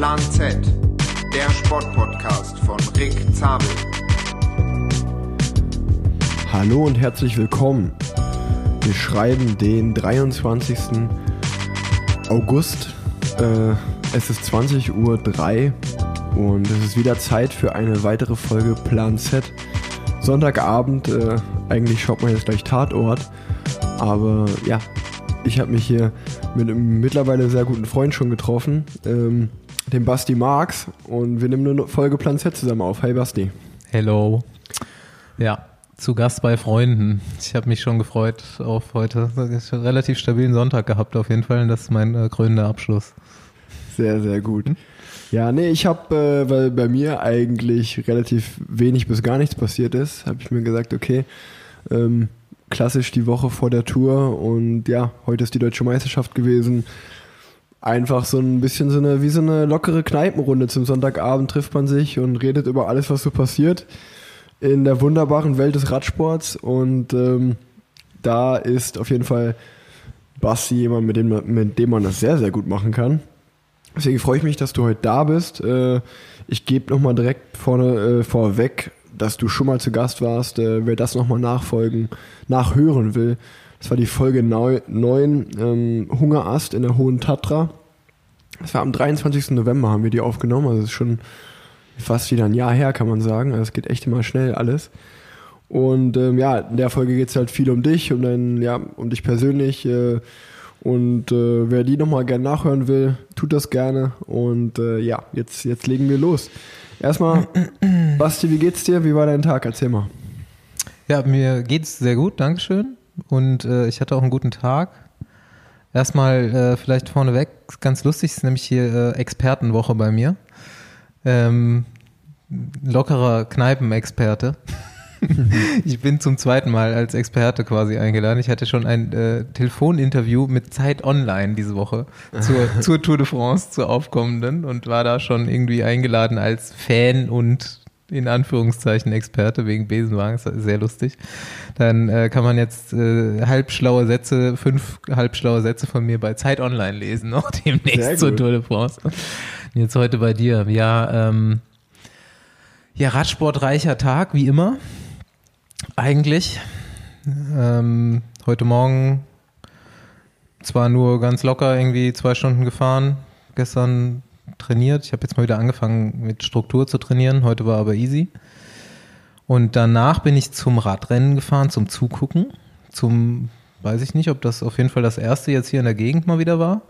Plan Z, der Sportpodcast von Rick Zabel. Hallo und herzlich willkommen. Wir schreiben den 23. August. Äh, es ist 20.03 Uhr und es ist wieder Zeit für eine weitere Folge Plan Z. Sonntagabend, äh, eigentlich schaut man jetzt gleich Tatort, aber ja, ich habe mich hier mit einem mittlerweile sehr guten Freund schon getroffen, ähm, dem Basti Marx, und wir nehmen eine Folge Plan Z zusammen auf. Hey Basti. Hello. Ja, zu Gast bei Freunden. Ich habe mich schon gefreut auf heute. Ich einen relativ stabilen Sonntag gehabt auf jeden Fall und das ist mein äh, krönender Abschluss. Sehr, sehr gut. Ja, nee, ich habe, äh, weil bei mir eigentlich relativ wenig bis gar nichts passiert ist, habe ich mir gesagt, okay, ähm, klassisch die Woche vor der Tour und ja, heute ist die deutsche Meisterschaft gewesen. Einfach so ein bisschen so eine, wie so eine lockere Kneipenrunde zum Sonntagabend trifft man sich und redet über alles, was so passiert in der wunderbaren Welt des Radsports und ähm, da ist auf jeden Fall Basti jemand, mit dem, mit dem man das sehr, sehr gut machen kann. Deswegen freue ich mich, dass du heute da bist. Äh, ich gebe nochmal direkt vorne äh, vorweg, dass du schon mal zu Gast warst. Äh, wer das nochmal nachfolgen, nachhören will, das war die Folge 9, ähm, Hungerast in der Hohen Tatra. Das war am 23. November haben wir die aufgenommen, also das ist schon fast wieder ein Jahr her, kann man sagen. Also es geht echt immer schnell alles. Und ähm, ja, in der Folge geht es halt viel um dich, um dein, ja, um dich persönlich. Äh, und äh, wer die nochmal gerne nachhören will, tut das gerne. Und äh, ja, jetzt, jetzt legen wir los. Erstmal, Basti, wie geht's dir? Wie war dein Tag? Erzähl mal. Ja, mir geht's sehr gut, Dankeschön. Und äh, ich hatte auch einen guten Tag. Erstmal äh, vielleicht vorneweg, ganz lustig, ist nämlich hier äh, Expertenwoche bei mir. Ähm, lockerer Kneipenexperte. ich bin zum zweiten Mal als Experte quasi eingeladen. Ich hatte schon ein äh, Telefoninterview mit Zeit Online diese Woche zur, zur Tour de France, zur aufkommenden und war da schon irgendwie eingeladen als Fan und in Anführungszeichen Experte wegen Besenwagens, sehr lustig. Dann äh, kann man jetzt äh, halbschlaue Sätze, fünf halbschlaue Sätze von mir bei Zeit Online lesen, noch demnächst zur Tour de France. Jetzt heute bei dir. Ja, ähm, ja, Radsportreicher Tag, wie immer eigentlich. Ähm, heute Morgen zwar nur ganz locker irgendwie zwei Stunden gefahren, gestern trainiert. Ich habe jetzt mal wieder angefangen mit Struktur zu trainieren. Heute war aber easy. Und danach bin ich zum Radrennen gefahren, zum Zugucken. Zum, weiß ich nicht, ob das auf jeden Fall das erste jetzt hier in der Gegend mal wieder war.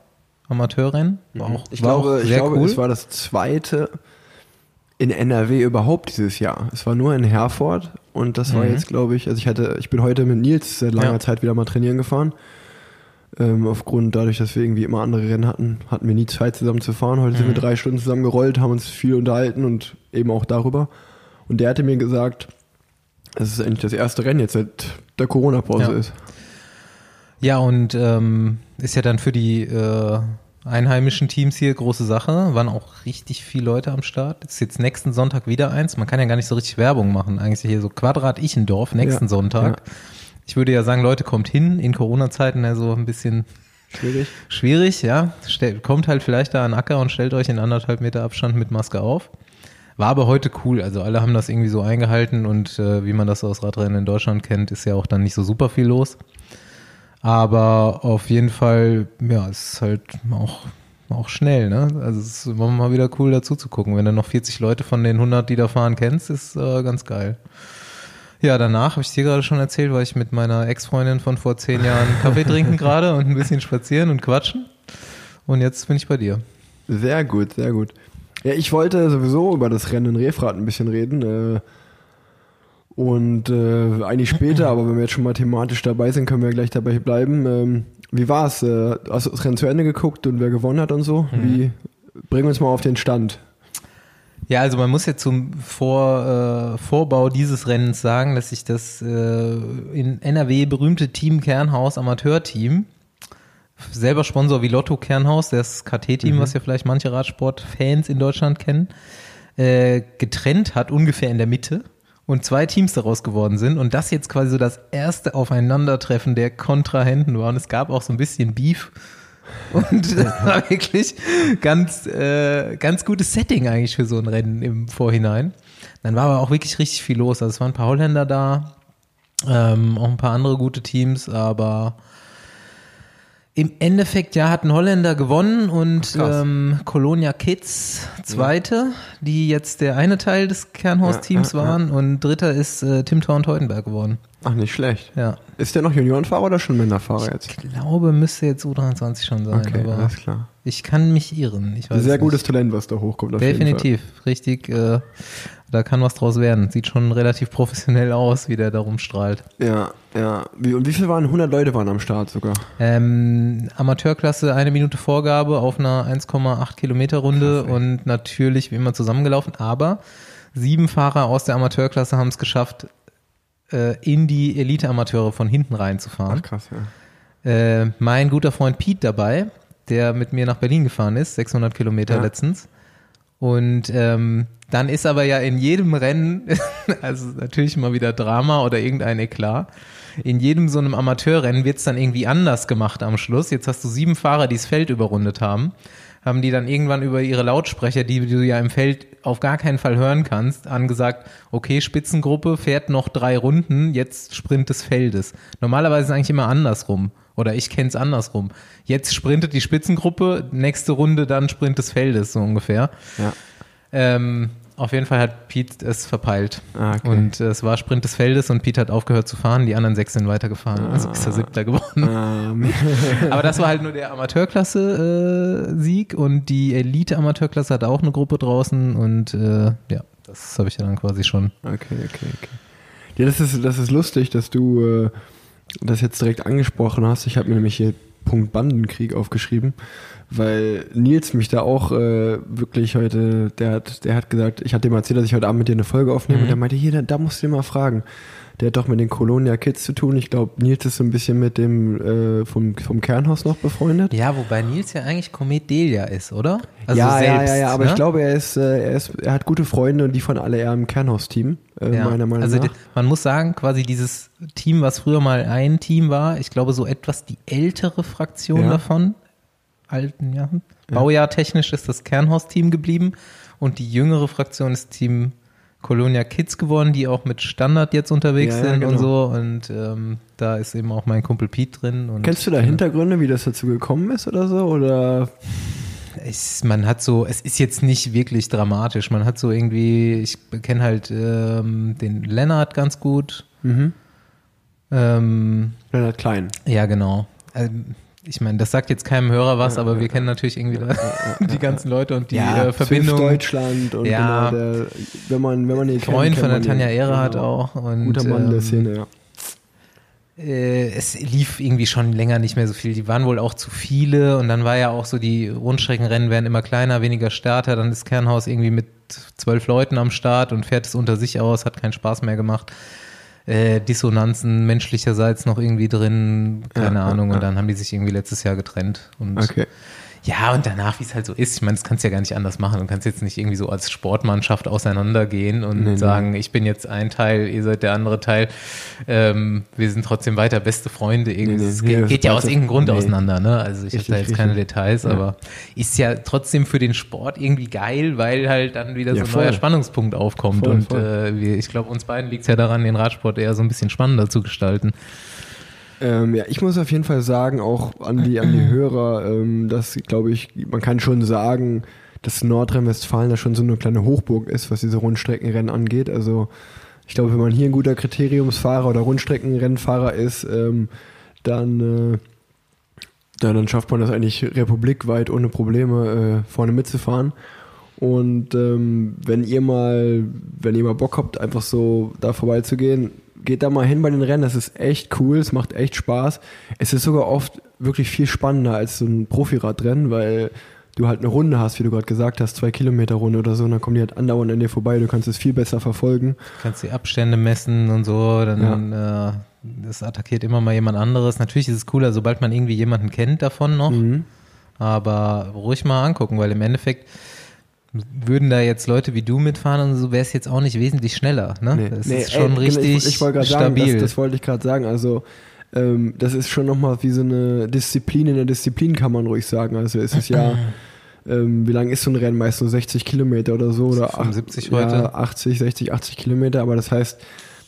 Amateurrennen. War mhm. auch, ich war glaube, ich glaube cool. es war das zweite in NRW überhaupt dieses Jahr. Es war nur in Herford und das war mhm. jetzt, glaube ich, also ich hatte, ich bin heute mit Nils seit langer ja. Zeit wieder mal trainieren gefahren. Ähm, aufgrund dadurch, dass wir irgendwie immer andere Rennen hatten, hatten wir nie Zeit zusammen zu fahren. Heute mhm. sind wir mhm. drei Stunden zusammen gerollt, haben uns viel unterhalten und eben auch darüber. Und der hatte mir gesagt, dass es eigentlich das erste Rennen jetzt seit der Corona-Pause ja. ist. Ja, und ähm, ist ja dann für die äh, einheimischen Teams hier große Sache. Waren auch richtig viele Leute am Start. Ist jetzt nächsten Sonntag wieder eins. Man kann ja gar nicht so richtig Werbung machen. Eigentlich hier so Quadrat Ichendorf nächsten ja, Sonntag. Ja. Ich würde ja sagen, Leute, kommt hin in Corona-Zeiten, also ein bisschen schwierig. Schwierig, ja. Kommt halt vielleicht da an Acker und stellt euch in anderthalb Meter Abstand mit Maske auf. War aber heute cool. Also alle haben das irgendwie so eingehalten und äh, wie man das aus Radrennen in Deutschland kennt, ist ja auch dann nicht so super viel los. Aber auf jeden Fall, ja, es ist halt auch, auch schnell, ne? Also es ist immer mal wieder cool dazu zu gucken. Wenn du noch 40 Leute von den 100, die da fahren, kennst, ist äh, ganz geil. Ja, danach, habe ich dir gerade schon erzählt, war ich mit meiner Ex-Freundin von vor zehn Jahren Kaffee trinken gerade und ein bisschen spazieren und quatschen. Und jetzt bin ich bei dir. Sehr gut, sehr gut. Ja, ich wollte sowieso über das Rennen in Refrat ein bisschen reden. Äh, und äh, eigentlich später, aber wenn wir jetzt schon mal thematisch dabei sind, können wir gleich dabei bleiben. Ähm, wie war es? Äh, hast du das Rennen zu Ende geguckt und wer gewonnen hat und so? Mhm. Wie, bring uns mal auf den Stand. Ja, also man muss jetzt zum Vor, äh, Vorbau dieses Rennens sagen, dass sich das äh, in NRW berühmte Team Kernhaus Amateurteam, selber Sponsor wie Lotto Kernhaus, das KT-Team, mhm. was ja vielleicht manche Radsportfans in Deutschland kennen, äh, getrennt hat, ungefähr in der Mitte und zwei Teams daraus geworden sind und das jetzt quasi so das erste Aufeinandertreffen der Kontrahenten war und es gab auch so ein bisschen Beef Und das war wirklich ganz, äh, ganz gutes Setting eigentlich für so ein Rennen im Vorhinein. Dann war aber auch wirklich richtig viel los. Also es waren ein paar Holländer da, ähm, auch ein paar andere gute Teams, aber im Endeffekt, ja, hat ein Holländer gewonnen und Ach, ähm, Colonia Kids zweite, die jetzt der eine Teil des Kernhaus-Teams Ja, ja, ja. waren und dritter ist äh, Tim Thorn-Teutenberg geworden. Ach, nicht schlecht. Ja. Ist der noch Juniorenfahrer oder schon Männerfahrer jetzt? Ich glaube, müsste jetzt U23 schon sein, Okay, aber alles klar. ich kann mich irren. Ich weiß sehr es gutes nicht. Talent, was da hochkommt. Definitiv, richtig. Äh, da kann was draus werden. Sieht schon relativ professionell aus, wie der da rumstrahlt. Ja, ja. Wie, und wie viel waren? 100 Leute waren am Start sogar. Ähm, Amateurklasse, eine Minute Vorgabe auf einer 1,8 Kilometer Runde Krass, und natürlich wie immer zusammengelaufen. Aber sieben Fahrer aus der Amateurklasse haben es geschafft, äh, in die Elite-Amateure von hinten reinzufahren. Ach, krass, ja. Äh, mein guter Freund Pete dabei, der mit mir nach Berlin gefahren ist, 600 Kilometer Ja. letztens. Und ähm, dann ist aber ja in jedem Rennen, also natürlich mal wieder Drama oder irgendein Eklat, in jedem so einem Amateurrennen wird's dann irgendwie anders gemacht am Schluss. Jetzt hast du sieben Fahrer, die das Feld überrundet haben, haben die dann irgendwann über ihre Lautsprecher, die du ja im Feld auf gar keinen Fall hören kannst, angesagt, okay, Spitzengruppe fährt noch drei Runden, jetzt Sprint des Feldes. Normalerweise ist es eigentlich immer andersrum. Oder ich kenne es andersrum. Jetzt sprintet die Spitzengruppe, nächste Runde dann Sprint des Feldes, so ungefähr. Ja. Ähm, auf jeden Fall hat Pete es verpeilt. Ah, okay. Und äh, es war Sprint des Feldes und Pete hat aufgehört zu fahren, die anderen sechs sind weitergefahren. Also ist er siebter geworden. Ähm, Aber das war halt nur der Amateurklasse-Sieg und die Elite-Amateurklasse hatte auch eine Gruppe draußen und äh, ja, das habe ich ja dann quasi schon. okay, okay, okay. Ja, das ist, das ist lustig, dass du äh, das jetzt direkt angesprochen hast. Ich habe mir nämlich hier Punkt Bandenkrieg aufgeschrieben, weil Nils mich da auch äh, wirklich heute, der hat, der hat gesagt, ich hatte ihm erzählt, dass ich heute Abend mit dir eine Folge aufnehme Mhm. und der meinte, hier, da, da musst du dir mal fragen. Der hat doch mit den Colonia Kids zu tun. Ich glaube, Nils ist so ein bisschen mit dem äh, vom, vom Kernhaus noch befreundet. Ja, wobei Nils ja eigentlich Komet Delia ist, oder? Also ja, ja, ja, ja, aber ne? ich glaube, er ist, äh, er ist, er hat gute Freunde und die von alle eher im Kernhaus-Team, äh, Ja, meiner Meinung also nach. die- man muss sagen, quasi dieses Team, was früher mal ein Team war, ich glaube so etwas die ältere Fraktion Ja. davon, alten Jahren. Baujahr technisch ist das Kernhaus-Team geblieben und die jüngere Fraktion ist Team Colonia Kids geworden, die auch mit Standard jetzt unterwegs Ja, ja, sind und genau. so und ähm, da ist eben auch mein Kumpel Pete drin. Und Kennst du da Hintergründe, wie das dazu gekommen ist oder so? Oder Es, man hat so, es ist jetzt nicht wirklich dramatisch. Man hat so irgendwie, ich kenne halt ähm, den Lennart ganz gut. mhm. Ähm, Leonard Klein? Ja, genau. Ähm, Ich meine, das sagt jetzt keinem Hörer was, aber wir kennen natürlich irgendwie die ganzen Leute und die äh, Verbindung. Swift Deutschland und Ja. genau, der, wenn man, wenn man kennt, Freund kennt von der. Tanja Ehre Genau. auch. Und, Guter Mann der ähm, Szene, ja. äh, es lief irgendwie schon länger nicht mehr so viel. Die waren wohl auch zu viele und dann war ja auch so, die Rundstreckenrennen werden immer kleiner, weniger Starter. Dann ist Kernhaus irgendwie mit zwölf Leuten am Start und fährt es unter sich aus, hat keinen Spaß mehr gemacht. Äh, Dissonanzen menschlicherseits noch irgendwie drin, keine Ja, Ahnung. ja, Und dann haben die sich irgendwie letztes Jahr getrennt. Und Okay. Ja, und danach, wie es halt so ist, ich meine, das kannst du ja gar nicht anders machen. Du kannst jetzt nicht irgendwie so als Sportmannschaft auseinandergehen und Nee, nee. sagen, ich bin jetzt ein Teil, ihr seid der andere Teil. Ähm, wir sind trotzdem weiter beste Freunde. Irgendwie. Nee, nee. Es Nee, geht, geht ja aus irgendeinem Grund nee. auseinander. Ne? Also ich habe da jetzt keine. Details, Ja. aber ist ja trotzdem für den Sport irgendwie geil, weil halt dann wieder Ja, so ein voll. neuer Spannungspunkt aufkommt. Voll, und voll. Äh, wir, ich glaube, uns beiden liegt es ja daran, den Radsport eher so ein bisschen spannender zu gestalten. Ähm, ja, ich muss auf jeden Fall sagen, auch an die, an die Hörer, ähm, dass, glaube ich, man kann schon sagen, dass Nordrhein-Westfalen da schon so eine kleine Hochburg ist, was diese Rundstreckenrennen angeht. Also ich glaube, wenn man hier ein guter Kriteriumsfahrer oder Rundstreckenrennfahrer ist, ähm, dann, äh, dann, dann schafft man das eigentlich republikweit ohne Probleme äh, vorne mitzufahren. Und ähm, wenn ihr mal, wenn ihr mal Bock habt, einfach so da vorbeizugehen, geht da mal hin bei den Rennen. Das ist echt cool, es macht echt Spaß. Es ist sogar oft wirklich viel spannender als so ein Profiradrennen, weil du halt eine Runde hast, wie du gerade gesagt hast, zwei Kilometer Runde oder so, und dann kommen die halt andauernd an dir vorbei. Du kannst es viel besser verfolgen. kannst die Abstände messen und so, dann äh, das attackiert immer mal jemand anderes. Natürlich ist es cooler, sobald man irgendwie jemanden kennt davon noch, Mhm. aber ruhig mal angucken, weil im Endeffekt würden da jetzt Leute wie du mitfahren und so wäre es jetzt auch nicht wesentlich schneller. Ne? Nee, das nee, ist schon ey, richtig Ich, ich wollte gerade sagen, stabil. das, das wollte ich gerade sagen. Also ähm, das ist schon nochmal wie so eine Disziplin in der Disziplin, kann man ruhig sagen. Also es ist ja, ähm, wie lang ist so ein Rennen? Meist so 60 Kilometer oder so oder 75 ach- heute. Ja, 80, 60, 80 Kilometer, aber das heißt,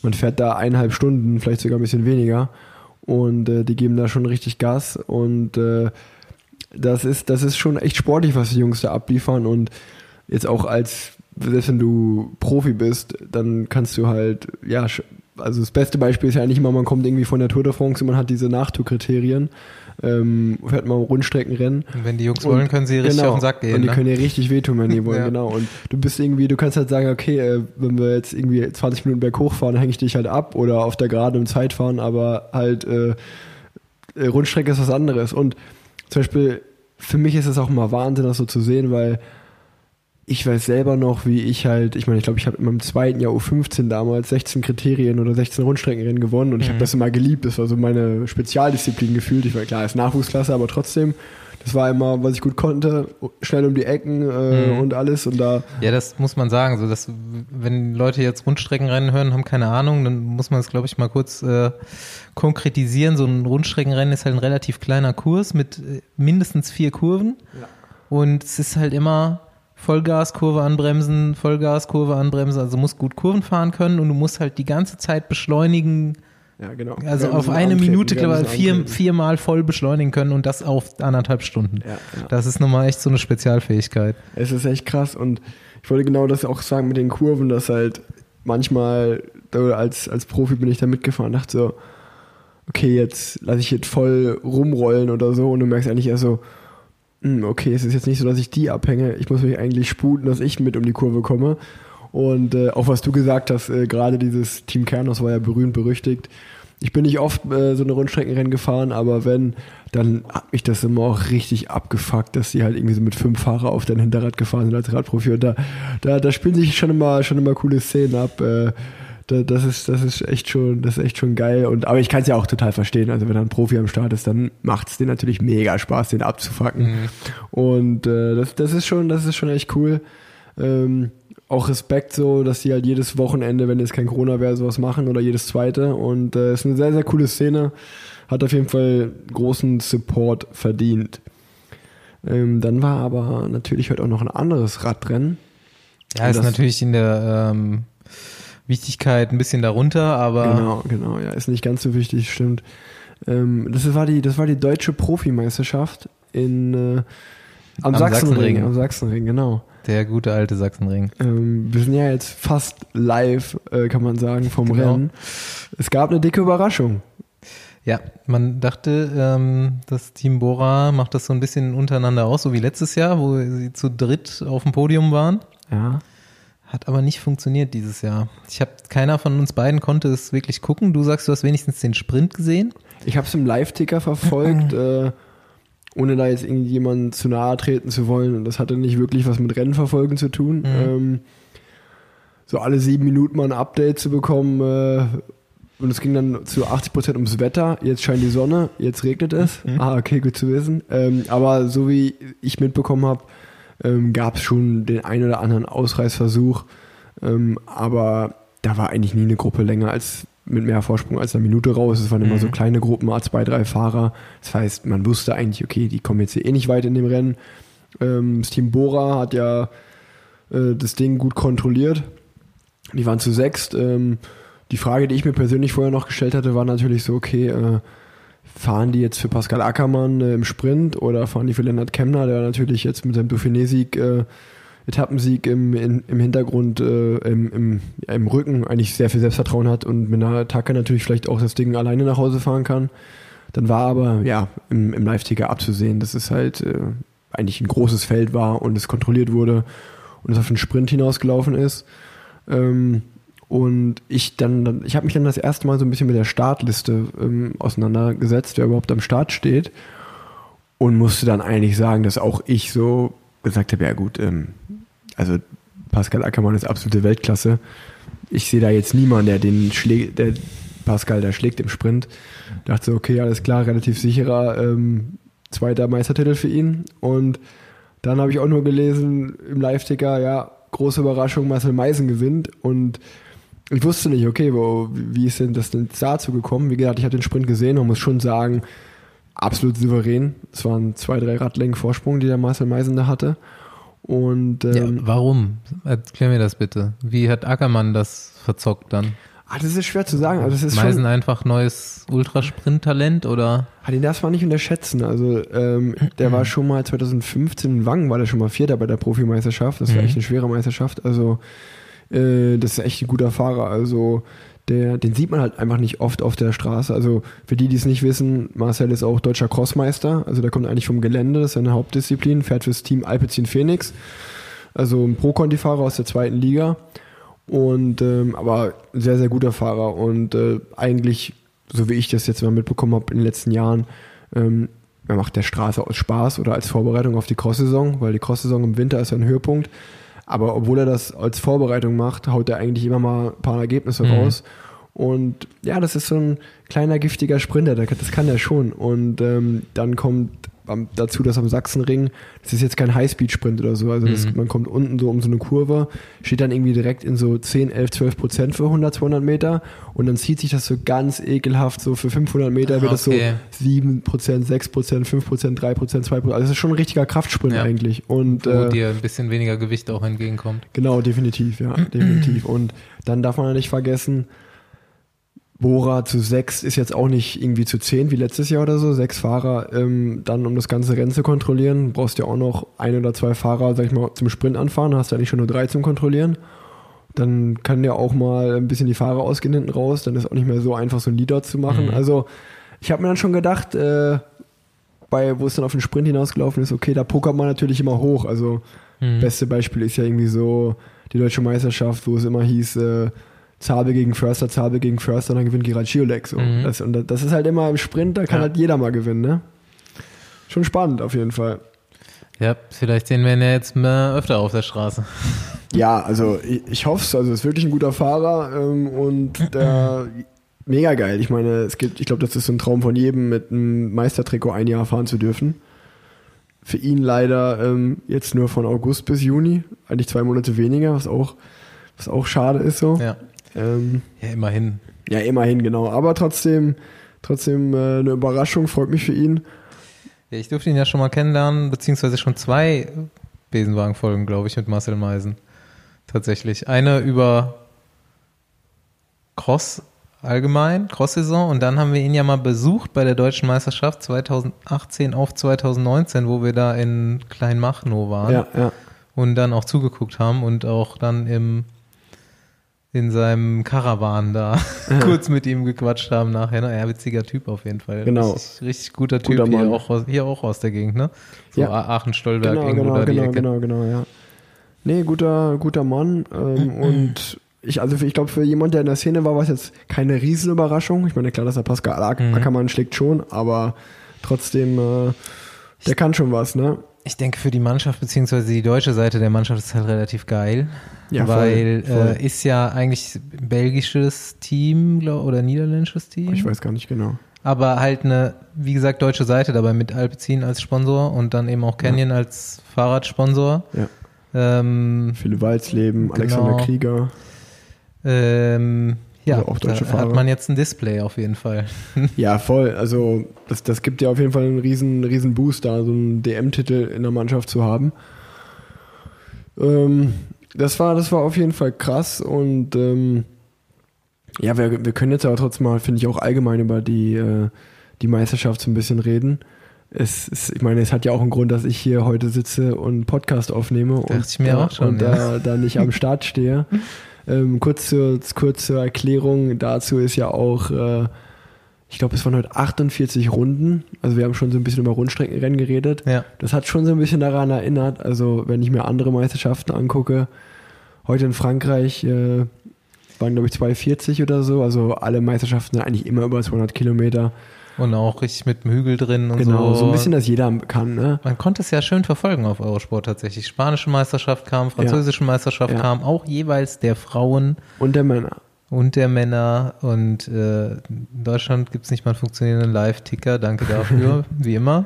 man fährt da eineinhalb Stunden, vielleicht sogar ein bisschen weniger und äh, die geben da schon richtig Gas und äh, das ist, das ist schon echt sportlich, was die Jungs da abliefern und jetzt auch als, selbst wenn du Profi bist, dann kannst du halt, ja, also das beste Beispiel ist ja eigentlich immer, man kommt irgendwie von der Tour de France und man hat diese Nachtourkriterien, ähm, fährt mal Rundstreckenrennen. Und wenn die Jungs Und- wollen, können sie richtig genau, auf den Sack gehen. Und die ne? können dir richtig wehtun, wenn die wollen, Ja. genau. Und du bist irgendwie, du kannst halt sagen, okay, äh, wenn wir jetzt irgendwie 20 Minuten berghoch fahren, hänge ich dich halt ab oder auf der Gerade im Zeit fahren, aber halt äh, äh, Rundstrecke ist was anderes. Und zum Beispiel, für mich ist es auch immer Wahnsinn, das so zu sehen, weil ich weiß selber noch, wie ich halt, ich meine, ich glaube, ich habe in meinem zweiten Jahr U15 damals 16 Kriterien oder 16 Rundstreckenrennen gewonnen und ich habe Mhm. das immer geliebt. Das war so meine Spezialdisziplin gefühlt. Ich war klar, als Nachwuchsklasse, aber trotzdem, das war immer, was ich gut konnte, schnell um die Ecken äh, Mhm. und alles und da, Ja, das muss man sagen. So, dass, wenn Leute jetzt Rundstreckenrennen hören, haben keine Ahnung, dann muss man es, glaube ich, mal kurz äh, konkretisieren. So ein Rundstreckenrennen ist halt ein relativ kleiner Kurs mit äh, mindestens vier Kurven. Und es ist halt immer Vollgas, Kurve anbremsen, Vollgas, Kurve anbremsen. Also musst gut Kurven fahren können und du musst halt die ganze Zeit beschleunigen. ja genau. Also auf eine antreten, Minute, glaube ich, vier, viermal voll beschleunigen können und das auf anderthalb Stunden. Ja, ja. Das ist nochmal echt so eine Spezialfähigkeit. Es ist echt krass und ich wollte genau das auch sagen mit den Kurven, dass halt manchmal als, als Profi bin ich da mitgefahren und dachte so, okay, jetzt lasse ich jetzt voll rumrollen oder so und du merkst eigentlich eher so, hm, okay, es ist jetzt nicht so, dass ich die abhänge, ich muss mich eigentlich sputen, dass ich mit um die Kurve komme und äh, auch was du gesagt hast, äh, gerade dieses Team Kernos war ja berühmt berüchtigt. Ich bin nicht oft äh, so eine Rundstreckenrennen gefahren, aber wenn, dann hat mich das immer auch richtig abgefuckt, dass die halt irgendwie so mit fünf Fahrer auf dein Hinterrad gefahren sind als Radprofi. Und da, da, da spielen sich schon immer, schon immer coole Szenen ab. Äh, das ist, das ist echt schon, das ist echt schon geil. Und, aber ich kann es ja auch total verstehen. Also wenn da ein Profi am Start ist, dann macht es dir natürlich mega Spaß, den abzufacken. Und äh, das, das ist schon, das ist schon echt cool. Ähm, auch Respekt so, dass die halt jedes Wochenende, wenn jetzt kein Corona wäre, sowas machen oder jedes zweite. Und äh, ist eine sehr, sehr coole Szene. Hat auf jeden Fall großen Support verdient. Ähm, dann war aber natürlich heute auch noch ein anderes Radrennen. Ja, ist Das- natürlich in der ähm, Wichtigkeit ein bisschen darunter, aber Genau, genau, ja, ist nicht ganz so wichtig, stimmt. Ähm, das war die, das war die deutsche Profimeisterschaft in äh, am, Am Sachsenring, Sachsenring. am Sachsenring, genau. der gute alte Sachsenring. Ähm, wir sind ja jetzt fast live, äh, kann man sagen, vom Genau. Rennen. Es gab eine dicke Überraschung. Ja, man dachte, ähm, das Team Bora macht das so ein bisschen untereinander aus, so wie letztes Jahr, wo sie zu dritt auf dem Podium waren. Ja. Hat aber nicht funktioniert dieses Jahr. Ich habe keiner von uns beiden konnte es wirklich gucken. Du sagst, du hast wenigstens den Sprint gesehen. Ich habe es im Live-Ticker verfolgt, äh, ohne da jetzt irgendjemandem zu nahe treten zu wollen. Und das hatte nicht wirklich was mit Rennenverfolgen zu tun. Ähm, so alle sieben Minuten mal ein Update zu bekommen. Äh, und es ging dann zu 80% ums Wetter. Jetzt scheint die Sonne, jetzt regnet es. Ah, okay, gut zu wissen. Ähm, aber so wie ich mitbekommen habe, ähm, gab es schon den ein oder anderen Ausreißversuch. Ähm, aber da war eigentlich nie eine Gruppe länger als mit mehr Vorsprung als eine Minute raus. Es waren immer so kleine Gruppen, a zwei, drei Fahrer. Das heißt, man wusste eigentlich, okay, die kommen jetzt hier eh nicht weit in dem Rennen. Ähm, das Team Bora hat ja äh, das Ding gut kontrolliert. Die waren zu sechst. Ähm, die Frage, die ich mir persönlich vorher noch gestellt hatte, war natürlich so, okay, äh, fahren die jetzt für Pascal Ackermann äh, im Sprint oder fahren die für Lennart Kemner, der natürlich jetzt mit seinem Dauphiné-Sieg, äh, Etappensieg im, in, im Hintergrund, äh, im, im, im Rücken eigentlich sehr viel Selbstvertrauen hat und mit einer Attacke natürlich vielleicht auch das Ding alleine nach Hause fahren kann. Dann war aber, ja, im, im Live-Ticker abzusehen, dass es halt äh, eigentlich ein großes Feld war und es kontrolliert wurde und es auf einen Sprint hinausgelaufen ist. Ähm, und ich dann, ich habe mich dann das erste Mal so ein bisschen mit der Startliste ähm, auseinandergesetzt, wer überhaupt am Start steht. Und musste dann eigentlich sagen, dass auch ich so gesagt habe, ja gut, ähm, also Pascal Ackermann ist absolute Weltklasse. Ich sehe da jetzt niemanden, der den schlägt, der Pascal da schlägt im Sprint. Dachte so, okay, alles klar, relativ sicherer ähm, zweiter Meistertitel für ihn. Und dann habe ich auch nur gelesen im Live-Ticker, ja, große Überraschung, Marcel Meisen gewinnt. Und ich wusste nicht, okay, wo, wie ist denn das denn dazu gekommen? Wie gesagt, ich habe den Sprint gesehen und muss schon sagen, absolut souverän. Es waren zwei, drei Radlängen Vorsprung, die der Marcel Meisen da hatte. Und ähm, ja, warum? Erklär mir das bitte. Wie hat Ackermann das verzockt dann? ah, das ist schwer zu sagen. Also das ist schon, Meisen einfach neues Ultrasprint-Talent oder? Ah, den darf man nicht unterschätzen. Also ähm, der war schon mal 2015 in Wangen, war der schon mal Vierter bei der Profimeisterschaft. Das war Mhm. echt eine schwere Meisterschaft. Also äh, das ist echt ein guter Fahrer. Also der, den sieht man halt einfach nicht oft auf der Straße. Also für die, die es nicht wissen, Marcel ist auch deutscher Crossmeister. Also der kommt eigentlich vom Gelände, das ist seine Hauptdisziplin, fährt fürs Team Alpecin Phoenix. Also ein Pro-Conti-Fahrer aus der zweiten Liga. Und ähm, aber sehr, sehr guter Fahrer und äh, eigentlich, so wie ich das jetzt mal mitbekommen habe in den letzten Jahren, ähm, er macht der Straße aus Spaß oder als Vorbereitung auf die Cross-Saison, weil die Cross-Saison im Winter ist ein Höhepunkt. Aber obwohl er das als Vorbereitung macht, haut er eigentlich immer mal ein paar Ergebnisse Mhm. raus. Und ja, das ist so ein kleiner giftiger Sprinter, das kann er schon. Und ähm, dann kommt am- dazu, dass am Sachsenring, das ist jetzt kein Highspeed-Sprint oder so, also das, Mhm. man kommt unten so um so eine Kurve, steht dann irgendwie direkt in so 10, 11, 12 Prozent für 100, 200 Meter und dann zieht sich das so ganz ekelhaft, so für 500 Meter wird das so Okay. 7 Prozent, 6 Prozent, 5 Prozent, 3 Prozent, 2 Prozent, also das ist schon ein richtiger Kraftsprint Ja. eigentlich und Wo äh, dir ein bisschen weniger Gewicht auch entgegenkommt. Genau, definitiv, ja, definitiv. Und dann darf man ja nicht vergessen, Bora zu sechs ist jetzt auch nicht irgendwie zu zehn wie letztes Jahr oder so. Sechs Fahrer ähm, dann, um das ganze Rennen zu kontrollieren. Du brauchst ja auch noch ein oder zwei Fahrer, sag ich mal, zum Sprint anfahren. Hast ja nicht schon nur drei zum Kontrollieren. Dann kann ja auch mal ein bisschen die Fahrer ausgehen hinten raus. Dann ist auch nicht mehr so einfach, so ein Leader zu machen. Mhm. Also, ich habe mir dann schon gedacht, äh, bei, wo es dann auf den Sprint hinausgelaufen ist, okay, da pokert man natürlich immer hoch. Also, Mhm. Beste Beispiel ist ja irgendwie so die deutsche Meisterschaft, wo es immer hieß, äh, Zabe gegen Förster, Zabe gegen Förster, dann gewinnt Gerard Schiolek. So. Mhm. Das, und das ist halt immer im Sprint, da kann Ja. halt jeder mal gewinnen, ne? Schon spannend auf jeden Fall. Ja, vielleicht sehen wir ihn ja jetzt mal öfter auf der Straße. Ja, also ich, ich hoffe es. Also ist wirklich ein guter Fahrer ähm, und der mega geil. Ich meine, es gibt, ich glaube, das ist so ein Traum von jedem, mit einem Meistertrikot ein Jahr fahren zu dürfen. Für ihn leider ähm, jetzt nur von August bis Juni, eigentlich zwei Monate weniger, was auch, was auch schade ist so. Ja, Ähm, ja immerhin. ja, immerhin, genau. Aber trotzdem, trotzdem äh, eine Überraschung, freut mich für ihn. Ja, ich durfte ihn ja schon mal kennenlernen, beziehungsweise schon zwei Besenwagen-Folgen, glaube ich, mit Marcel Meisen. Tatsächlich. Eine über Cross allgemein, Cross-Saison, und dann haben wir ihn ja mal besucht bei der Deutschen Meisterschaft 2018 auf 2019, wo wir da in Kleinmachnow waren Ja, ja. und dann auch zugeguckt haben und auch dann im in seinem Karawan da kurz mit ihm gequatscht haben nachher. Ne? Ja, witziger Typ auf jeden Fall. Genau. Richtig, richtig guter Typ Guter hier, auch aus, hier auch aus der Gegend, ne? So Ja. Aachen-Stolberg Genau, irgendwo genau, da die genau, Ecke. genau, genau, ja. Nee, guter, guter Mann. Ähm, und ich, also ich glaube, für jemand, der in der Szene war, war es jetzt keine Riesenüberraschung. Ich meine, klar, dass er Pascal Ack- Mhm. Ackermann schlägt schon, aber trotzdem, äh, der kann schon was, ne? Ich denke, für die Mannschaft, beziehungsweise die deutsche Seite der Mannschaft ist halt relativ geil. Ja, voll, weil voll. Äh, ist ja eigentlich belgisches Team glaub, oder niederländisches Team. Ich weiß gar nicht genau. aber halt eine, wie gesagt, deutsche Seite dabei mit Alpecin als Sponsor und dann eben auch Canyon als Fahrradsponsor. Ja. Ähm, Philipp Walzleben, Genau. Alexander Krieger. ähm, ja, Also auch deutsche da Fahrer. hat man jetzt ein Display auf jeden Fall. Ja, voll. Also das, das gibt ja auf jeden Fall einen riesen, riesen Boost da, so einen DM-Titel in der Mannschaft zu haben. Ähm, das war, das war auf jeden Fall krass und ähm, ja, wir, wir können jetzt aber trotzdem mal, finde ich, auch allgemein über die, äh, die Meisterschaft so ein bisschen reden. Es, es, ich meine, es hat ja auch einen Grund, dass ich hier heute sitze und Podcast aufnehme Dachte und, ich mir da, auch schon, und da, da nicht am Start stehe. Ähm, kurz, zur, kurz zur Erklärung dazu ist ja auch, äh, ich glaube, es waren heute 48 Runden. Also wir haben schon so ein bisschen über Rundstreckenrennen geredet. Ja. Das hat schon so ein bisschen daran erinnert. Also wenn ich mir andere Meisterschaften angucke, heute in Frankreich äh, waren glaube ich 240 oder so. Also alle Meisterschaften sind eigentlich immer über 200 Kilometer. Und auch richtig mit dem Hügel drin und Genau, so. so ein bisschen, dass jeder kann. Ne? Man konnte es ja schön verfolgen auf Eurosport tatsächlich. Spanische Meisterschaft kam, französische Meisterschaft Ja. kam, auch jeweils der Frauen Und der Männer. und der Männer. Und äh, in Deutschland gibt es nicht mal einen funktionierenden Live-Ticker. Danke dafür, wie immer.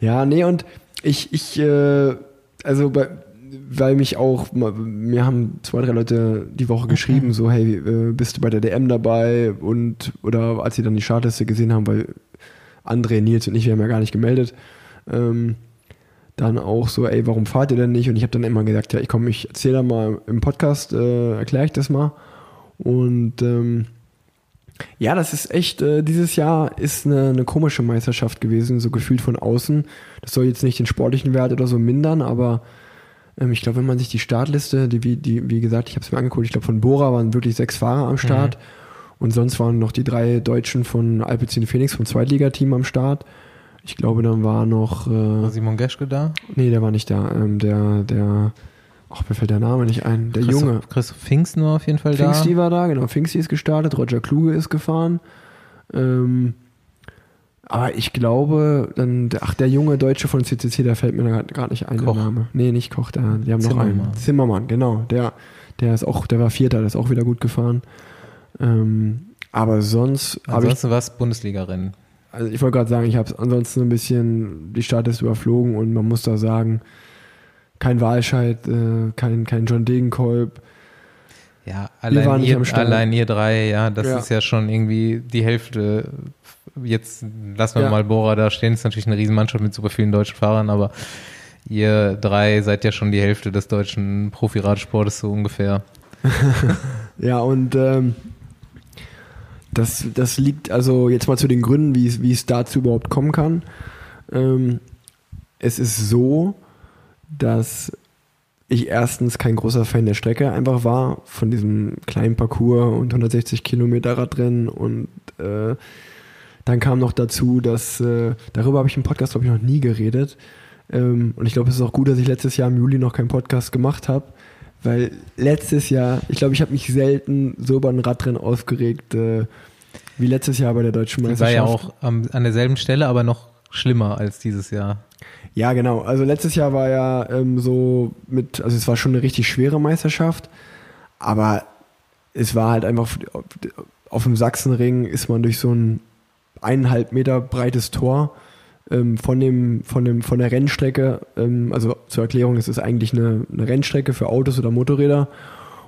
Ja, nee, und ich, ich, äh, also bei, weil mich auch, mir haben zwei, drei Leute die Woche geschrieben, so, hey, äh, bist du bei der DM dabei? Und, oder als sie dann die Chartliste gesehen haben, weil André, Nils und ich, wir haben ja gar nicht gemeldet, ähm, dann auch so, ey, warum fahrt ihr denn nicht? Und ich habe dann immer gesagt, ja, ich komme, ich erzähle da mal im Podcast, äh, erkläre ich das mal. Und ähm, ja, das ist echt, äh, dieses Jahr ist eine, eine komische Meisterschaft gewesen, so gefühlt von außen. Das soll jetzt nicht den sportlichen Wert oder so mindern, aber ich glaube, wenn man sich die Startliste, die, wie, die, wie gesagt, ich habe es mir angeguckt, ich glaube, von Bora waren wirklich sechs Fahrer am Start. Mhm. Und sonst waren noch die drei Deutschen von Alpecin Phoenix vom Zweitligateam am Start. Ich glaube, dann war noch. Äh, war Simon Geschke da? Nee, der war nicht da. Ähm, der, der, ach, mir fällt der Name nicht ein. Der Christoph, Junge. Christoph Pfingsten war auf jeden Fall Pfingsti da. war da, genau. Pfingsti ist gestartet, Roger Kluge ist gefahren. Ähm, aber ich glaube, dann, ach, der junge Deutsche von CCC, der fällt mir gerade nicht ein, Koch. der Name. Nee, nicht Koch, der, die haben Zimmermann. noch einen. Zimmermann, genau. Der, der ist auch, der war Vierter, der ist auch wieder gut gefahren. Ähm, aber sonst. Ansonsten war es Bundesliga-Rennen. Also ich wollte gerade sagen, ich habe ansonsten ein bisschen die Startliste überflogen und man muss da sagen, kein Walscheid, äh, kein, kein John Degenkolb. Ja, allein ihr, allein ihr drei, ja, das ja. ist ja schon irgendwie die Hälfte. Jetzt lassen wir ja. mal Bora da stehen, ist natürlich eine Riesenmannschaft mit super vielen deutschen Fahrern, aber ihr drei seid ja schon die Hälfte des deutschen Profi-Radsportes so ungefähr. ja, und ähm, das, das liegt also jetzt mal zu den Gründen, wie es, wie es dazu überhaupt kommen kann. Ähm, es ist so, dass ich erstens kein großer Fan der Strecke einfach war, von diesem kleinen Parcours und 160 Kilometer Radrennen und äh, dann kam noch dazu, dass äh, darüber habe ich im Podcast, glaube ich, noch nie geredet. Ähm, und ich glaube, es ist auch gut, dass ich letztes Jahr im Juli noch keinen Podcast gemacht habe, weil letztes Jahr, ich glaube, ich habe mich selten so über ein Radrennen aufgeregt äh, wie letztes Jahr bei der Deutschen Meisterschaft. War ja auch ähm, an derselben Stelle, aber noch schlimmer als dieses Jahr. Ja, genau. Also letztes Jahr war ja ähm, so mit, also es war schon eine richtig schwere Meisterschaft, aber es war halt einfach auf dem Sachsenring ist man durch so ein eineinhalb Meter breites Tor ähm, von, dem, von, dem, von der Rennstrecke, ähm, also zur Erklärung, es ist eigentlich eine, eine Rennstrecke für Autos oder Motorräder.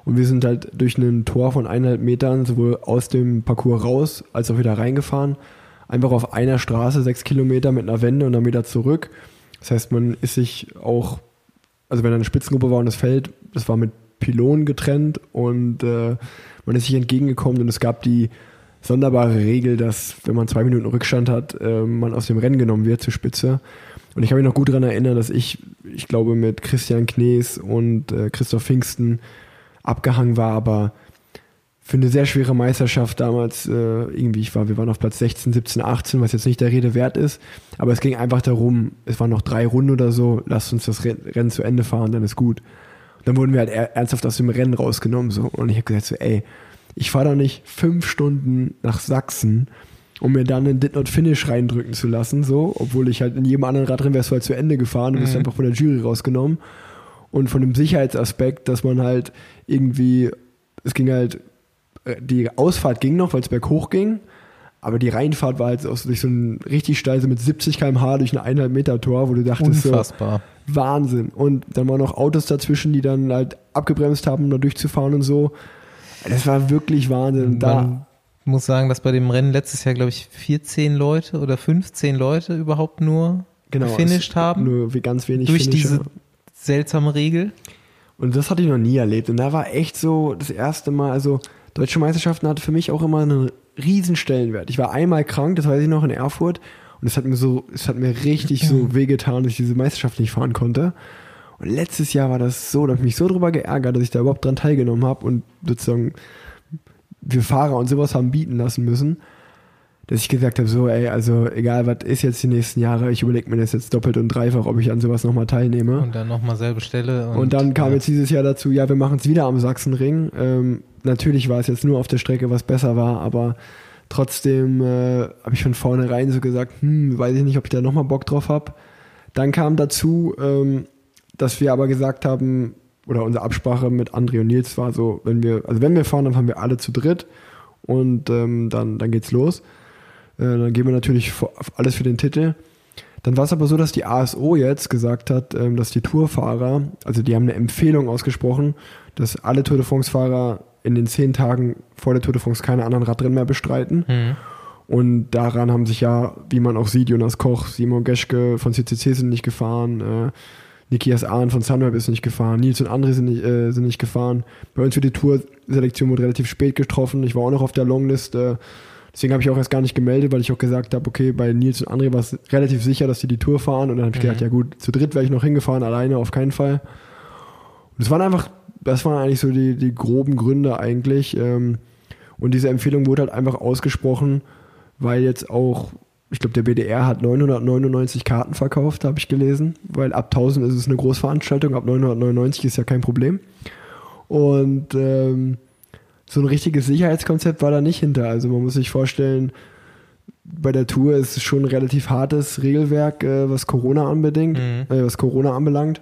Und wir sind halt durch ein Tor von eineinhalb Metern sowohl aus dem Parcours raus als auch wieder reingefahren. Einfach auf einer Straße sechs Kilometer mit einer Wende und dann wieder zurück. Das heißt, man ist sich auch, also wenn eine Spitzengruppe war und das Feld, das war mit Pylonen getrennt und äh, man ist sich entgegengekommen und es gab die sonderbare Regel, dass wenn man zwei Minuten Rückstand hat, äh, man aus dem Rennen genommen wird zur Spitze. Und ich kann mich noch gut daran erinnern, dass ich, ich glaube, mit Christian Knees und äh, Christoph Pfingsten abgehangen war, aber für eine sehr schwere Meisterschaft damals äh, irgendwie, ich war, wir waren auf Platz 16, 17, 18, was jetzt nicht der Rede wert ist, aber es ging einfach darum, es waren noch drei Runden oder so, lasst uns das Rennen zu Ende fahren, dann ist gut. Und dann wurden wir halt ernsthaft aus dem Rennen rausgenommen so und ich habe gesagt so, ey, ich fahre doch nicht fünf Stunden nach Sachsen, um mir dann einen Did Not Finish reindrücken zu lassen, so, obwohl ich halt in jedem anderen Radrennen wärst du halt zu Ende gefahren und mhm. bist einfach von der Jury rausgenommen. Und von dem Sicherheitsaspekt, dass man halt irgendwie, es ging halt, äh, die Ausfahrt ging noch, weil es berghoch ging, aber die Reinfahrt war halt aus, durch so ein richtig steil, so mit 70 km/h durch ein eineinhalb Meter Tor, wo du dachtest Unfassbar. so, Wahnsinn. Und dann waren noch Autos dazwischen, die dann halt abgebremst haben, um da durchzufahren und so. Das war wirklich Wahnsinn. Man muss sagen, dass bei dem Rennen letztes Jahr, glaube ich, 14 Leute oder 15 Leute überhaupt nur genau, gefinisht haben. Nur wie ganz wenig Durch Finisher. diese seltsame Regel. Und das hatte ich noch nie erlebt. Und da war echt so das erste Mal, also Deutsche Meisterschaften hatte für mich auch immer einen riesen Stellenwert. Ich war einmal krank, das weiß ich noch, in Erfurt. Und es hat mir so, es hat mir richtig so wehgetan, dass ich diese Meisterschaft nicht fahren konnte. Und letztes Jahr war das so, da habe ich mich so drüber geärgert, dass ich da überhaupt dran teilgenommen habe und sozusagen wir Fahrer und sowas haben bieten lassen müssen, dass ich gesagt habe, so, ey, also egal, was ist jetzt die nächsten Jahre, ich überlege mir das jetzt doppelt und dreifach, ob ich an sowas nochmal teilnehme. Und dann nochmal selbe Stelle. Und, und dann kam ja. jetzt dieses Jahr dazu, ja, wir machen es wieder am Sachsenring. Ähm, natürlich war es jetzt nur auf der Strecke, was besser war, aber trotzdem äh, habe ich von vornherein so gesagt, hm, weiß ich nicht, ob ich da nochmal Bock drauf habe. Dann kam dazu, ähm, dass wir aber gesagt haben, oder unsere Absprache mit André und Nils war so, wenn wir, also wenn wir fahren, dann fahren wir alle zu dritt und ähm, dann, dann geht's los. Äh, dann geben wir natürlich alles für den Titel. Dann war es aber so, dass die ASO jetzt gesagt hat, ähm, dass die Tourfahrer, also die haben eine Empfehlung ausgesprochen, dass alle Tour de France-Fahrer in den zehn Tagen vor der Tour de France keine anderen Radrennen mehr bestreiten. Mhm. Und daran haben sich ja, wie man auch sieht, Jonas Koch, Simon Geschke von CCC sind nicht gefahren, äh, Nikias Ahn von Sunweb ist nicht gefahren, Nils und andere sind nicht, äh, sind nicht gefahren. Bei uns wird die Tourselektion wurde relativ spät getroffen. Ich war auch noch auf der Longlist. Äh, deswegen habe ich auch erst gar nicht gemeldet, weil ich auch gesagt habe, okay, bei Nils und André war es relativ sicher, dass die die Tour fahren. Und dann habe ich Mhm. gedacht, ja gut, zu dritt wäre ich noch hingefahren, alleine auf keinen Fall. Und es waren einfach, das waren eigentlich so die, die groben Gründe eigentlich. Ähm, und diese Empfehlung wurde halt einfach ausgesprochen, weil jetzt auch, ich glaube, der BDR hat 999 Karten verkauft, habe ich gelesen, weil ab 1000 ist es eine Großveranstaltung, ab 999 ist ja kein Problem. Und ähm, so ein richtiges Sicherheitskonzept war da nicht hinter. Also man muss sich vorstellen, bei der Tour ist es schon ein relativ hartes Regelwerk, äh, was Corona anbedingt, Mhm. äh, was Corona anbelangt.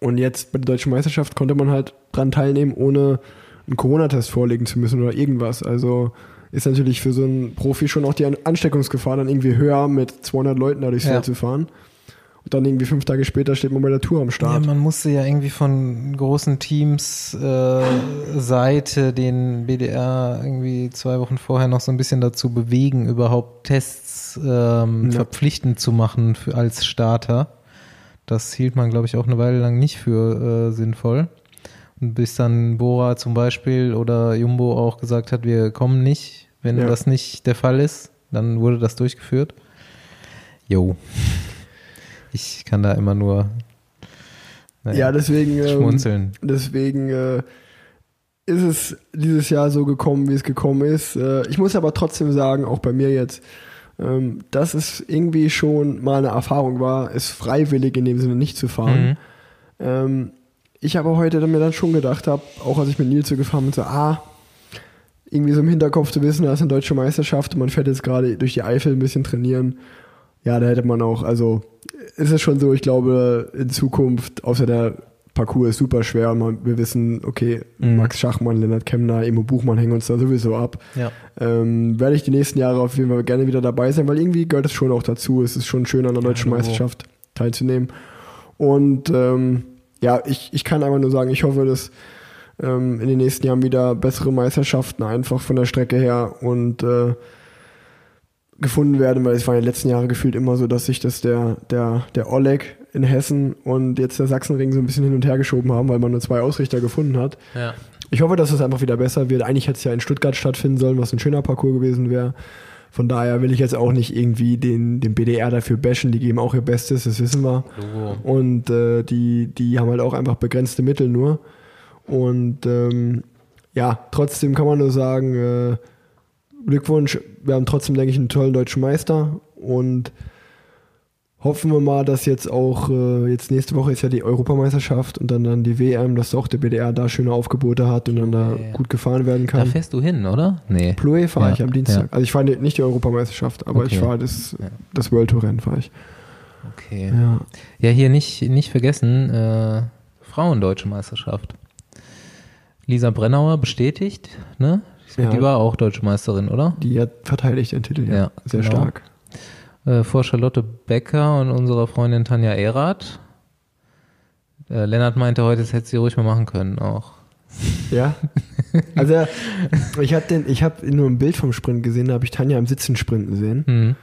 Und jetzt bei der deutschen Meisterschaft konnte man halt dran teilnehmen, ohne einen Corona-Test vorlegen zu müssen oder irgendwas. Also ist natürlich für so einen Profi schon auch die An- Ansteckungsgefahr dann irgendwie höher, mit 200 Leuten da durchs Ja. Feld zu fahren. Und dann irgendwie fünf Tage später steht man bei der Tour am Ja, Start. man musste ja irgendwie von großen Teams äh, Seite den BDR irgendwie zwei Wochen vorher noch so ein bisschen dazu bewegen, überhaupt Tests ähm, Ja. verpflichtend zu machen für, als Starter. Das hielt man, glaube ich, auch eine Weile lang nicht für äh, sinnvoll. Bis dann Bora zum Beispiel oder Jumbo auch gesagt hat, wir kommen nicht, wenn Ja. das nicht der Fall ist, dann wurde das durchgeführt. Jo. Ich kann da immer nur naja, Ja, deswegen, ähm, schmunzeln. deswegen äh, ist es dieses Jahr so gekommen, wie es gekommen ist. Äh, ich muss aber trotzdem sagen, auch bei mir jetzt, ähm, dass es irgendwie schon mal eine Erfahrung war, es freiwillig in dem Sinne nicht zu fahren. Mhm. Ähm, ich aber heute dann mir dann schon gedacht habe, auch als ich mit Nils so gefahren bin, so, ah, irgendwie so im Hinterkopf zu wissen, da ist eine deutsche Meisterschaft und man fährt jetzt gerade durch die Eifel ein bisschen trainieren. Ja, da hätte man auch, also ist es schon so, ich glaube, in Zukunft, außer der Parcours ist super schwer und man, wir wissen, okay, Mhm. Max Schachmann, Lennart Kemner, Emo Buchmann hängen uns da sowieso ab. Ja. Ähm, werde ich die nächsten Jahre auf jeden Fall gerne wieder dabei sein, weil irgendwie gehört es schon auch dazu. Es ist schon schön, an der Ja, deutschen Logo. Meisterschaft teilzunehmen. Und ähm, ja, ich, ich kann einfach nur sagen, ich hoffe, dass ähm, in den nächsten Jahren wieder bessere Meisterschaften einfach von der Strecke her und äh, gefunden werden, weil es war in den letzten Jahren gefühlt immer so, dass sich das der, der, der Oleg in Hessen und jetzt der Sachsenring so ein bisschen hin und her geschoben haben, weil man nur zwei Ausrichter gefunden hat. Ja. Ich hoffe, dass es einfach wieder besser wird. Eigentlich hätte es ja in Stuttgart stattfinden sollen, was ein schöner Parcours gewesen wäre. Von daher will ich jetzt auch nicht irgendwie den, den BDR dafür bashen. Die geben auch ihr Bestes, das wissen wir. Logo. Und äh, die, die haben halt auch einfach begrenzte Mittel nur. Und ähm, ja, trotzdem kann man nur sagen, äh, Glückwunsch. Wir haben trotzdem, denke ich, einen tollen deutschen Meister. Und hoffen wir mal, dass jetzt auch, äh, jetzt nächste Woche ist ja die Europameisterschaft und dann, dann die WM, dass auch der BDR da schöne Aufgebote hat und dann da Ja. gut gefahren werden Da kann. fährst du hin, oder? Nee. Ploe fahre Ja, ich am Dienstag. Also ich fahre nicht die Europameisterschaft, aber ich Okay. fahre das, das World Tour Rennen fahre ich. Okay. Ja. Hier nicht, nicht vergessen, äh, Frauendeutsche Meisterschaft. Lisa Brennauer bestätigt, ne? Ja. Die war auch Deutsche Meisterin, oder? Die hat verteidigt den Titel, ja. Ja, Sehr genau. stark. Äh, vor Charlotte Becker und unserer Freundin Tanja Erath. Äh, Lennart meinte heute, das hätte sie ruhig mal machen können auch. Ja. Also ich habe den, ich habe nur ein Bild vom Sprint gesehen, da habe ich Tanja am Sitzen sprinten sehen. Hm.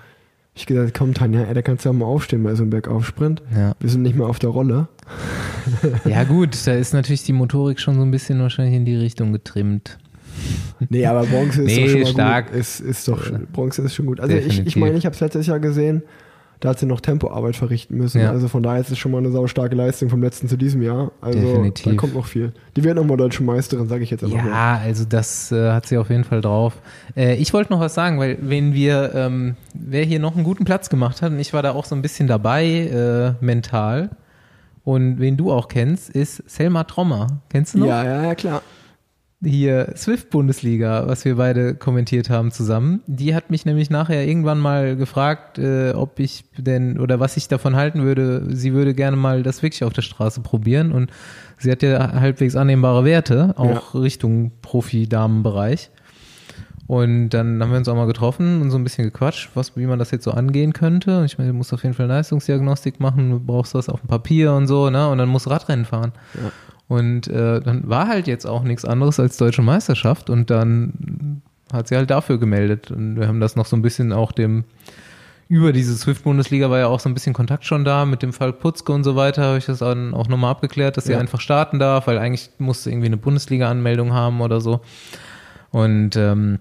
Ich gesagt, komm Tanja, ey, da kannst du auch mal aufstehen bei so einem Bergaufsprint. Ja. Wir sind nicht mehr auf der Rolle. ja gut, da ist natürlich die Motorik schon so ein bisschen wahrscheinlich in die Richtung getrimmt. Nee, aber Bronze ist Nee, doch schon mal stark. gut. Ist, ist doch, Bronze ist schon gut. Also ich, ich Definitiv. meine, ich habe es letztes Jahr gesehen, da hat sie noch Tempoarbeit verrichten müssen. Ja. Also von daher ist es schon mal eine saustarke Leistung vom letzten zu diesem Jahr. Also Definitiv. da kommt noch viel. Die wird nochmal deutsche Meisterin, sage ich jetzt einfach mal. Ja, also das äh, hat sie auf jeden Fall drauf. Äh, ich wollte noch was sagen, weil wenn wir, ähm, wer hier noch einen guten Platz gemacht hat, und ich war da auch so ein bisschen dabei, äh, mental, und wen du auch kennst, ist Selma Trommer. Kennst du noch? Ja, ja, ja, klar. Hier Swift-Bundesliga, was wir beide kommentiert haben zusammen, die hat mich nämlich nachher irgendwann mal gefragt, äh, ob ich denn oder was ich davon halten würde. Sie würde gerne mal das wirklich auf der Straße probieren und sie hat ja halbwegs annehmbare Werte, auch Richtung Profi-Damenbereich. Und dann haben wir uns auch mal getroffen und so ein bisschen gequatscht, was, wie man das jetzt so angehen könnte. Und ich meine, du musst auf jeden Fall Leistungsdiagnostik machen, du brauchst was auf dem Papier und so, ne? Und dann musst du Radrennen fahren. Ja. Und äh, dann war halt jetzt auch nichts anderes als deutsche Meisterschaft und dann hat sie halt dafür gemeldet. Und wir haben das noch so ein bisschen auch dem, über diese Swift-Bundesliga war ja auch so ein bisschen Kontakt schon da mit dem Fall Putzke und so weiter, habe ich das dann auch nochmal abgeklärt, dass sie Ja. einfach starten darf, weil eigentlich musste irgendwie eine Bundesliga-Anmeldung haben oder so. Und ähm,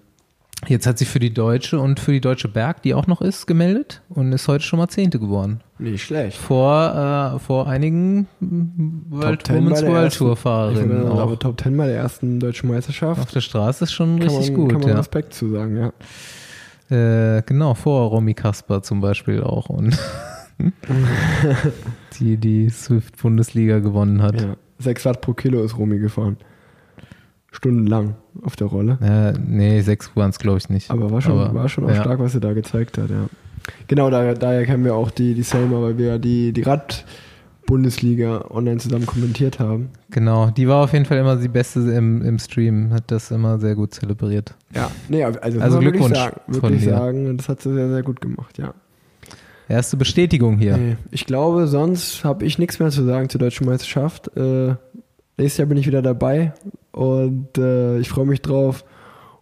jetzt hat sie für die Deutsche und für die Deutsche Berg, die auch noch ist, gemeldet und ist heute schon mal Zehnte geworden. Nicht schlecht. Vor, äh, vor einigen World, 10 Women's World Tour Ich Fahrerinnen auch. aber Top 10 bei der ersten deutschen Meisterschaft. Auf der Straße ist schon kann richtig man, gut, kann man ja. Respekt zu sagen, ja. Äh, genau, vor Romy Kasper zum Beispiel auch und die die Swift Bundesliga gewonnen hat. ja. 6 Watt pro Kilo ist Romy gefahren. Stundenlang auf der Rolle. Äh, nee, sechs waren es glaube ich nicht. Aber war schon, Aber, war schon auch ja. stark, was sie da gezeigt hat, ja. Genau, daher, daher kennen wir auch die, die Selma, weil wir ja die, die Rad-Bundesliga online zusammen kommentiert haben. Genau, die war auf jeden Fall immer die Beste im, im Stream, hat das immer sehr gut zelebriert. Ja, nee, also, Also muss man wirklich Glückwunsch sagen, von wirklich dir. sagen, das hat sie sehr, sehr gut gemacht, ja. Erste Bestätigung hier. Nee, ich glaube, sonst habe ich nichts mehr zu sagen zur deutschen Meisterschaft. Äh, nächstes Jahr bin ich wieder dabei und äh, ich freue mich drauf.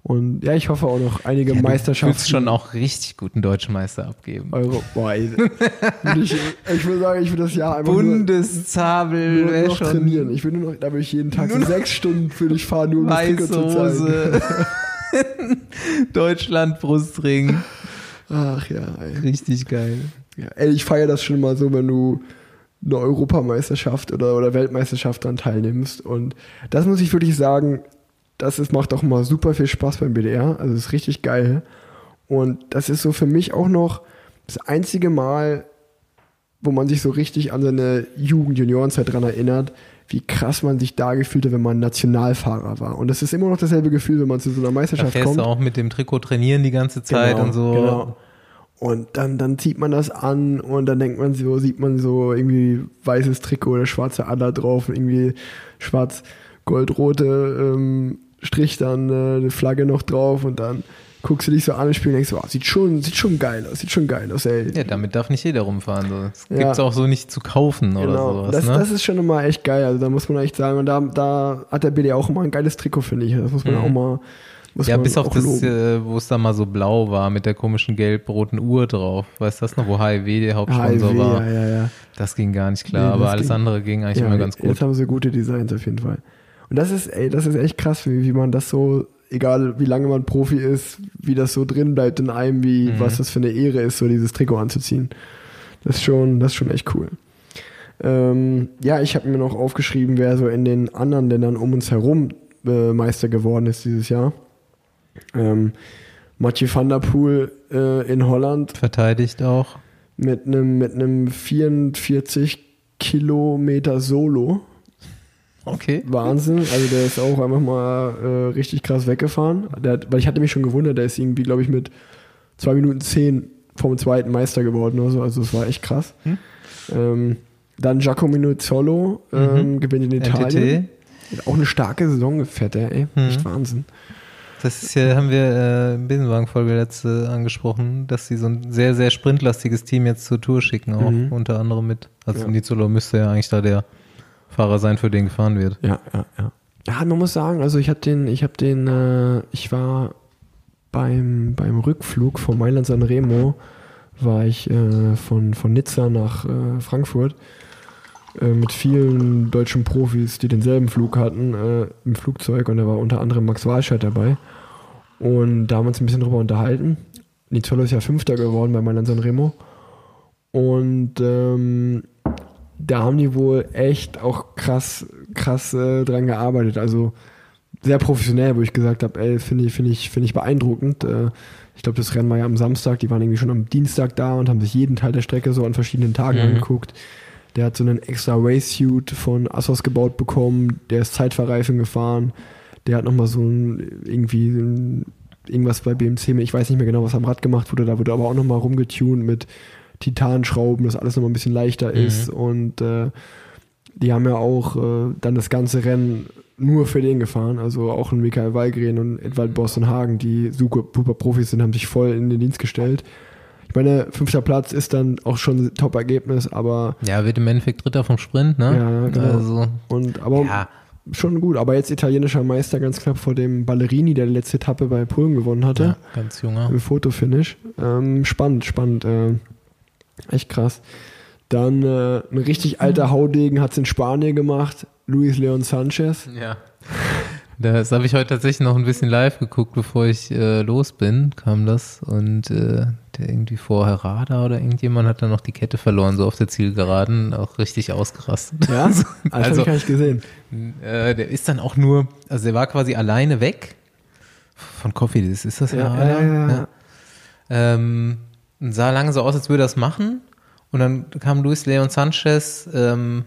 Und ja, ich hoffe auch noch einige Ja, du Meisterschaften. willst schon auch richtig guten deutschen Meister abgeben. Euro. Boah, will ich, ich will sagen, ich will das Jahr einfach nur, Bundeszabel, nur wäre noch trainieren. Ich will nur noch, da will ich jeden Tag so Nur sechs Stunden für dich fahren, nur um weiße zu zeigen. Hose. Deutschland Brustring. Ach ja, ey. Richtig geil. Ja, ey, ich feiere das schon mal so, wenn du eine Europameisterschaft oder, oder Weltmeisterschaft daran teilnimmst. Und das muss ich wirklich sagen, das ist, macht auch mal super viel Spaß beim BDR. Also es ist richtig geil. Und das ist so für mich auch noch das einzige Mal, wo man sich so richtig an seine Jugend, Juniorenzeit dran erinnert, wie krass man sich da gefühlt hat, wenn man Nationalfahrer war. Und das ist immer noch dasselbe Gefühl, wenn man zu so einer Da Meisterschaft fährst kommt. du auch mit dem Trikot trainieren die ganze Zeit Genau, und so. Genau. Und dann, dann zieht man das an und dann denkt man so, sieht man so irgendwie weißes Trikot oder schwarze Adler drauf, irgendwie schwarz-goldrote ähm, Strich, dann äh, eine Flagge noch drauf und dann guckst du dich so an und spielst und denkst, so, wow, sieht schon, sieht schon geil aus, sieht schon geil aus, ey. Ja, damit darf nicht jeder rumfahren. So. Das Ja. gibt's auch so nicht zu kaufen oder Genau, sowas. das, ne? das ist schon immer echt geil. Also da muss man echt sagen, und da, da hat der BD auch immer ein geiles Trikot, finde ich. Das muss man Mhm. auch mal. Muss ja, bis auf auch das, äh, wo es dann mal so blau war mit der komischen gelb-roten Uhr drauf. Weißt du das noch, wo HIW der Hauptsponsor HIW, war? ja, ja, ja. Das ging gar nicht klar, Nee, aber alles ging- andere ging eigentlich ja, immer ganz gut. Jetzt haben sie gute Designs auf jeden Fall. Und das ist, ey, das ist echt krass, wie, wie man das so, egal wie lange man Profi ist, wie das so drin bleibt in einem, wie, Mhm. was das für eine Ehre ist, so dieses Trikot anzuziehen. Das ist schon, das ist schon echt cool. Ähm, ja, ich habe mir noch aufgeschrieben, wer so in den anderen Ländern um uns herum äh, Meister geworden ist dieses Jahr. Ähm, Mathieu van der Poel äh, in Holland Verteidigt auch. mit einem mit einem 44 Kilometer Solo. Okay. Wahnsinn. Also der ist auch einfach mal äh, richtig krass weggefahren. Hat, weil ich hatte mich schon gewundert, der ist irgendwie, glaube ich, mit 2 Minuten 10 vom zweiten Meister geworden oder so. Also das war echt krass. Hm. Ähm, dann Giacomino Zollo ähm, Mhm. gewinnt in Italien. Hat Auch eine starke Saison gefährt, ey. Mhm. Echt Wahnsinn. Das ist ja, haben wir äh, in Besenwagen-Folge letzte angesprochen, dass sie so ein sehr, sehr sprintlastiges Team jetzt zur Tour schicken, auch Mhm. unter anderem mit. Also Ja. Nizolo müsste ja eigentlich da der Fahrer sein, für den gefahren wird. Ja, ja, ja. Ja, man muss sagen, also ich habe den, ich habe den, äh, ich war beim, beim Rückflug von Mailand San Remo, war ich äh, von, von Nizza nach äh, Frankfurt äh, mit vielen deutschen Profis, die denselben Flug hatten, äh, im Flugzeug und da war unter anderem Max Walscheid dabei. Und da haben wir uns ein bisschen drüber unterhalten. Nizzolo ist ja Fünfter geworden bei Mailand San Remo. Und ähm, da haben die wohl echt auch krass, krass äh, dran gearbeitet. Also sehr professionell, wo ich gesagt habe, ey, finde ich, finde ich, finde ich beeindruckend. Äh, ich glaube, das Rennen war ja am Samstag, die waren irgendwie schon am Dienstag da und haben sich jeden Teil der Strecke so an verschiedenen Tagen Mhm. angeguckt. Der hat so einen extra Race-Suit von Assos gebaut bekommen, der ist Zeitverreifen gefahren, der hat nochmal so ein, irgendwie ein, irgendwas bei BMC, ich weiß nicht mehr genau, was am Rad gemacht wurde, da wurde aber auch nochmal rumgetunt mit Titanschrauben, dass alles nochmal ein bisschen leichter Mhm. ist und äh, die haben ja auch äh, dann das ganze Rennen nur für den gefahren. Also auch ein Michael Walgren und Edward Boston Hagen, die super, super Profis sind, haben sich voll in den Dienst gestellt. Ich meine, fünfter Platz ist dann auch schon ein Top-Ergebnis, aber Ja, wird im Endeffekt Dritter vom Sprint, ne? Ja, genau. Also, und aber ja, schon gut. Aber jetzt italienischer Meister ganz knapp vor dem Ballerini, der die letzte Etappe bei Polen gewonnen hatte. ja, ganz junger. Im Fotofinish. Ähm, spannend, spannend. Äh, echt krass. Dann äh, ein richtig alter Haudegen hat es in Spanien gemacht. Luis Leon Sanchez. Ja. Das habe ich heute tatsächlich noch ein bisschen live geguckt, bevor ich äh, los bin, kam das. Und äh, der irgendwie vor Herrada oder irgendjemand hat dann noch die Kette verloren, so auf der Zielgeraden, auch richtig ausgerastet. Ja, also, das Also- habe ich gar nicht gesehen. Äh, der ist dann auch nur, also der war quasi alleine weg von Coffee, das ist das Ja, ja, ja, ja. Ähm, und sah lange so aus, als würde er das machen. Und dann kam Luis Leon Sanchez ähm,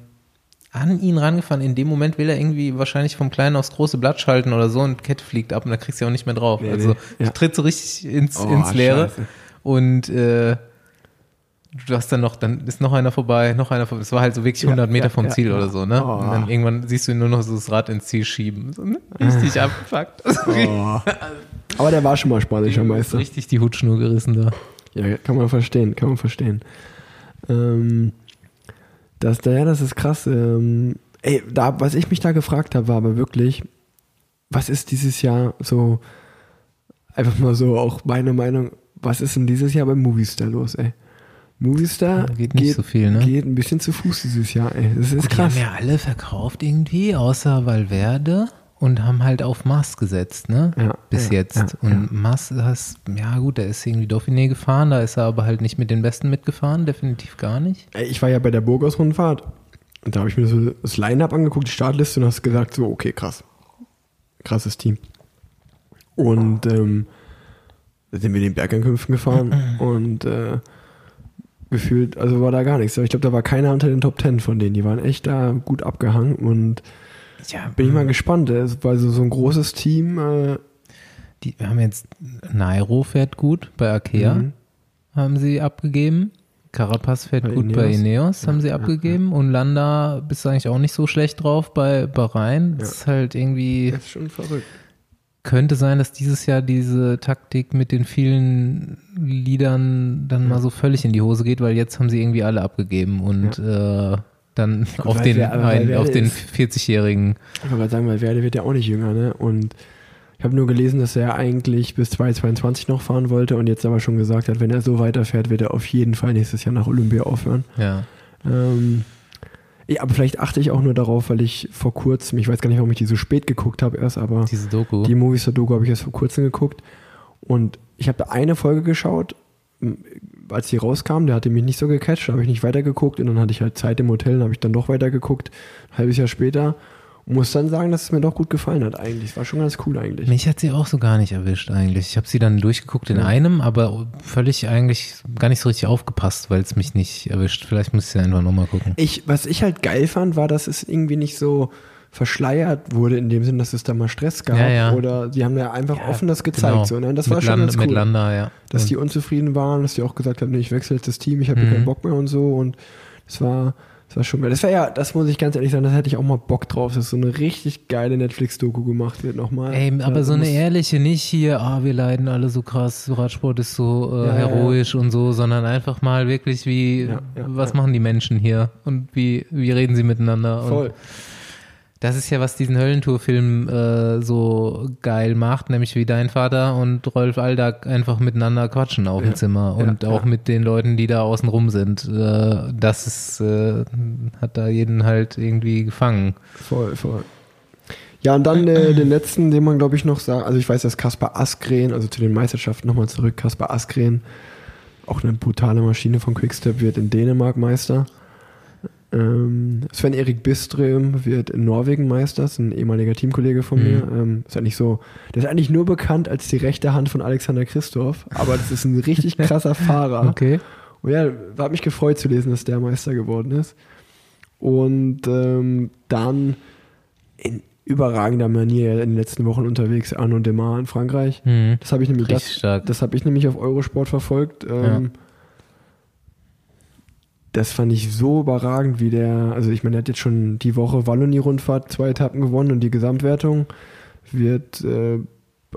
an ihn rangefahren. In dem Moment will er irgendwie wahrscheinlich vom Kleinen aufs große Blatt schalten oder so und Kette fliegt ab und da kriegst du ja auch nicht mehr drauf. Nee, also nee, ja. du tritt so richtig ins, Oh, ins Leere. Scheiße. Und äh, du hast dann noch, dann ist noch einer vorbei, noch einer vorbei. Das war halt so wirklich Ja, 100 Meter ja, vom ja. Ziel oder so, ne? Oh. Und dann irgendwann siehst du ihn nur noch so das Rad ins Ziel schieben. So, ne? Richtig abgefuckt. Oh. Aber der war schon mal spanischer Meister. Richtig die Hutschnur gerissen da. Ja, kann man verstehen, kann man verstehen. Ähm, das, ja, das ist krass. Ähm, ey, da, was ich mich da gefragt habe, war aber wirklich, was ist dieses Jahr so, einfach mal so auch meine Meinung, was ist denn dieses Jahr beim Movistar los, ey? Movistar Ja, geht nicht so viel, ne? geht ein bisschen zu Fuß dieses Jahr, ey. Das ist Die krass. haben ja alle verkauft irgendwie, außer Valverde und haben halt auf Mars gesetzt, ne? Ja, Bis ja, jetzt. ja, und. Mars, das, ja gut, der ist irgendwie Dauphiné gefahren, da ist er aber halt nicht mit den Besten mitgefahren, definitiv gar nicht. Ey, Ich war ja bei der Burgos-Rundfahrt und da habe ich mir so das Line-Up angeguckt, die Startliste und hast gesagt, so, okay, krass. Krasses Team. Und ähm, da sind wir den Bergankünften gefahren und äh, gefühlt, also war da gar nichts. Aber ich glaube, da war keiner unter den Top Ten von denen. Die waren echt da gut abgehangen und Ja, bin ich mal gespannt. Es war so, so ein großes Team. Äh, Die, wir haben jetzt Nairo fährt gut bei Arkea, Mhm. haben sie abgegeben. Carapaz fährt Bei gut bei Ineos. Ineos, haben sie abgegeben. Und Landa bist du eigentlich auch nicht so schlecht drauf bei Bahrain. Das ist halt irgendwie. das ist schon verrückt. Könnte sein, dass dieses Jahr diese Taktik mit den vielen Liedern dann mal so völlig in die Hose geht, weil jetzt haben sie irgendwie alle abgegeben und äh, dann auf weil den, wer- aber weil einen, auf den ist- 40-Jährigen. Ich wollte gerade sagen, weil Werde wird ja auch nicht jünger, ne? Und ich habe nur gelesen, dass er eigentlich bis 2022 noch fahren wollte und jetzt aber schon gesagt hat, wenn er so weiterfährt, wird er auf jeden Fall nächstes Jahr nach Olympia aufhören. Ja. Ähm, ja, aber vielleicht achte ich auch nur darauf, weil ich vor kurzem, ich weiß gar nicht, warum ich die so spät geguckt habe erst, aber Diese Doku. die Movies Doku habe ich erst vor kurzem geguckt und ich habe da eine Folge geschaut, als die rauskam, der hatte mich nicht so gecatcht, habe ich nicht weitergeguckt und dann hatte ich halt Zeit im Hotel, habe ich dann doch weitergeguckt, ein halbes Jahr später muss dann sagen, dass es mir doch gut gefallen hat eigentlich. Es war schon ganz cool eigentlich. Mich hat sie auch so gar nicht erwischt eigentlich. Ich habe sie dann durchgeguckt in einem, aber völlig eigentlich gar nicht so richtig aufgepasst, weil es mich nicht erwischt. Vielleicht muss ich sie einfach nochmal gucken. Ich, was ich halt geil fand, war, dass es irgendwie nicht so verschleiert wurde, in dem Sinn, dass es da mal Stress gab. Ja, ja. Oder die haben ja einfach offen das gezeigt. Genau. So, ne? Das mit war schon Land, ganz cool. Mit Landa, ja. dass die unzufrieden waren, dass die auch gesagt haben, nee, ich wechsle jetzt das Team, ich habe hier Mhm. keinen Bock mehr und so. Und das war, das war schon geil. Das war ja, das muss ich ganz ehrlich sagen, das hätte ich auch mal Bock drauf, dass so eine richtig geile Netflix-Doku gemacht wird nochmal. Ey, aber Ja, so eine ehrliche, nicht hier, ah, wir leiden alle so krass, Radsport ist so äh, Ja, ja, heroisch und so, sondern einfach mal wirklich wie, Ja, ja, was ja. machen die Menschen hier und wie, wie reden sie miteinander. Voll. Das ist ja, was diesen Höllentour-Film äh, so geil macht, nämlich wie dein Vater und Rolf Aldag einfach miteinander quatschen auf Ja, dem Zimmer ja, und auch ja. mit den Leuten, die da außen rum sind. Äh, das ist, äh, hat da jeden halt irgendwie gefangen. Voll, voll. Ja, und dann äh, den letzten, den man, glaube ich, noch sagt, also ich weiß, dass Kaspar Askren, also zu den Meisterschaften nochmal zurück, Kaspar Askren, auch eine brutale Maschine von Quickstep, wird in Dänemark Meister. Ähm, Sven-Erik Biström wird in Norwegen Meister, ist ein ehemaliger Teamkollege von Mhm. mir. Ähm, ist eigentlich so, der ist eigentlich nur bekannt als die rechte Hand von Alexander Christoph, aber das ist ein richtig krasser Fahrer. Okay. Und ja, hat mich gefreut zu lesen, dass der Meister geworden ist. Und ähm, dann in überragender Manier in den letzten Wochen unterwegs, Arnaud Demar in Frankreich. Mhm. Das habe ich nämlich, Richtig das, stark. das habe ich nämlich auf Eurosport verfolgt. Ähm, das fand ich so überragend, wie der, also ich meine, der hat jetzt schon die Woche Wallonie-Rundfahrt zwei Etappen gewonnen und die Gesamtwertung wird, äh,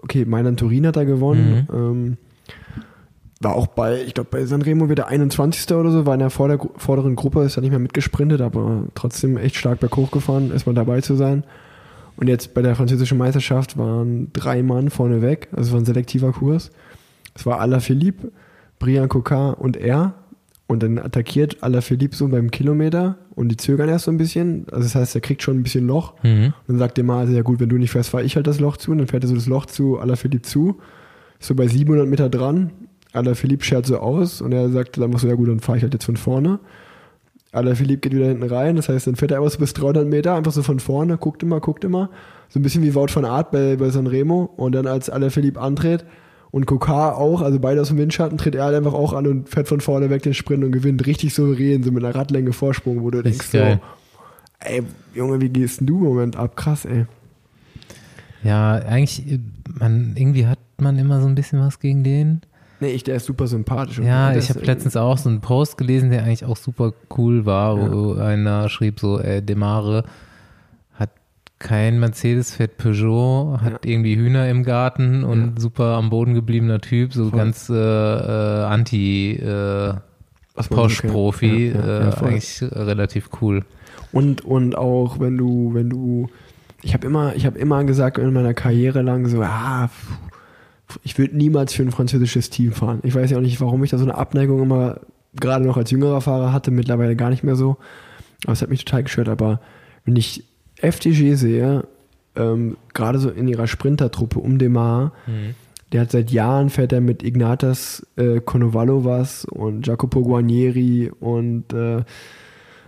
okay, Mailand Turin hat er gewonnen. Mhm. Ähm, war auch bei, ich glaube, bei Sanremo wird der 21. oder so, war in der vorder vorderen Gruppe, ist ja nicht mehr mitgesprintet, aber trotzdem echt stark berghoch gefahren, erstmal dabei zu sein. Und jetzt bei der französischen Meisterschaft waren drei Mann vorne weg, also es war ein selektiver Kurs. Es war Alaphilippe, Brian Coquin und er. Und dann attackiert Alaphilippe so beim Kilometer und die zögern erst so ein bisschen. Also das heißt, er kriegt schon ein bisschen Loch. Mhm. Und dann sagt der Mase, ja gut, wenn du nicht fährst, fahre ich halt das Loch zu. Und dann fährt er so das Loch zu Alaphilippe zu. Ist so bei 700 Meter dran. Alaphilippe schert so aus und er sagt dann so, ja gut, dann fahre ich halt jetzt von vorne. Alaphilippe geht wieder hinten rein, das heißt, dann fährt er einfach so bis 300 Meter, einfach so von vorne, guckt immer, guckt immer. So ein bisschen wie Wout von Art bei, bei Sanremo. Und dann als Alaphilippe antritt und Kokar auch, also beide aus dem Windschatten, tritt er halt einfach auch an und fährt von vorne weg den Sprint und gewinnt richtig souverän, so mit einer Radlänge Vorsprung, wo du denkst Richtig geil. so, ey, Junge, wie gehst denn du im Moment ab? Krass, ey. Ja, eigentlich, man, irgendwie hat man immer so ein bisschen was gegen den. Nee, ich, der ist super sympathisch. Ja, ich das, habe letztens auch so einen Post gelesen, der eigentlich auch super cool war, wo einer schrieb so, äh, Demare kein Mercedes, fährt Peugeot, hat irgendwie Hühner im Garten und super am Boden gebliebener Typ, so Voll. ganz äh, äh, anti äh. Porsche-Profi, Ja, ja, äh, ja, eigentlich relativ cool. Und, und auch wenn du, wenn du, ich habe immer, ich habe immer gesagt in meiner Karriere lang so, ah, ich würde niemals für ein französisches Team fahren. Ich weiß ja auch nicht, warum ich da so eine Abneigung immer gerade noch als jüngerer Fahrer hatte, mittlerweile gar nicht mehr so. Aber es hat mich total gestört. Aber wenn ich FDG sehe, ähm, gerade so in ihrer Sprintertruppe um Demar, der hat seit Jahren fährt er mit Ignatas äh, Konovalovas und Jacopo Guarnieri und äh,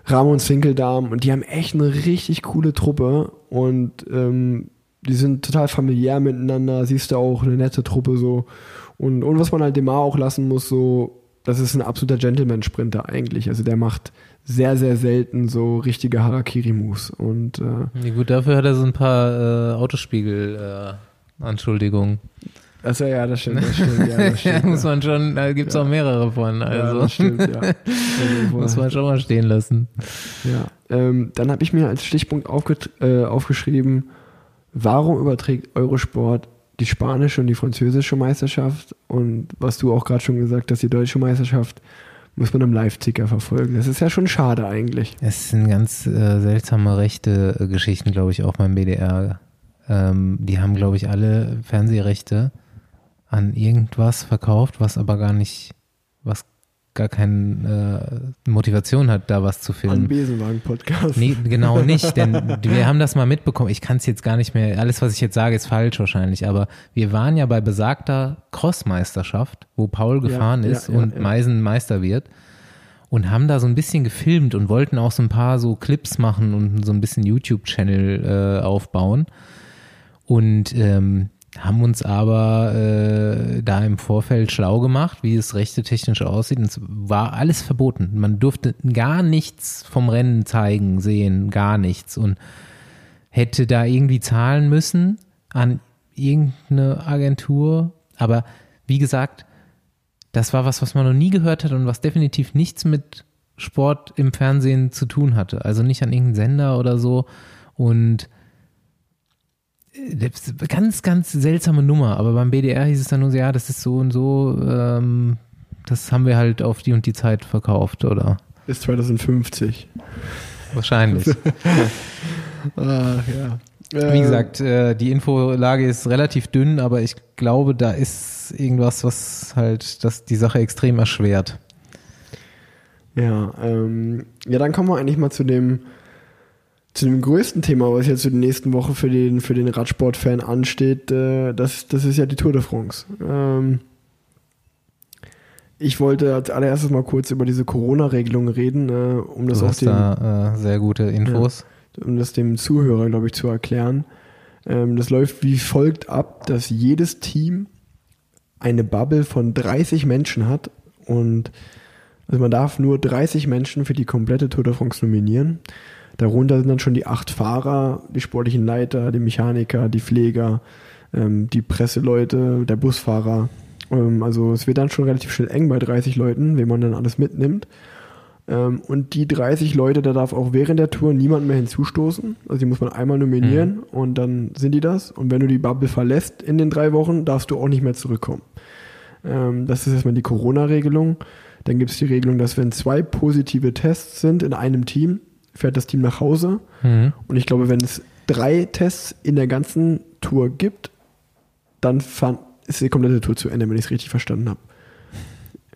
Ramon Sinkeldam und die haben echt eine richtig coole Truppe. Und ähm, die sind total familiär miteinander, siehst du auch eine nette Truppe so. Und, und was man halt Demar auch lassen muss, so das ist ein absoluter Gentleman-Sprinter eigentlich, also der macht sehr, sehr selten so richtige Harakiri-Moves und äh, Ja, gut, dafür hat er so ein paar äh, Autospiegel äh, also ja, das stimmt, das stimmt, ja, das Ja, stimmt, muss man schon, da gibt es Ja. auch mehrere von, ja, also das stimmt, ja. Also, muss man schon mal stehen lassen. Ja, ähm, dann habe ich mir als Stichpunkt äh, aufgeschrieben, warum überträgt Eurosport die spanische und die französische Meisterschaft und was du auch gerade schon gesagt hast, die deutsche Meisterschaft muss man im Live-Ticker verfolgen. Das ist ja schon schade eigentlich. Es sind ganz äh, seltsame rechte äh, Geschichten, glaube ich, auch beim BDR. Ähm, die haben, glaube ich, alle Fernsehrechte an irgendwas verkauft, was aber gar nicht, gar keine äh, Motivation hat, da was zu filmen. Besenwagen-Podcast. Nee, genau nicht, denn wir haben das mal mitbekommen. Ich kann es jetzt gar nicht mehr, alles, was ich jetzt sage, ist falsch wahrscheinlich, aber wir waren ja bei besagter Crossmeisterschaft, wo Paul gefahren ja, ist ja, und ja. Meisen Meister wird und haben da so ein bisschen gefilmt und wollten auch so ein paar so Clips machen und so ein bisschen YouTube-Channel äh, aufbauen und ähm, haben uns aber äh, da im Vorfeld schlau gemacht, wie es rechte technisch aussieht. Und es war alles verboten. Man durfte gar nichts vom Rennen zeigen, sehen, gar nichts. Und hätte da irgendwie zahlen müssen an irgendeine Agentur. Aber wie gesagt, das war was, was man noch nie gehört hat und was definitiv nichts mit Sport im Fernsehen zu tun hatte. Also nicht an irgendeinen Sender oder so. Und äh, das ist eine ganz, ganz seltsame Nummer. Aber beim BDR hieß es dann nur so, ja, das ist so und so, ähm, das haben wir halt auf die und die Zeit verkauft, oder? Bis 2050. Wahrscheinlich. Ach ja. Wie Äh, gesagt, äh, die Infolage ist relativ dünn, aber ich glaube, da ist irgendwas, was halt das die Sache extrem erschwert. Ja, ähm, ja, dann kommen wir eigentlich mal zu dem, zu dem größten Thema, was jetzt für die nächsten Woche für den, für den Radsportfan ansteht. Äh, das, das ist ja die Tour de France. Ähm, ich wollte als allererstes mal kurz über diese Corona-Regelung reden, äh, um das Du auch hast dem, da äh, sehr gute Infos. um das dem Zuhörer, glaube ich, zu erklären. Ähm, das läuft wie folgt ab, dass jedes Team eine Bubble von 30 Menschen hat und also man darf nur 30 Menschen für die komplette Tour de France nominieren. Darunter sind dann schon die acht Fahrer, die sportlichen Leiter, die Mechaniker, die Pfleger, ähm, die Presseleute, der Busfahrer. Ähm, also es wird dann schon relativ schnell eng bei 30 Leuten, wen man dann alles mitnimmt. Ähm, und die 30 Leute, da darf auch während der Tour niemand mehr hinzustoßen. Also die muss man einmal nominieren Mhm. und dann sind die das. Und wenn du die Bubble verlässt in den drei Wochen, darfst du auch nicht mehr zurückkommen. Ähm, das ist erstmal die Corona-Regelung. Dann gibt es die Regelung, dass wenn zwei positive Tests sind in einem Team, fährt das Team nach Hause. Mhm. Und ich glaube, wenn es drei Tests in der ganzen Tour gibt, dann ist die komplette Tour zu Ende, wenn ich es richtig verstanden habe.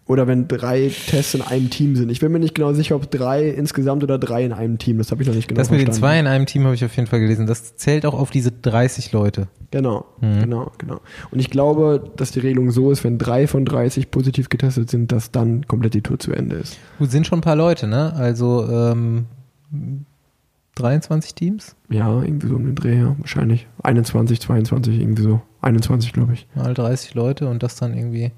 Oder wenn drei Tests in einem Team sind. Ich bin mir nicht genau sicher, ob drei insgesamt oder drei in einem Team. Das habe ich noch nicht genau Das mit den verstanden. zwei in einem Team habe ich auf jeden Fall gelesen. Das zählt auch auf diese 30 Leute. Genau, Mhm. genau, genau. Und ich glaube, dass die Regelung so ist, wenn drei von 30 positiv getestet sind, dass dann komplett die Tour zu Ende ist. Gut, sind schon ein paar Leute, ne? Also ähm, 23 Teams, Ja, irgendwie so um den Dreh, ja, wahrscheinlich. 21, 22, irgendwie so. 21, glaube ich. mal 30 Leute und das dann irgendwie.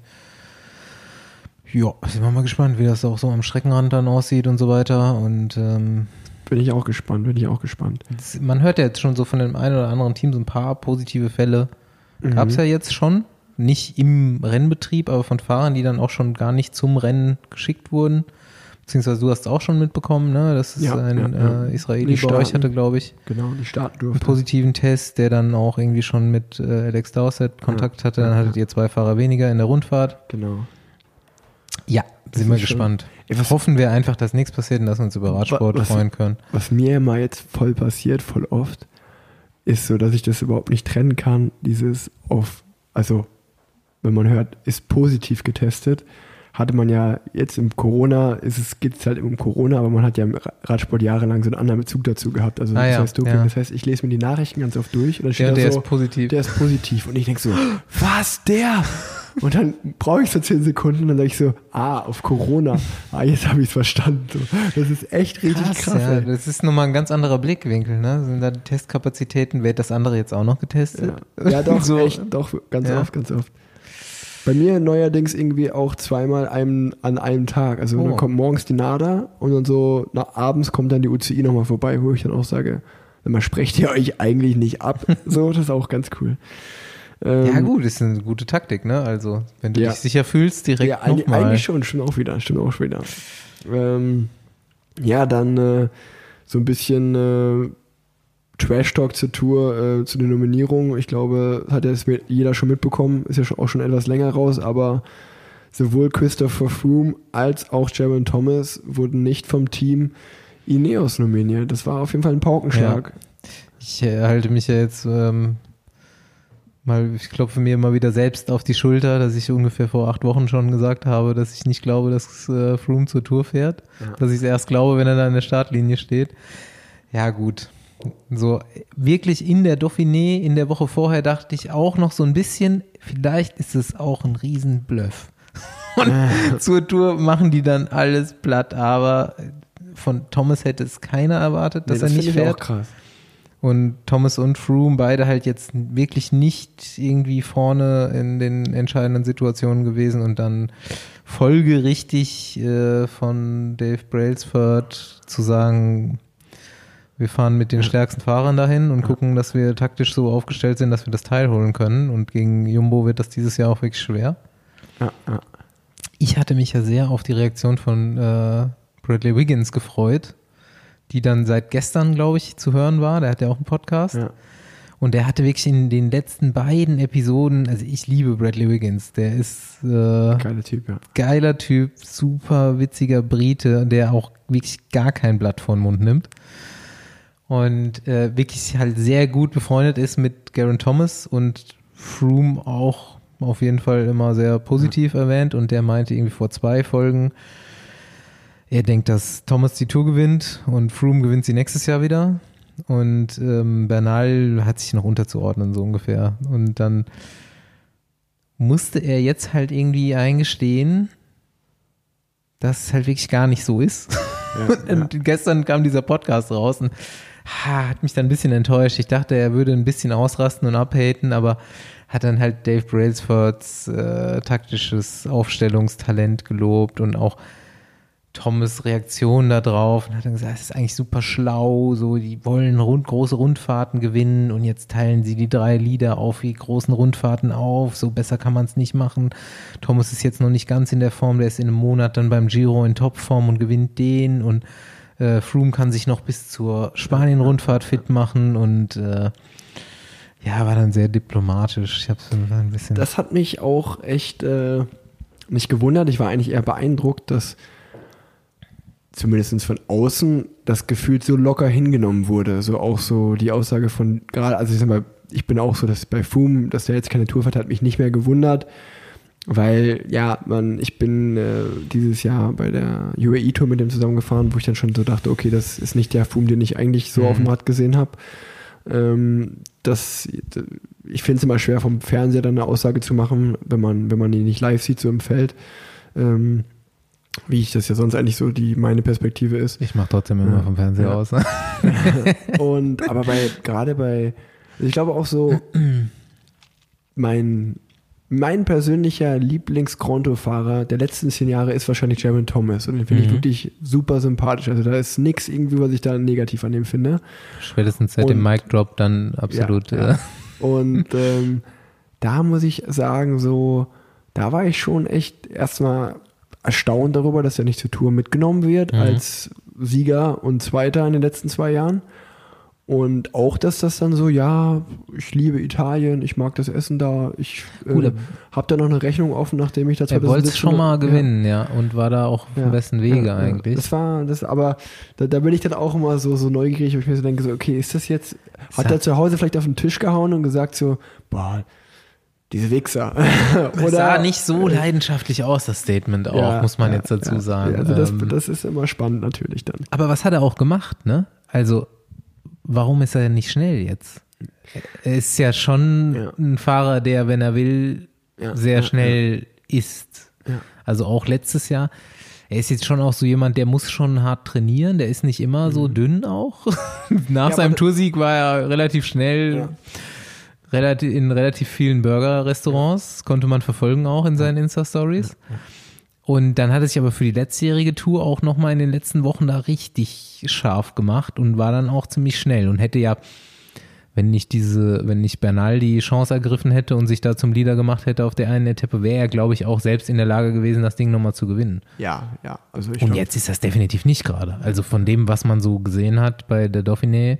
Ja, sind wir mal gespannt, wie das auch so am Streckenrand dann aussieht und so weiter. Und ähm, Bin ich auch gespannt, bin ich auch gespannt. man hört ja jetzt schon so von dem einen oder anderen Team so ein paar positive Fälle. Gab es ja jetzt schon. Nicht im Rennbetrieb, aber von Fahrern, die dann auch schon gar nicht zum Rennen geschickt wurden. Beziehungsweise du hast es auch schon mitbekommen, ne? Das ist Ja, ein ja, ja. Äh, Israeli bei euch hatte, glaube ich, Genau, die starten einen durften. positiven Test, der dann auch irgendwie schon mit äh, Alex Dowsett Kontakt hatte. Dann ja, hattet ihr zwei Fahrer weniger in der Rundfahrt. Genau. Ja, Das sind wir gespannt. Ey, Hoffen wir einfach, dass nichts passiert und dass wir uns über Radsport was- freuen können. Was mir immer jetzt voll passiert, voll oft, ist so, dass ich das überhaupt nicht trennen kann. Dieses auf, also wenn man hört, ist positiv getestet, hatte man ja jetzt im Corona, ist es geht es halt um Corona, aber man hat ja im Ra- Radsport jahrelang so einen anderen Bezug dazu gehabt. Also Ah das ja, heißt Doping. ja. Das heißt, ich lese mir die Nachrichten ganz oft durch und dann steht Der, da der so, ist positiv. der ist positiv. Und ich denke so, was, der? Und dann brauche ich so zehn Sekunden und dann sage ich so, ah, auf Corona. Ah, jetzt habe ich es verstanden. So, das ist echt richtig krass. ja, ey. das ist nochmal ein ganz anderer Blickwinkel, ne? Sind da die Testkapazitäten, wird das andere jetzt auch noch getestet? Ja, ja doch, So. echt, doch, ganz Ja. oft, ganz oft. Bei mir neuerdings irgendwie auch zweimal einem, an einem Tag. Also Oh. dann kommt morgens die NADA und dann so nach abends kommt dann die UCI nochmal vorbei, wo ich dann auch sage, man sprecht ihr euch eigentlich nicht ab. so, das ist auch ganz cool. Ähm, Ja, gut, ist eine gute Taktik, ne? Also, wenn du Ja. dich sicher fühlst, direkt Ja, eigentlich, eigentlich schon, stimmt auch wieder, stimmt auch wieder. Ähm, ja, dann äh, so ein bisschen äh, Trash-Talk zur Tour, äh, zu den Nominierungen. Ich glaube, hat ja jeder schon mitbekommen, ist ja schon, auch schon etwas länger raus, aber sowohl Christopher Froome als auch Jaron Thomas wurden nicht vom Team Ineos nominiert. Das war auf jeden Fall ein Paukenschlag. Ich äh, halte mich ja jetzt ähm, mal, ich klopfe mir immer wieder selbst auf die Schulter, dass ich ungefähr vor acht Wochen schon gesagt habe, dass ich nicht glaube, dass äh, Froome zur Tour fährt. Ja. Dass ich es erst glaube, wenn er da in der Startlinie steht. Ja, gut. So, wirklich in der Dauphiné, in der Woche vorher dachte ich auch noch so ein bisschen, vielleicht ist es auch ein Riesenbluff. Und zur Tour machen die dann alles platt, aber von Thomas hätte es keiner erwartet, dass Nee, das er nicht fährt. auch krass. Und Thomas und Froome beide halt jetzt wirklich nicht irgendwie vorne in den entscheidenden Situationen gewesen und dann folgerichtig äh, von Dave Brailsford zu sagen, wir fahren mit den stärksten Fahrern dahin und gucken, dass wir taktisch so aufgestellt sind, dass wir das Teil holen können. Und gegen Jumbo wird das dieses Jahr auch wirklich schwer. Ja, ja. Ich hatte mich ja sehr auf die Reaktion von äh, Bradley Wiggins gefreut, die dann seit gestern, glaube ich, zu hören war. Der hat ja auch einen Podcast. Ja. Und der hatte wirklich in den letzten beiden Episoden, also ich liebe Bradley Wiggins, der ist äh, Geiler Typ, ja. geiler Typ, super witziger Brite, der auch wirklich gar kein Blatt vor den Mund nimmt. Und äh, wirklich halt sehr gut befreundet ist mit Garen Thomas und Froome auch auf jeden Fall immer sehr positiv erwähnt und der meinte irgendwie vor zwei Folgen, er denkt, dass Thomas die Tour gewinnt und Froome gewinnt sie nächstes Jahr wieder. Und ähm, Bernal hat sich noch unterzuordnen, so ungefähr. Und dann musste er jetzt halt irgendwie eingestehen, dass es halt wirklich gar nicht so ist. Ja, und gestern kam dieser Podcast raus und ha, hat mich dann ein bisschen enttäuscht. Ich dachte, er würde ein bisschen ausrasten und abhaten, aber hat dann halt Dave Brailsfords äh, taktisches Aufstellungstalent gelobt und auch Thomas Reaktion darauf und hat dann gesagt, es ist eigentlich super schlau, so die wollen rund, große Rundfahrten gewinnen und jetzt teilen sie die drei Lieder auf wie großen Rundfahrten auf, so besser kann man es nicht machen. Thomas ist jetzt noch nicht ganz in der Form, der ist in einem Monat dann beim Giro in Topform und gewinnt den und äh, Froome kann sich noch bis zur Spanien-Rundfahrt fit machen und äh, ja, war dann sehr diplomatisch. Ich habe ein bisschen. Das hat mich auch echt äh, nicht gewundert. Ich war eigentlich eher beeindruckt, dass zumindest von außen das Gefühl so locker hingenommen wurde. So auch so die Aussage von gerade, also ich sag mal, ich bin auch so, dass bei Fum, dass der jetzt keine Tour fährt, hat mich nicht mehr gewundert. Weil, ja, man, ich bin äh, dieses Jahr bei der UAE-Tour mit dem zusammengefahren, wo ich dann schon so dachte, okay, das ist nicht der Fum, den ich eigentlich so mhm. auf dem Rad gesehen habe. Ähm, das, ich finde es immer schwer, vom Fernseher dann eine Aussage zu machen, wenn man, wenn man ihn nicht live sieht, so im Feld. Ähm, wie ich das ja sonst eigentlich so die meine Perspektive ist. Ich mache trotzdem immer ja. vom Fernseher ja. aus. Ne? und aber bei gerade bei, ich glaube auch so mein mein persönlicher Lieblings-Gronto-Fahrer der letzten zehn Jahre ist wahrscheinlich Jeremy Thomas. Und den finde mhm. ich wirklich super sympathisch. Also da ist nichts irgendwie, was ich da negativ an dem finde. Spätestens seit und, dem Mic-Drop dann absolut. Ja, ja. Und ähm, da muss ich sagen, so, da war ich schon echt erstmal erstaunt darüber, dass er nicht zur Tour mitgenommen wird mhm. als Sieger und Zweiter in den letzten zwei Jahren. Und auch, dass das dann so, ja, ich liebe Italien, ich mag das Essen da, ich äh, habe da noch eine Rechnung offen, nachdem ich das Er wollte schon mal gewinnen, ja. ja, und war da auch auf ja, dem besten Wege ja, eigentlich. Das war, das, aber da, da bin ich dann auch immer so, so neugierig, wo ich mir so denke, so, okay, ist das jetzt, hat das er zu Hause vielleicht auf den Tisch gehauen und gesagt so, boah, diese Wichser. Oder, sah nicht so leidenschaftlich aus, das Statement auch, ja, muss man ja, jetzt dazu ja, sagen. also das, ähm, das ist immer spannend natürlich dann. Aber was hat er auch gemacht, ne? Also, warum ist er nicht schnell jetzt? Er ist ja schon ein Fahrer, der, wenn er will, sehr schnell ist. Also auch letztes Jahr. Er ist jetzt schon auch so jemand, der muss schon hart trainieren. Der ist nicht immer so mhm. dünn auch. Nach seinem Toursieg war er relativ schnell relativ, in relativ vielen Burger-Restaurants, konnte man verfolgen auch in seinen Insta-Stories. Und dann hat er sich aber für die letztjährige Tour auch nochmal in den letzten Wochen da richtig scharf gemacht und war dann auch ziemlich schnell und hätte ja, wenn nicht diese, wenn nicht Bernal die Chance ergriffen hätte und sich da zum Leader gemacht hätte auf der einen Etappe, wäre er, glaube ich, auch selbst in der Lage gewesen, das Ding nochmal zu gewinnen. Ja, ja. Also und jetzt ist das definitiv nicht gerade. Also von dem, was man so gesehen hat bei der Dauphiné,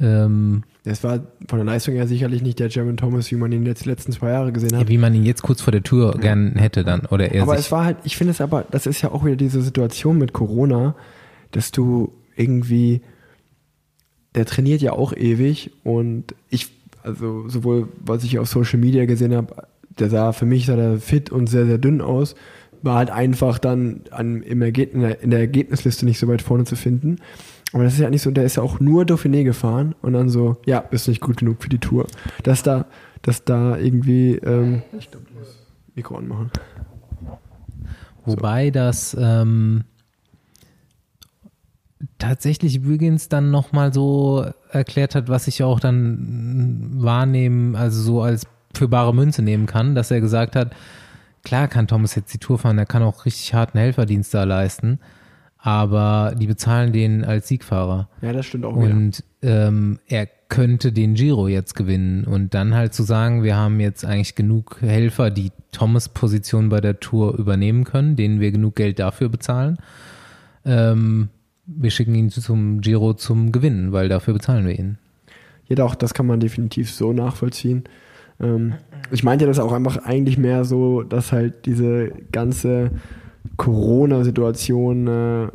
ähm, das war von der Leistung her sicherlich nicht der German Thomas, wie man ihn jetzt die letzten zwei Jahre gesehen hat. Ja, wie man ihn jetzt kurz vor der Tour ja. gern hätte dann. Oder er aber es war halt, ich finde es aber, das ist ja auch wieder diese Situation mit Corona, dass du irgendwie, der trainiert ja auch ewig und ich, also sowohl was ich auf Social Media gesehen habe, der sah für mich sah der fit und sehr, sehr dünn aus, war halt einfach dann an, im Ergebnis, in der Ergebnisliste nicht so weit vorne zu finden. Aber das ist ja nicht so, der ist ja auch nur Dauphiné gefahren und dann so, ja, bist nicht gut genug für die Tour. Dass da, dass da irgendwie, ähm, ich glaube, du Mikro anmachen. Wobei so. das ähm, tatsächlich übrigens dann nochmal so erklärt hat, was ich auch dann wahrnehmen, also so als für bare Münze nehmen kann, dass er gesagt hat, klar kann Thomas jetzt die Tour fahren, er kann auch richtig harten Helferdienst da leisten aber die bezahlen den als Siegfahrer. Ja, das stimmt auch. Und ähm, er könnte den Giro jetzt gewinnen und dann halt zu sagen, wir haben jetzt eigentlich genug Helfer, die Thomas Position bei der Tour übernehmen können, denen wir genug Geld dafür bezahlen. Ähm, wir schicken ihn zum Giro zum Gewinnen, weil dafür bezahlen wir ihn. Ja, doch, das kann man definitiv so nachvollziehen. Ähm, ich meinte das auch einfach eigentlich mehr so, dass halt diese ganze Corona-Situation äh,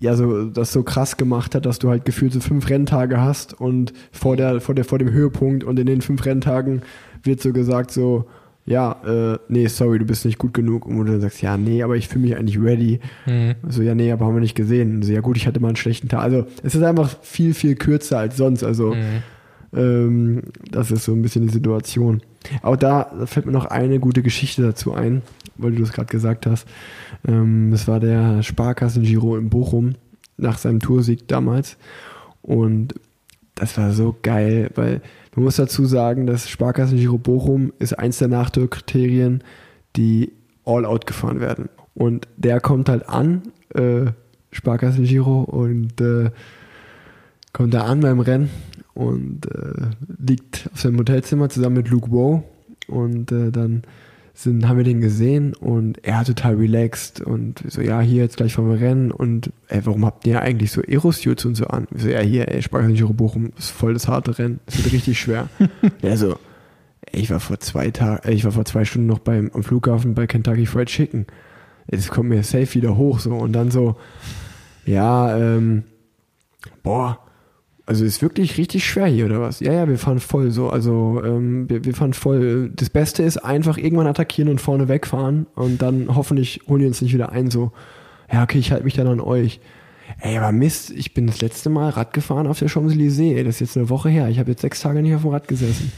ja so das so krass gemacht hat, dass du halt gefühlt so fünf Renntage hast und vor der vor der vor dem Höhepunkt und in den fünf Renntagen wird so gesagt so ja, äh, nee, sorry, du bist nicht gut genug. Und du dann sagst, ja, nee, aber ich fühle mich eigentlich ready. Mhm. So, ja, nee, aber haben wir nicht gesehen. So, ja, gut, ich hatte mal einen schlechten Tag. Also, es ist einfach viel, viel kürzer als sonst. Also, mhm. ähm, das ist so ein bisschen die Situation. Auch da, fällt mir noch eine gute Geschichte dazu ein weil du es gerade gesagt hast. Ähm, das war der Sparkassen-Giro in Bochum nach seinem Toursieg damals. Und das war so geil, weil man muss dazu sagen, dass Sparkassen-Giro Bochum ist eins der Nachtourkriterien, die all out gefahren werden. Und der kommt halt an, äh, Sparkasse Giro und äh, kommt da an beim Rennen und äh, liegt auf seinem Hotelzimmer zusammen mit Luke Woe und äh, dann sind, haben wir den gesehen und er hat total relaxed und so, ja, hier jetzt gleich wir Rennen und ey, warum habt ihr eigentlich so Aerosuits und so an? Wir so, ja, hier, ey, Sparkasse Giro Bochum ist voll das harte Rennen, es wird richtig schwer. ja, so, ey, ich war vor zwei Tagen, ich war vor zwei Stunden noch beim, am Flughafen bei Kentucky Fried Chicken. Es kommt mir safe wieder hoch so und dann so, ja, ähm, boah, also ist wirklich richtig schwer hier, oder was? Ja, ja, wir fahren voll so. Also ähm, wir, wir fahren voll. Das Beste ist einfach irgendwann attackieren und vorne wegfahren und dann hoffentlich holen die uns nicht wieder ein. So, ja, okay, ich halte mich dann an euch. Ey, aber Mist, ich bin das letzte Mal Rad gefahren auf der Champs-Élysées. Das ist jetzt eine Woche her. Ich habe jetzt sechs Tage nicht auf dem Rad gesessen.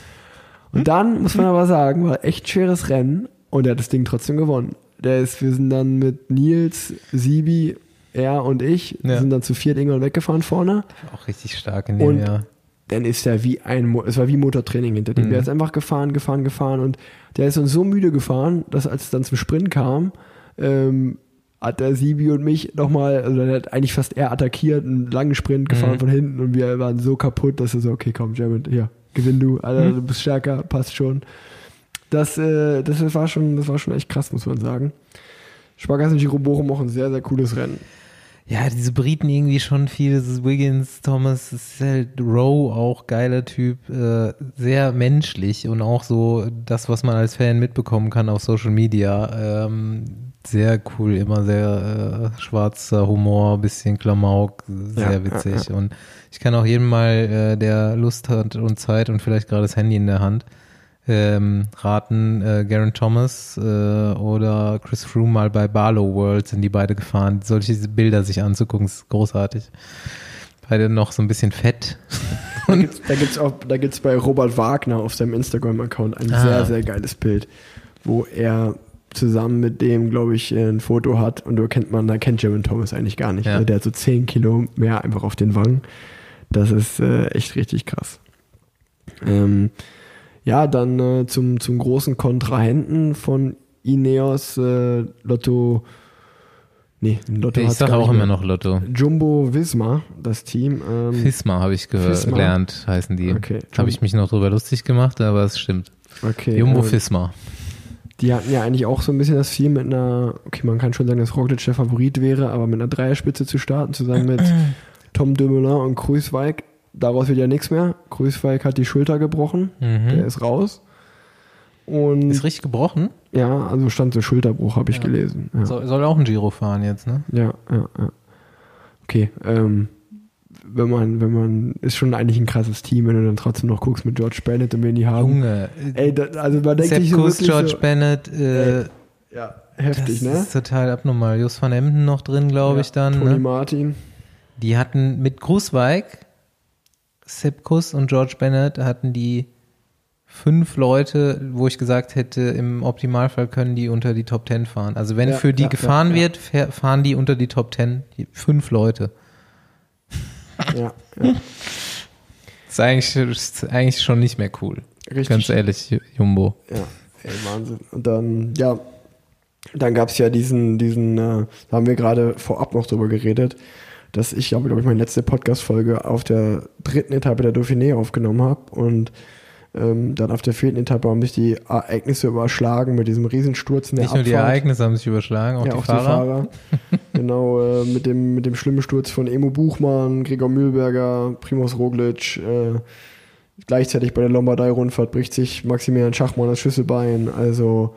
Und dann, muss man aber sagen, war echt schweres Rennen und er hat das Ding trotzdem gewonnen. Der ist, wir sind dann mit Nils, Sibi, er und ich, Ja. sind dann zu viert irgendwann weggefahren vorne. Auch richtig stark in dem Und Jahr. dann ist er wie ein, es war wie Motortraining hinter dem. Mhm. Der ist einfach gefahren, gefahren, gefahren und der ist uns so müde gefahren, dass als es dann zum Sprint kam, ähm, hat der Sibi und mich nochmal, also der hat eigentlich fast er attackiert, einen langen Sprint gefahren Mhm. von hinten und wir waren so kaputt, dass er so, okay, komm, Jared, hier, gewinn du, Alter, Mhm. du bist stärker, passt schon. Das, äh, das war schon, das war schon echt krass, muss man sagen. Sparkassen Giro Bochum auch ein sehr, sehr cooles Rennen. Ja, diese Briten irgendwie schon viel. Das ist Wiggins, Thomas, das ist halt Rowe auch geiler Typ, äh, sehr menschlich und auch so das, was man als Fan mitbekommen kann auf Social Media. Ähm, sehr cool, immer sehr äh, schwarzer Humor, bisschen Klamauk, sehr Ja, witzig. ja, Und ich kann auch jedem mal, äh, der Lust hat und Zeit und vielleicht gerade das Handy in der Hand, ähm, raten, äh, Garen Thomas äh, oder Chris Froome mal bei Barlow World sind die beide gefahren. Solche Bilder sich anzugucken, ist großartig. Beide noch so ein bisschen fett. Da gibt's, da gibt's auch, da gibt's bei Robert Wagner auf seinem Instagram-Account ein Ah. sehr, sehr geiles Bild, wo er zusammen mit dem, glaube ich, ein Foto hat und da kennt man, da kennt Jeremy Thomas eigentlich gar nicht. Ja. Also der hat so 10 Kilo mehr einfach auf den Wangen. Das ist äh, echt richtig krass. Ähm, ja, dann äh, zum, zum großen Kontrahenten von Ineos, äh, Lotto, nee, Lotto ich sage auch immer noch Lotto. Jumbo Visma, das Team. Ähm, Fisma habe ich gelernt, heißen die. Okay. Habe ich mich noch drüber lustig gemacht, aber es stimmt. okay, Jumbo äh, Fisma. Die hatten ja eigentlich auch so ein bisschen das Ziel mit einer, okay, man kann schon sagen, dass Roglic der Favorit wäre, aber mit einer Dreierspitze zu starten, zusammen mit Tom Dumoulin und Kruiswijk. Daraus wird ja nichts mehr. Kruiswijk hat die Schulter gebrochen, der Mhm. ist raus. Und Ist richtig gebrochen. ja, also stand so Schulterbruch, habe ich Ja. gelesen. Ja, Soll, soll auch ein Giro fahren jetzt, ne? ja, ja. ja. Okay, ähm, wenn man, wenn man, ist schon eigentlich ein krasses Team, wenn du dann trotzdem noch guckst mit George Bennett und wen die haben. Junge. Ey, da, also man denkt Sepp sich so wirklich George so, Bennett, äh, ja, heftig, das ne? ist total abnormal. Jos van Emden noch drin, glaube Ja, ich dann. Tony Ne? Martin. Die hatten mit Grußweig, Sepp Kuss und George Bennett hatten die fünf Leute, wo ich gesagt hätte, im Optimalfall können die unter die Top Ten fahren. Also wenn Ja, für die ja, gefahren ja, wird, fahren die unter die Top Ten. Die Fünf Leute. Ja, ja. Das ist eigentlich, ist eigentlich schon nicht mehr cool. Richtig. Ganz ehrlich, Jumbo. Ja, ey, Wahnsinn. Und dann, ja, dann gab es ja diesen, diesen, äh, da haben wir gerade vorab noch drüber geredet, dass ich, glaube ich, meine letzte Podcast-Folge auf der dritten Etappe der Dauphiné aufgenommen habe und ähm, dann auf der vierten Etappe haben sich die Ereignisse überschlagen mit diesem Riesensturz in der Nicht nur die Abfahrt. Ereignisse haben sich überschlagen, auch ja, die auch Fahrer. die Fahrer. genau, äh, mit, dem, mit dem schlimmen Sturz von Emo Buchmann, Gregor Mühlberger, Primoz Roglic. Äh, gleichzeitig bei der Lombardei-Rundfahrt bricht sich Maximilian Schachmann das Schlüsselbein. Also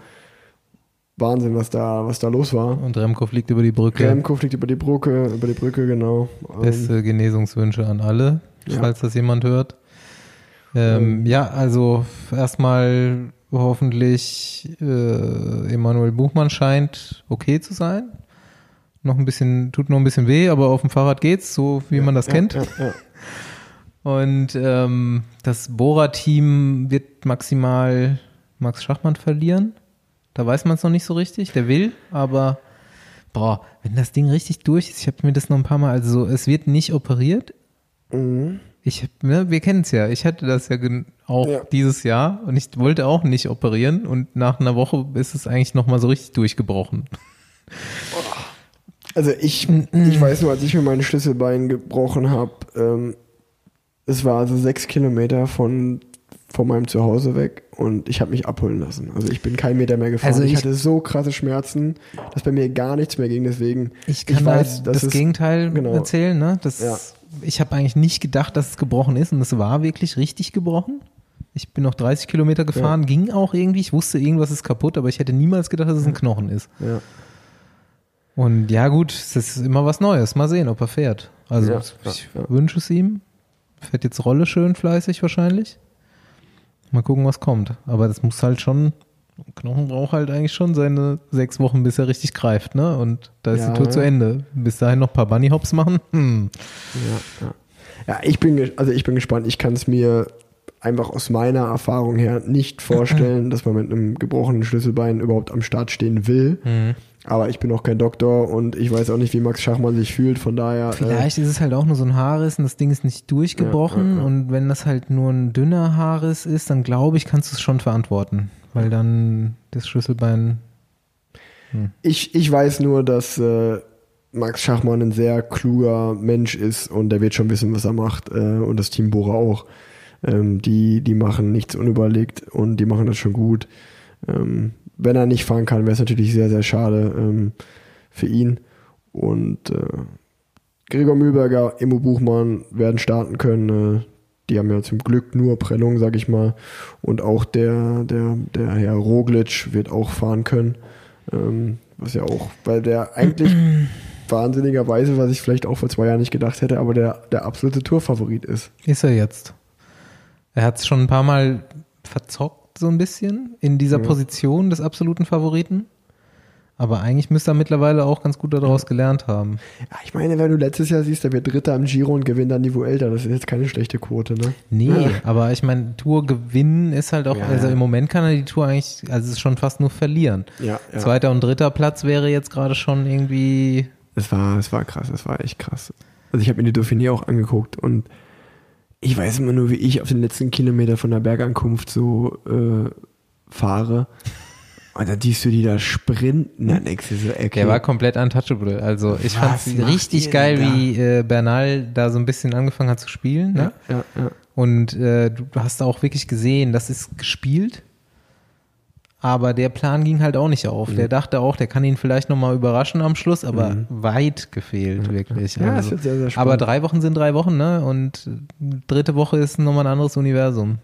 Wahnsinn, was da, was da los war. Und Remco fliegt über die Brücke. Remco fliegt über die Brücke, über die Brücke, genau. Ähm, Beste Genesungswünsche an alle, Ja. falls das jemand hört. Ähm, ja, also erstmal hoffentlich äh, Emanuel Buchmann scheint okay zu sein. Noch ein bisschen, tut noch ein bisschen weh, aber auf dem Fahrrad geht's, so wie man das ja, kennt. Ja, ja. Und ähm, das Bora-Team wird maximal Max Schachmann verlieren. Da weiß man es noch nicht so richtig. Der will, aber boah, wenn das Ding richtig durch ist, ich habe mir das noch ein paar Mal, also es wird nicht operiert. Mhm. Ich, ne, wir kennen es ja. Ich hatte das ja auch Ja. dieses Jahr und ich wollte auch nicht operieren und nach einer Woche ist es eigentlich noch mal so richtig durchgebrochen. Also ich, ich weiß nur, als ich mir mein Schlüsselbein gebrochen habe, ähm, es war also sechs Kilometer von, von meinem Zuhause weg und ich habe mich abholen lassen. Also ich bin kein Meter mehr gefahren. Also ich, ich- hatte so krasse Schmerzen, dass bei mir gar nichts mehr ging. Deswegen, Ich kann weiß, halt dass das es- Gegenteil genau. erzählen. Ne? Das, Ja. Ich habe eigentlich nicht gedacht, dass es gebrochen ist und es war wirklich richtig gebrochen. Ich bin noch 30 Kilometer gefahren, ging auch irgendwie. Ich wusste, irgendwas ist kaputt, aber ich hätte niemals gedacht, dass es ein Knochen ist. Ja. Und ja gut, es ist immer was Neues. Mal sehen, ob er fährt. Also Ja, ich ja, ja. wünsche es ihm. Fährt jetzt Rolle schön fleißig wahrscheinlich. Mal gucken, was kommt. Aber das muss halt schon, Knochen braucht halt eigentlich schon seine sechs Wochen, bis er richtig greift, ne? Und da ist Ja. die Tour zu Ende. Bis dahin noch ein paar Bunny Hops machen. Hm. Ja, ja. ja ich bin, also ich bin gespannt. Ich kann es mir einfach aus meiner Erfahrung her nicht vorstellen, dass man mit einem gebrochenen Schlüsselbein überhaupt am Start stehen will. Mhm. Aber ich bin auch kein Doktor und ich weiß auch nicht, wie Max Schachmann sich fühlt. Von daher. Vielleicht ist es halt auch nur so ein Haarriss und das Ding ist nicht durchgebrochen. Ja, ja, ja. Und wenn das halt nur ein dünner Haarriss ist, dann glaube ich, kannst du es schon verantworten. Weil dann das Schlüsselbein Äh, ich, ich weiß nur, dass äh, Max Schachmann ein sehr kluger Mensch ist und der wird schon wissen, was er macht. Äh, und das Team Bora auch. Ähm, die, die machen nichts unüberlegt und die machen das schon gut. Ähm, wenn er nicht fahren kann, wäre es natürlich sehr, sehr schade ähm, für ihn. Und äh, Gregor Mühlberger, Emo Buchmann werden starten können. Äh, die haben ja zum Glück nur Prellung, sag ich mal. Und auch der, der, der Herr Roglic wird auch fahren können. Ähm, was ja auch, weil der eigentlich wahnsinnigerweise, was ich vielleicht auch vor zwei Jahren nicht gedacht hätte, aber der, der absolute Tourfavorit ist. ist er jetzt. Er hat es schon ein paar Mal verzockt, so ein bisschen, in dieser Ja. Position des absoluten Favoriten. Aber eigentlich müsste er mittlerweile auch ganz gut daraus gelernt haben. Ja, ich meine, wenn du letztes Jahr siehst, der wird Dritter im Giro und gewinnt dann die Vuelta. Das ist jetzt keine schlechte Quote, ne? Nee, Ja. aber ich meine, Tour gewinnen ist halt auch, Ja, also im Moment kann er die Tour eigentlich, also es ist schon fast nur verlieren. Ja, ja. Zweiter und dritter Platz wäre jetzt gerade schon irgendwie, Es war, es war krass, es war echt krass. Also ich habe mir die Dauphiné auch angeguckt und ich weiß immer nur, wie ich auf den letzten Kilometer von der Bergankunft so äh, fahre. Und dann siehst du die da sprinten, dann denkst du so, okay. der war komplett untouchable. Also ich fand macht richtig geil, da? wie äh, Bernal da so ein bisschen angefangen hat zu spielen. Ne? ja, ja, ja. Und äh, du hast auch wirklich gesehen, das ist gespielt. Aber der Plan ging halt auch nicht auf. Mhm. Der dachte auch, der kann ihn vielleicht nochmal überraschen am Schluss, aber weit gefehlt, wirklich. Ja, also, es wird sehr, sehr spannend. aber drei Wochen sind drei Wochen, ne? Und dritte Woche ist nochmal ein anderes Universum.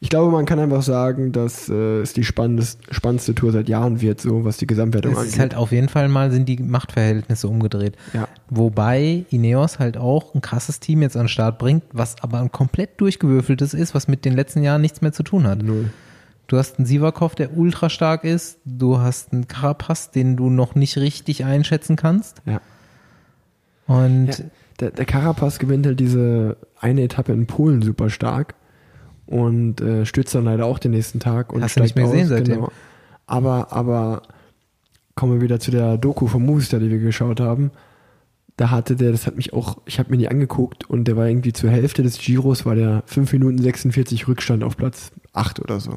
Ich glaube, man kann einfach sagen, dass äh, es die spannendste, Tour seit Jahren wird, so was die Gesamtwertung Es angeht. ist halt auf jeden Fall mal, sind die Machtverhältnisse umgedreht. ja. Wobei Ineos halt auch ein krasses Team jetzt an den Start bringt, was aber ein komplett durchgewürfeltes ist, was mit den letzten Jahren nichts mehr zu tun hat. Null. Du hast einen Sivakov, der ultra stark ist. Du hast einen Carapaz, den du noch nicht richtig einschätzen kannst. Ja. Und Ja, der, der Carapaz gewinnt halt diese eine Etappe in Polen super stark und äh, stürzt dann leider auch den nächsten Tag und Hast du nicht mehr gesehen seitdem? Genau. Aber, aber kommen wir wieder zu der Doku vom Movistar, die wir geschaut haben. Da hatte der, das hat mich auch, ich habe mir die angeguckt und der war irgendwie zur Hälfte des Giros, war der 5 Minuten 46 Rückstand auf Platz 8 oder so.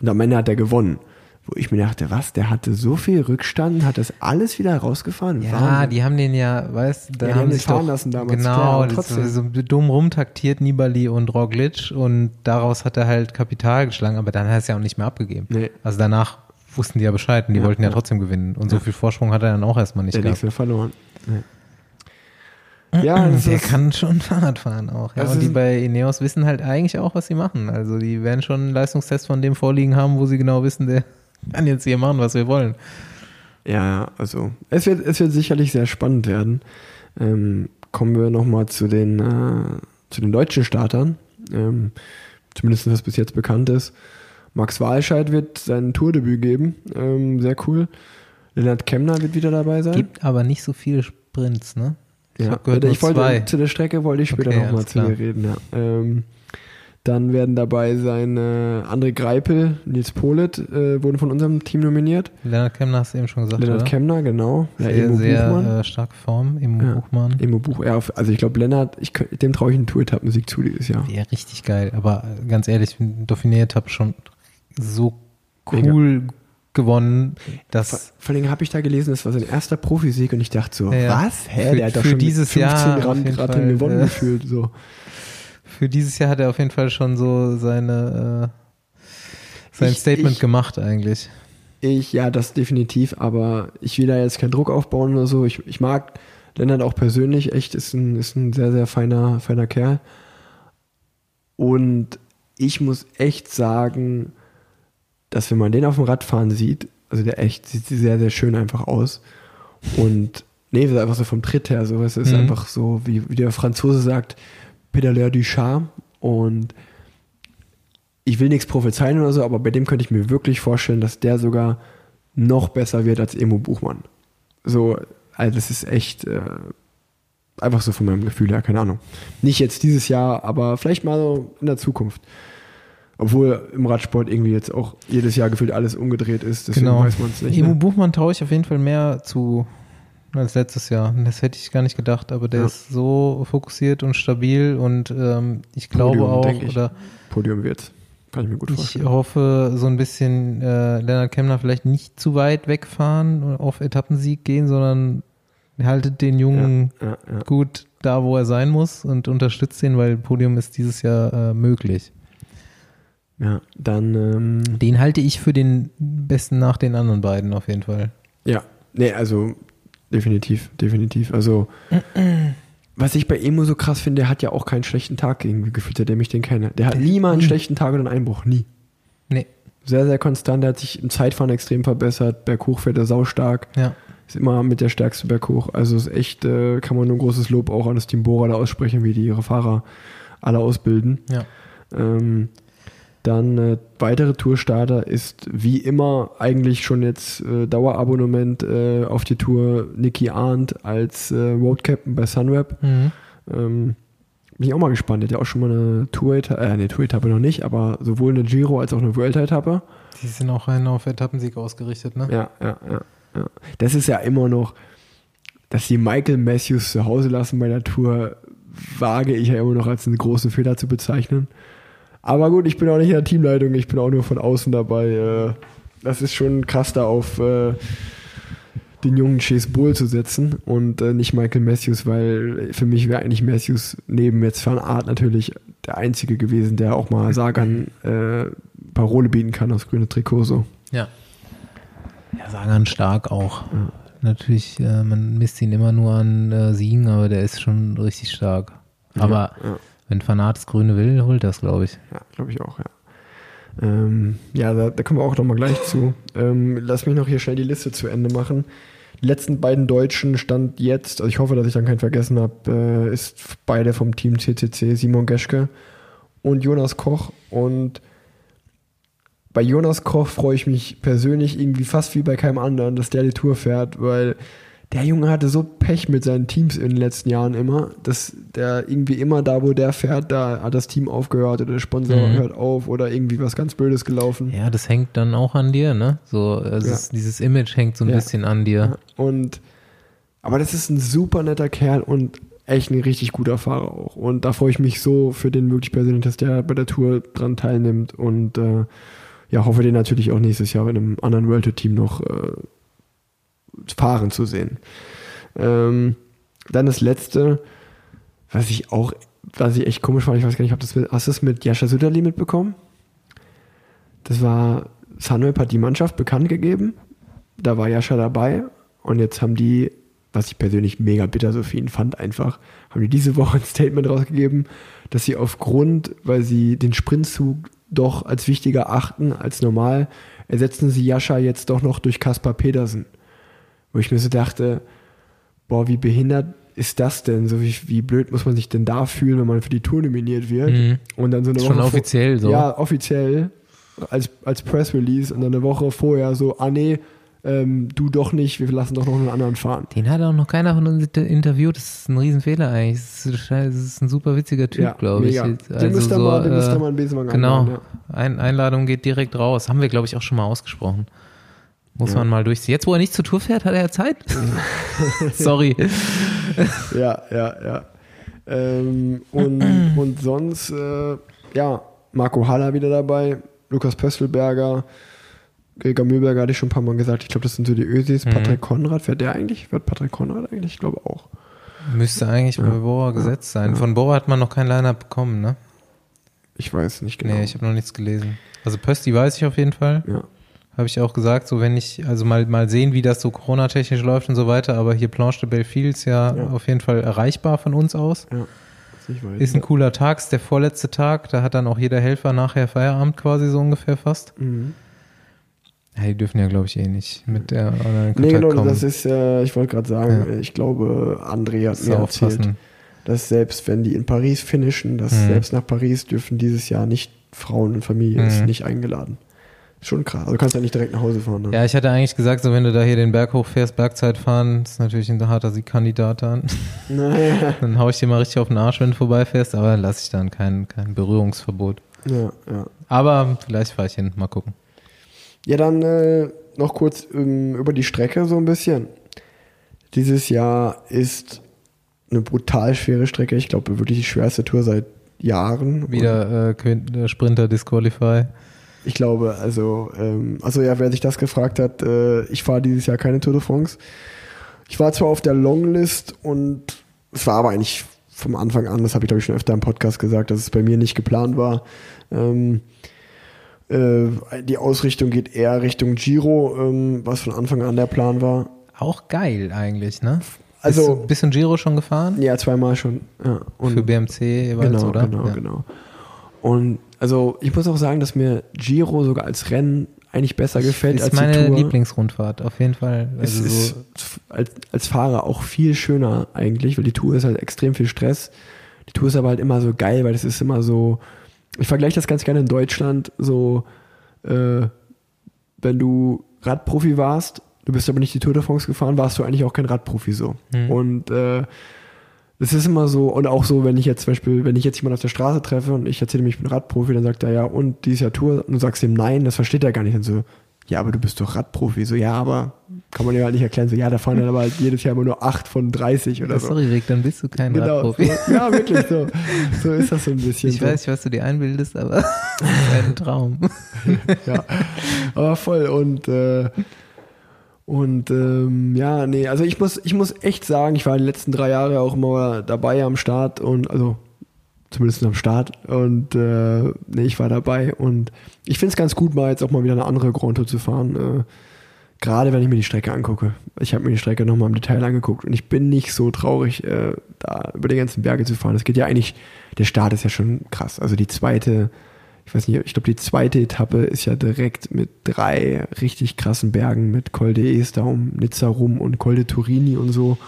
Und am Ende hat er gewonnen. Wo ich mir dachte, was, der hatte so viel Rückstand, hat das alles wieder rausgefahren? ja, Wahnsinn. die haben den ja, weißt du, da Ja, haben sich fahren doch, lassen damals, Genau, klar, das so dumm rumtaktiert, Nibali und Roglic und daraus hat er halt Kapital geschlagen, aber dann hat er es ja auch nicht mehr abgegeben. Nee. Also danach wussten die ja Bescheid und die Ja, wollten ja, ja. trotzdem gewinnen und so viel Vorsprung hat er dann auch erstmal nicht der gehabt. mehr verloren. Nee. Ja, das Der ist, kann schon Fahrrad fahren auch. Ja. Und die bei Ineos wissen halt eigentlich auch, was sie machen. Also die werden schon einen Leistungstest von dem vorliegen haben, wo sie genau wissen, der kann jetzt hier machen, was wir wollen. ja, also es wird, es wird sicherlich sehr spannend werden. Ähm, kommen wir nochmal zu den, äh, zu den deutschen Startern. Ähm, zumindest was bis jetzt bekannt ist. Max Walscheid wird sein Tourdebüt geben. Ähm, sehr cool. Lennart Kemner wird wieder dabei sein. Gibt aber nicht so viele Sprints, ne? Ja. gehört, ich wollte zwei. zu der Strecke wollte ich später Okay, nochmal zu dir reden. Ja. Ähm, dann werden dabei sein äh, André Greipel, Nils Polit äh, wurden von unserem Team nominiert. Lennart Kemner hast du eben schon gesagt, Lennart oder? Kemner, genau. Ja, sehr, Emo sehr Buchmann. äh, starke Form im Ja. Buchmann. Emo Buch, ja, also ich glaube, Lennart, ich, dem traue ich einen Tour-Etappen-Sieg zu dieses Jahr. Ja, richtig geil. Aber äh, ganz ehrlich, Dauphiné-Etappe schon so cool gewonnen. Das Vor, allem habe ich da gelesen, das war sein erster Profisieg und ich dachte so, Ja, was? Hä? Für- der hat doch schon dieses 15 Jahr jeden gerade gewonnen äh, gefühlt. So. für dieses Jahr hat er auf jeden Fall schon so seine äh, sein Ich- Statement ich- gemacht eigentlich. Ich, ja, das definitiv, aber ich will da jetzt keinen Druck aufbauen oder so. Ich, ich mag Lennart auch persönlich, echt, ist ein, ist ein sehr, sehr feiner, feiner Kerl. Und ich muss echt sagen, dass wenn man den auf dem Radfahren sieht, also der echt sieht sehr, sehr schön einfach aus. Und nee, einfach so vom Tritt her, so, es ist Mhm. einfach so, wie, wie der Franzose sagt, Pedaleur du Charme. Und ich will nichts prophezeien oder so, aber bei dem könnte ich mir wirklich vorstellen, dass der sogar noch besser wird als Emo Buchmann. So, also das ist echt äh, einfach so von meinem Gefühl her, keine Ahnung. Nicht jetzt dieses Jahr, aber vielleicht mal so in der Zukunft. Obwohl im Radsport irgendwie jetzt auch jedes Jahr gefühlt alles umgedreht ist, deswegen Genau. weiß man es nicht. Emo Ne? Buchmann traue ich auf jeden Fall mehr zu als letztes Jahr. Das hätte ich gar nicht gedacht, aber der Ja. ist so fokussiert und stabil und ähm, ich glaube Podium, auch, ich. oder Podium wird. Kann ich mir gut ich vorstellen. hoffe, so ein bisschen äh, Lennart Kemmler vielleicht nicht zu weit wegfahren und auf Etappensieg gehen, sondern haltet den Jungen ja, ja. gut da, wo er sein muss und unterstützt ihn, weil Podium ist dieses Jahr äh, möglich. Ja, dann ähm, Den halte ich für den besten nach den anderen beiden auf jeden Fall. Ja, nee, also definitiv, definitiv. Also, was ich bei Emo so krass finde, der hat ja auch keinen schlechten Tag irgendwie gefühlt, seitdem ich den kenne. Der hat nie mal einen schlechten Tag oder einen Einbruch, nie. Nee, Sehr, sehr konstant, der hat sich im Zeitfahren extrem verbessert, berghoch fährt er saustark, ja. ist immer mit der stärkste berghoch. Also ist echt, äh, kann man nur großes Lob auch an das Team Bora da aussprechen, wie die ihre Fahrer alle ausbilden. Ja. Ähm, dann äh, weitere Tourstarter ist wie immer eigentlich schon jetzt äh, Dauerabonnement äh, auf die Tour Nicky Arndt als äh, Road Captain bei Sunweb. Mhm. Ähm, bin ich auch mal gespannt. Der hat ja auch schon mal eine Tour-Etappe, äh, eine Tour-Etappe noch nicht, aber sowohl eine Giro als auch eine Vuelta-Etappe. Die sind auch rein auf Etappensieg ausgerichtet, ne? Ja, ja, ja, ja. Das ist ja immer noch, dass die Michael Matthews zu Hause lassen bei der Tour, wage ich ja immer noch als einen großen Fehler zu bezeichnen. Aber gut, ich bin auch nicht in der Teamleitung, ich bin auch nur von außen dabei. äh, Das ist schon krass, da auf äh, den jungen Chase Bull zu setzen und äh, nicht Michael Matthews, weil für mich wäre eigentlich Matthews neben jetzt Van Art natürlich der Einzige gewesen, der auch mal Sagan Parole bieten kann aufs grüne Trikot so. Ja. Ja, Sagan stark auch. Natürlich, äh, man misst ihn immer nur an Siegen, aber der ist schon richtig stark. Aber ja. Wenn Fanat das Grüne will, holt das, glaube ich. Ja, glaube ich auch, ja. Ähm, ja, da, da kommen wir auch nochmal gleich zu. Ähm, lass mich noch hier schnell die Liste zu Ende machen. Die letzten beiden Deutschen stand jetzt, also ich hoffe, dass ich dann keinen vergessen habe, äh, ist beide vom Team CCC, Simon Geschke und Jonas Koch. Und bei Jonas Koch freue ich mich persönlich irgendwie fast wie bei keinem anderen, dass der die Tour fährt, weil der Junge hatte so Pech mit seinen Teams in den letzten Jahren immer, dass der irgendwie immer da, wo der fährt, da hat das Team aufgehört oder der Sponsor Mhm. hört auf oder irgendwie was ganz Blödes gelaufen. Ja, das hängt dann auch an dir, ne? So, es Ja. ist, dieses Image hängt so ein Ja. bisschen an dir. Und aber das ist ein super netter Kerl und echt ein richtig guter Fahrer auch. Und da freue ich mich so für den wirklich persönlich, dass der bei der Tour dran teilnimmt und äh, ja, hoffe den natürlich auch nächstes Jahr in einem anderen World Tour Team noch äh, fahren zu sehen. Ähm, dann das letzte, was ich auch, was ich echt komisch fand, ich weiß gar nicht, ob das mit, hast du das mit Jascha Süderli mitbekommen? Das war, Sunweb hat die Mannschaft bekannt gegeben, da war Jascha dabei und jetzt haben die, was ich persönlich mega bitter so für ihn fand, einfach, haben die diese Woche ein Statement rausgegeben, dass sie aufgrund, weil sie den Sprintzug doch als wichtiger achten als normal, ersetzen sie Jascha jetzt doch noch durch Kaspar Pedersen. Wo ich mir so dachte, boah, wie behindert ist das denn? So wie, wie blöd muss man sich denn da fühlen, wenn man für die Tour nominiert wird? Mhm. Und dann so eine Woche schon offiziell so. Ja, offiziell als, als Press Release und dann eine Woche vorher so, ah nee, ähm, du doch nicht, wir lassen doch noch einen anderen fahren. Den hat auch noch keiner von uns inter- interviewt. Das ist ein Riesenfehler eigentlich. Das ist, das ist ein super witziger Typ, glaube ich. Also den müsst ihr mal, den äh, einen Besenwagen Genau. einladen, Ein, Einladung geht direkt raus. Haben wir, glaube ich, auch schon mal ausgesprochen. Muss Ja. man mal durchziehen. Jetzt, wo er nicht zur Tour fährt, hat er ja Zeit. Sorry. Ja, ja, ja. Ähm, und, und sonst, äh, ja, Marco Haller wieder dabei, Lukas Pöstelberger, Gregor Mühlberger hatte ich schon ein paar Mal gesagt. Ich glaube, das sind so die Ösis. Mhm. Patrick Konrad, fährt der eigentlich? Fährt Patrick Konrad eigentlich? Ich glaube auch. Müsste eigentlich Ja. bei Bora gesetzt sein. Von Bora hat man noch kein Line-Up bekommen, ne? Ich weiß nicht genau. Nee, ich habe noch nichts gelesen. Also Pösti weiß ich auf jeden Fall. ja. Habe ich auch gesagt, so wenn ich, also mal, mal sehen, wie das so Corona-technisch läuft und so weiter, aber hier Planche de Belleville ist ja, Ja. auf jeden Fall erreichbar von uns aus. ja. Weiß. Ist ein cooler Tag, ist der vorletzte Tag, da hat dann auch jeder Helfer nachher Feierabend quasi so ungefähr fast. Mhm. Ja, die dürfen ja, glaube ich, eh nicht mit der in Kontakt Nee, genau, kommen. das ist, äh, ich wollte gerade sagen, Ja. ich glaube, André hat Musst mir du erzählt, aufpassen. dass selbst wenn die in Paris finishen, dass Mhm. selbst nach Paris dürfen dieses Jahr nicht Frauen und Familie Mhm. nicht eingeladen. Schon krass. Also du kannst ja nicht direkt nach Hause fahren. Ne? Ja, ich hatte eigentlich gesagt, so wenn du da hier den Berg hochfährst, Bergzeit fahren, ist natürlich ein harter Siegkandidat dann. Naja. Dann hau ich dir mal richtig auf den Arsch, wenn du vorbeifährst, aber dann lasse ich dann kein, kein Berührungsverbot. Ja, ja. Aber vielleicht fahre ich hin, mal gucken. Ja, dann äh, noch kurz ähm, über die Strecke so ein bisschen. Dieses Jahr ist eine brutal schwere Strecke. Ich glaube, wirklich die schwerste Tour seit Jahren. Wieder äh, äh, Sprinter Disqualify. Ich glaube, also, ähm, also ja, wer sich das gefragt hat, äh, ich fahre dieses Jahr keine Tour de France. Ich war zwar auf der Longlist und es war aber eigentlich vom Anfang an, das habe ich glaube ich schon öfter im Podcast gesagt, dass es bei mir nicht geplant war. Ähm, äh, die Ausrichtung geht eher Richtung Giro, ähm, was von Anfang an der Plan war. Auch geil eigentlich, ne? Also- Bist, ein Giro schon gefahren? Ja, zweimal schon. Ja. Und Für BMC jeweils, genau, oder? genau, ja. genau. Und also ich muss auch sagen, dass mir Giro sogar als Rennen eigentlich besser gefällt Ist als meine die Tour. Lieblingsrundfahrt, auf jeden Fall. es Also ist so, als, als Fahrer auch viel schöner eigentlich, weil die Tour ist halt extrem viel Stress. Die Tour ist aber halt immer so geil, weil es ist immer so. Ich vergleiche das ganz gerne in Deutschland so, äh, wenn du Radprofi warst, du bist aber nicht die Tour de France gefahren, warst du eigentlich auch kein Radprofi so. Mhm. Und äh, es ist immer so, und auch so, wenn ich jetzt zum Beispiel, wenn ich jetzt jemanden auf der Straße treffe und ich erzähle ihm, ich bin Radprofi, dann sagt er ja, und dieses Jahr Tour, und du sagst ihm nein, das versteht er gar nicht. Und so, ja, aber du bist doch Radprofi. So, ja, aber kann man ja halt nicht erklären. So, ja, da fahren dann aber halt jedes Jahr immer nur 8 von 30 oder so. sorry, Rick, dann bist du kein Genau. Radprofi. So, ja, wirklich so. So ist das so ein bisschen. Ich so. weiß nicht, was du dir einbildest, aber das ist ein Traum. ja. Aber voll und äh, und ähm, ja, nee, also ich muss, ich muss echt sagen, ich war die letzten drei Jahre auch immer dabei am Start und also zumindest am Start und äh, nee, ich war dabei und ich finde es ganz gut, mal jetzt auch mal wieder eine andere Grand Tour zu fahren. Äh, Gerade wenn ich mir die Strecke angucke. Ich habe mir die Strecke nochmal im Detail angeguckt und ich bin nicht so traurig, äh, da über die ganzen Berge zu fahren. Es geht ja eigentlich, der Start ist ja schon krass. Also die zweite, ich weiß nicht, ich glaube, die zweite Etappe ist ja direkt mit drei richtig krassen Bergen, mit Col de Esta um Nizza rum und Col de Turini und so.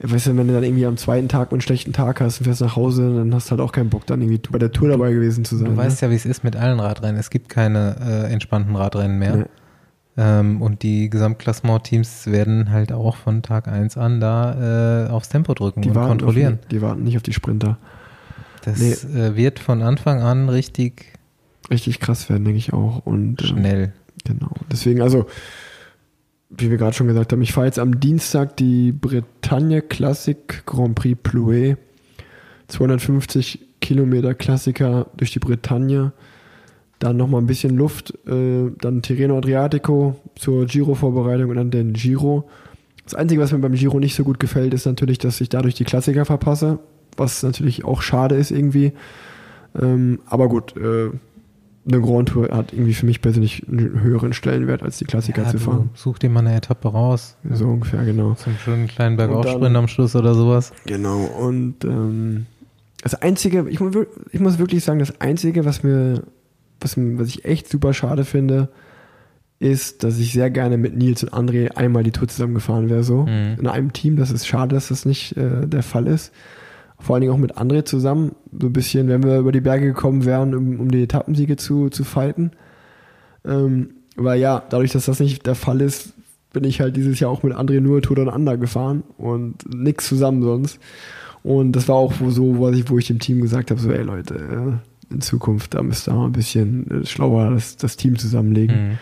Weißt du, wenn du dann irgendwie am zweiten Tag einen schlechten Tag hast und fährst nach Hause, dann hast du halt auch keinen Bock, dann irgendwie bei der Tour dabei gewesen zu sein. Du weißt ne? ja, wie es ist mit allen Radrennen. Es gibt keine äh, entspannten Radrennen mehr. Nee. Ähm, und die Gesamtklassement-Teams werden halt auch von Tag 1 an da äh, aufs Tempo drücken die und kontrollieren. Auf, die warten nicht auf die Sprinter. Das Nee. äh, wird von Anfang an richtig Richtig krass werden, denke ich auch. Und ähm, schnell. Genau. Deswegen, also, wie wir gerade schon gesagt haben, ich fahre jetzt am Dienstag die Bretagne Classic Grand Prix Plouet. 250 Kilometer Klassiker durch die Bretagne. Dann nochmal ein bisschen Luft. Äh, dann Tirreno Adriatico zur Giro-Vorbereitung und dann den Giro. Das Einzige, was mir beim Giro nicht so gut gefällt, ist natürlich, dass ich dadurch die Klassiker verpasse. Was natürlich auch schade ist irgendwie. Ähm, aber gut, äh, eine Grand Tour hat irgendwie für mich persönlich einen höheren Stellenwert, als die Klassiker Ja, zu fahren. such dir mal eine Etappe raus. So ungefähr, genau. Zum schönen kleinen Bergaufsprint am Schluss oder sowas. Genau, und ähm, das Einzige, ich, ich muss wirklich sagen, das Einzige, was mir, was, was ich echt super schade finde, ist, dass ich sehr gerne mit Nils und André einmal die Tour zusammengefahren wäre, so. Mhm. In einem Team, das ist schade, dass das nicht äh, der Fall ist. Vor allen Dingen auch mit André zusammen, so ein bisschen, wenn wir über die Berge gekommen wären, um, um die Etappensiege zu, zu fighten. Ähm, weil ja, dadurch, dass das nicht der Fall ist, bin ich halt dieses Jahr auch mit André nur Tour Down Under gefahren und nix zusammen sonst. Und das war auch so, wo ich, wo ich dem Team gesagt habe, so, ey Leute, äh, in Zukunft, da müsst ihr mal ein bisschen äh, schlauer das, das Team zusammenlegen. Mhm.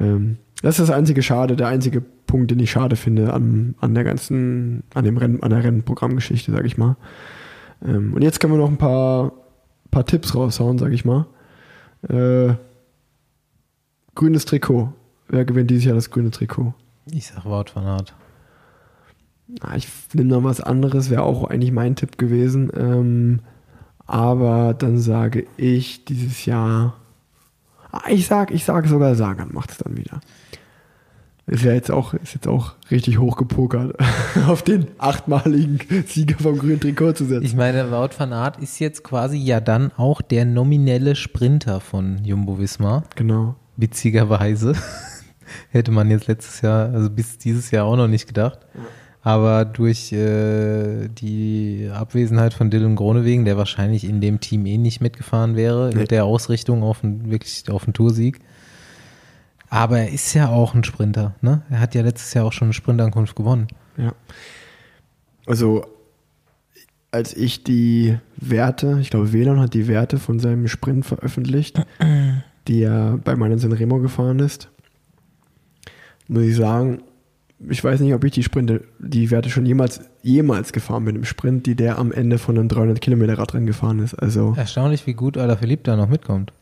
Ähm, das ist das einzige Schade, der einzige Punkt, den ich schade finde an, an der ganzen, an dem Rennen, an der Rennprogrammgeschichte, sag ich mal. Ähm, und jetzt können wir noch ein paar, paar Tipps raushauen, sag ich mal. Äh, grünes Trikot. Wer gewinnt dieses Jahr das grüne Trikot? Ich sag Wout van Aert. Ah, ich nehme noch was anderes, wäre auch eigentlich mein Tipp gewesen. Ähm, aber dann sage ich dieses Jahr. Ah, ich sag, ich sage sogar Sagan macht es dann wieder. Ist ja jetzt auch, ist jetzt auch richtig hochgepokert, auf den achtmaligen Sieger vom grünen Trikot zu setzen. Ich meine, Wout van Aert ist jetzt quasi ja dann auch der nominelle Sprinter von Jumbo Visma. Genau. Witzigerweise. Hätte man jetzt letztes Jahr, also bis dieses Jahr auch noch nicht gedacht. Aber durch äh, die Abwesenheit von Dylan Gronewegen, der wahrscheinlich in dem Team eh nicht mitgefahren wäre, Nee. mit der Ausrichtung auf einen, wirklich auf einen Toursieg. Aber er ist ja auch ein Sprinter, ne? Er hat ja letztes Jahr auch schon eine Sprintankunft gewonnen. Ja. Also, als ich die Werte, ich glaube, Velon hat die Werte von seinem Sprint veröffentlicht, die er bei meinen Remo gefahren ist, muss ich sagen, ich weiß nicht, ob ich die Sprinte, die Werte schon jemals, jemals gefahren bin im Sprint, die der am Ende von einem 300 Kilometer Radrennen gefahren ist. Also, Erstaunlich, wie gut Alaphilippe da noch mitkommt.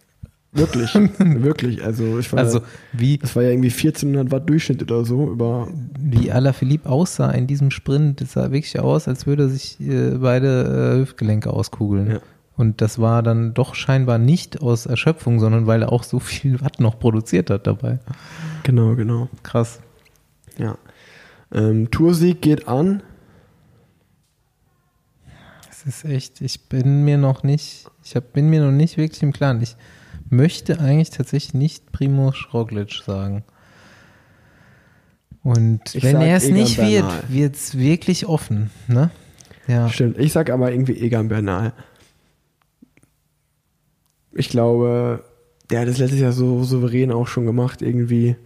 Wirklich, wirklich. Also, ich war, Also, wie, das war ja irgendwie 1400 Watt Durchschnitt oder so über, wie Alaphilippe aussah in diesem Sprint, das sah wirklich aus, als würde sich äh, beide äh, Hüftgelenke auskugeln. Ja. Und das war dann doch scheinbar nicht aus Erschöpfung, sondern weil er auch so viel Watt noch produziert hat dabei. genau, genau. Krass. Ja. Ähm, Toursieg geht an. Das ist echt, ich bin mir noch nicht, ich hab, bin mir noch nicht wirklich im Klaren. Ich möchte eigentlich tatsächlich nicht Primo Roglic sagen. Und Ich wenn er es nicht wird, Bernal. wird es wirklich offen. Ne? Ja. Stimmt. Ich sag aber irgendwie Egan Bernal. Ich glaube, der hat das letztes Jahr so souverän auch schon gemacht. Irgendwie,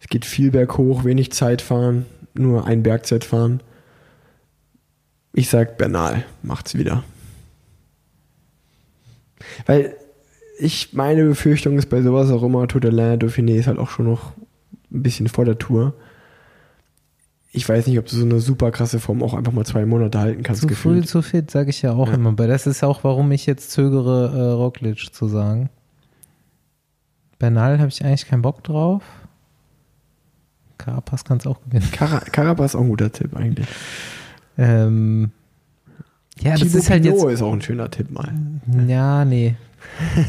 es geht viel berghoch, wenig Zeit fahren, nur ein Bergzeit fahren. Ich sag Bernal macht's wieder. Weil ich, meine Befürchtung ist bei sowas auch immer, Tour de l'Ain, Dauphiné ist halt auch schon noch ein bisschen vor der Tour. Ich weiß nicht, ob du so eine super krasse Form auch einfach mal zwei Monate halten kannst. Zu früh, gefühlt. zu fit, sage ich ja auch Ja. immer. Aber das ist auch, warum ich jetzt zögere, äh, Roglic zu sagen. Bernal habe ich eigentlich keinen Bock drauf. Carapaz kann es auch gewinnen. Cara Carapaz ist auch ein guter Tipp eigentlich. Ähm, ja, das Thibaut ist halt jetzt. Pinot ist auch ein schöner Tipp mal. Ja, nee.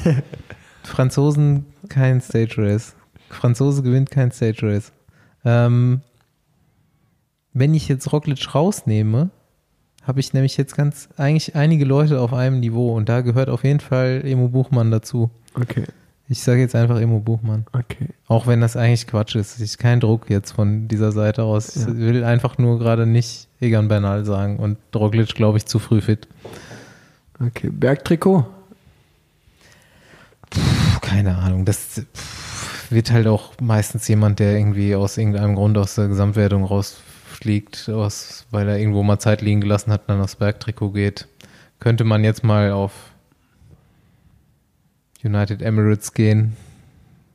Franzosen kein Stage Race. Franzose gewinnt kein Stage Race. Ähm, wenn ich jetzt Roglic rausnehme, habe ich nämlich jetzt ganz eigentlich einige Leute auf einem Niveau und da gehört auf jeden Fall Emo Buchmann dazu. Okay, Ich sage jetzt einfach Emo Buchmann. okay. Auch wenn das eigentlich Quatsch ist. Ich kein Druck jetzt von dieser Seite aus. Ja. Ich will einfach nur gerade nicht Egan Bernal sagen und Roglic, glaube ich, zu früh fit. Okay, Bergtrikot. Keine Ahnung. Das wird halt auch meistens jemand, der irgendwie aus irgendeinem Grund aus der Gesamtwertung rausfliegt, aus, weil er irgendwo mal Zeit liegen gelassen hat und dann aufs Bergtrikot geht. Könnte man jetzt mal auf United Emirates gehen.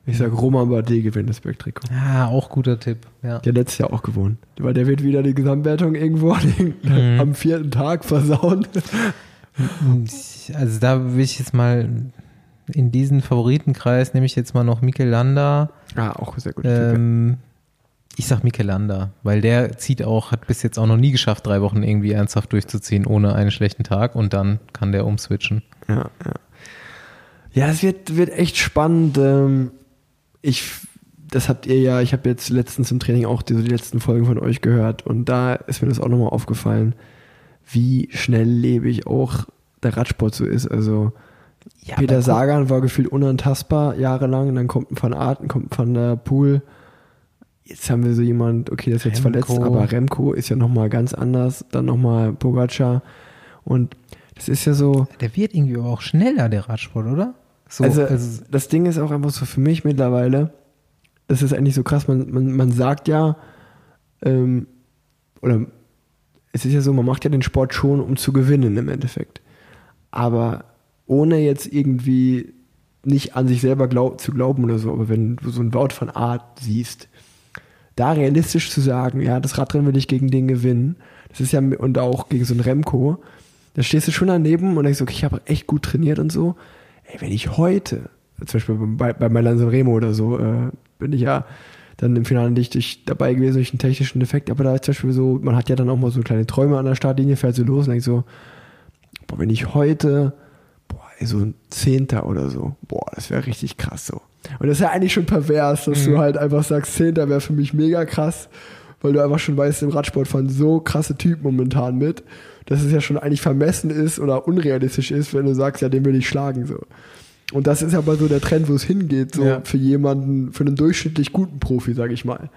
Ich sag Roman Bardet gewinnt das Bergtrikot. Ja, auch guter Tipp. Ja. Der letztes Jahr auch gewonnen. Weil der wird wieder die Gesamtwertung irgendwo Mhm. am vierten Tag versauen. Also da will ich jetzt mal in diesen Favoritenkreis nehme ich jetzt mal noch Mikel Landa. Ah, auch sehr gut. Ähm, ich sag Mikel Landa, weil der zieht auch, hat bis jetzt auch noch nie geschafft, drei Wochen irgendwie ernsthaft durchzuziehen ohne einen schlechten Tag und dann kann der umswitchen. Ja, ja. Ja, es wird, wird echt spannend. Ähm, ich, das habt ihr ja, ich habe jetzt letztens im Training auch die, die letzten Folgen von euch gehört und da ist mir das auch nochmal aufgefallen, wie schnelllebig auch der Radsport so ist. Also Ja, Peter Sagan war gefühlt unantastbar jahrelang, dann kommt ein Van Aert, kommt ein Van der Poel. Jetzt haben wir so jemand, okay, der ist jetzt Remco. verletzt, aber Remco ist ja nochmal ganz anders. Dann nochmal Pogacar. Und das ist ja so, Der wird irgendwie aber auch schneller, der Radsport, oder? So, also, also, das Ding ist auch einfach so für mich mittlerweile, das ist eigentlich so krass, man, man, man sagt ja, ähm, oder es ist ja so, man macht ja den Sport schon, um zu gewinnen im Endeffekt. Aber ohne jetzt irgendwie nicht an sich selber glaub, zu glauben oder so, aber wenn du so ein Wout von Art siehst, da realistisch zu sagen, ja, das Radrennen will ich gegen den gewinnen, das ist ja, und auch gegen so einen Remco, da stehst du schon daneben und denkst, okay, ich habe echt gut trainiert und so. Ey, wenn ich heute zum Beispiel bei, bei Milan Sanremo oder so, äh, bin ich ja dann im Finale nicht durch, dabei gewesen durch einen technischen Defekt, aber da ist zum Beispiel so, man hat ja dann auch mal so kleine Träume an der Startlinie, fährt so los und denkt so, boah, wenn ich heute, so ein Zehnter oder so, boah, das wäre richtig krass so. Und das ist ja eigentlich schon pervers, dass Mhm. du halt einfach sagst, Zehnter wäre für mich mega krass, weil du einfach schon weißt, im Radsport fahren so krasse Typen momentan mit, dass es ja schon eigentlich vermessen ist oder unrealistisch ist, wenn du sagst, ja, den will ich schlagen so. Und das ist aber so der Trend, wo es hingeht, so Ja. für jemanden, für einen durchschnittlich guten Profi, sag ich mal.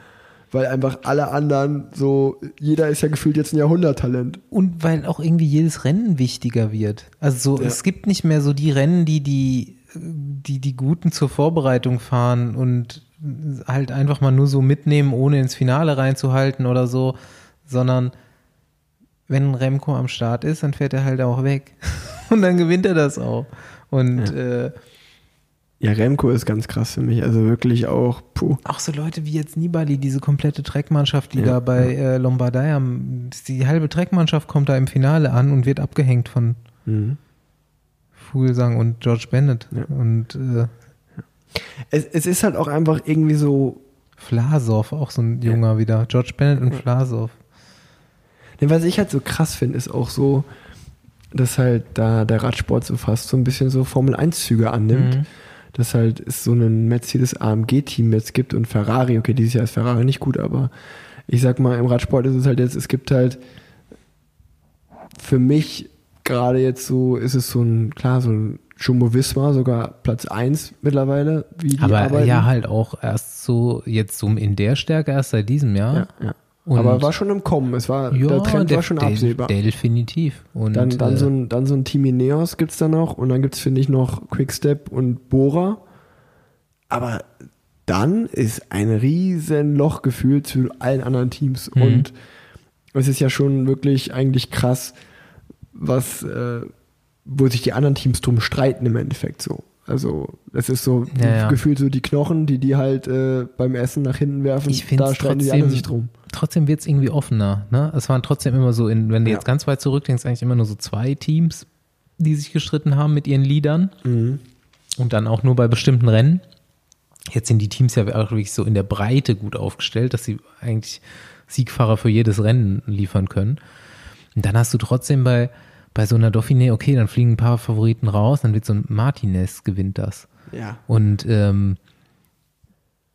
Weil einfach alle anderen so, jeder ist ja gefühlt jetzt ein Jahrhunderttalent. Und weil auch irgendwie jedes Rennen wichtiger wird. Also so, Ja. es gibt nicht mehr so die Rennen, die die, die die Guten zur Vorbereitung fahren und halt einfach mal nur so mitnehmen, ohne ins Finale reinzuhalten oder so, sondern wenn ein Remco am Start ist, dann fährt er halt auch weg. Und dann gewinnt er das auch. Und äh, Ja, Remco ist ganz krass für mich. Also wirklich auch, puh. auch so Leute wie jetzt Nibali, diese komplette Treckmannschaft, die Ja, da bei äh, Lombardei haben, die halbe Treckmannschaft kommt da im Finale an und wird abgehängt von Mhm. Vogelsang und George Bennett. Ja. Und äh, Es, es ist halt auch einfach irgendwie so, Vlasov, auch so ein Junger wieder. George Bennett und Vlasov. Ne, was ich halt so krass finde, ist auch so, dass halt da der Radsport so fast so ein bisschen so Formel-1-Züge annimmt. Mhm. Dass halt es so einen Mercedes AMG-Team jetzt gibt und Ferrari. Okay, dieses Jahr ist Ferrari nicht gut, aber ich sag mal, im Radsport ist es halt jetzt, es gibt halt für mich gerade jetzt so, ist es so ein, klar, so ein Jumbo Visma, sogar Platz 1 mittlerweile, wie die Aber arbeiten. ja, halt auch erst so, jetzt so in der Stärke erst seit diesem Jahr. ja, ja. Und- Aber war schon im Kommen, es war, der Trend war schon absehbar. Definitiv. Und, Dann, dann, äh, so ein, dann so ein Team Ineos gibt's da noch und dann gibt's finde ich, noch Quickstep und Bora. Aber dann ist ein riesen Loch gefühlt zu allen anderen Teams. Mhm. Und es ist ja schon wirklich eigentlich krass, was, äh, wo sich die anderen Teams drum streiten im Endeffekt so. Also, es ist so Ja, ja. gefühlt so die Knochen, die die halt äh, beim Essen nach hinten werfen. Ich finde da es streiten die anderen trotzdem, sich drum. trotzdem wird es irgendwie offener. Ne? Es waren trotzdem immer so, in, wenn du Ja. jetzt ganz weit zurückdenkst, eigentlich immer nur so zwei Teams, die sich gestritten haben mit ihren Liedern. Mhm. Und dann auch nur bei bestimmten Rennen. Jetzt sind die Teams ja auch wirklich so in der Breite gut aufgestellt, dass sie eigentlich Siegfahrer für jedes Rennen liefern können. Und dann hast du trotzdem bei, bei so einer Dauphiné, okay, dann fliegen ein paar Favoriten raus, dann wird so ein Martinez gewinnt das. Ja. Und ähm,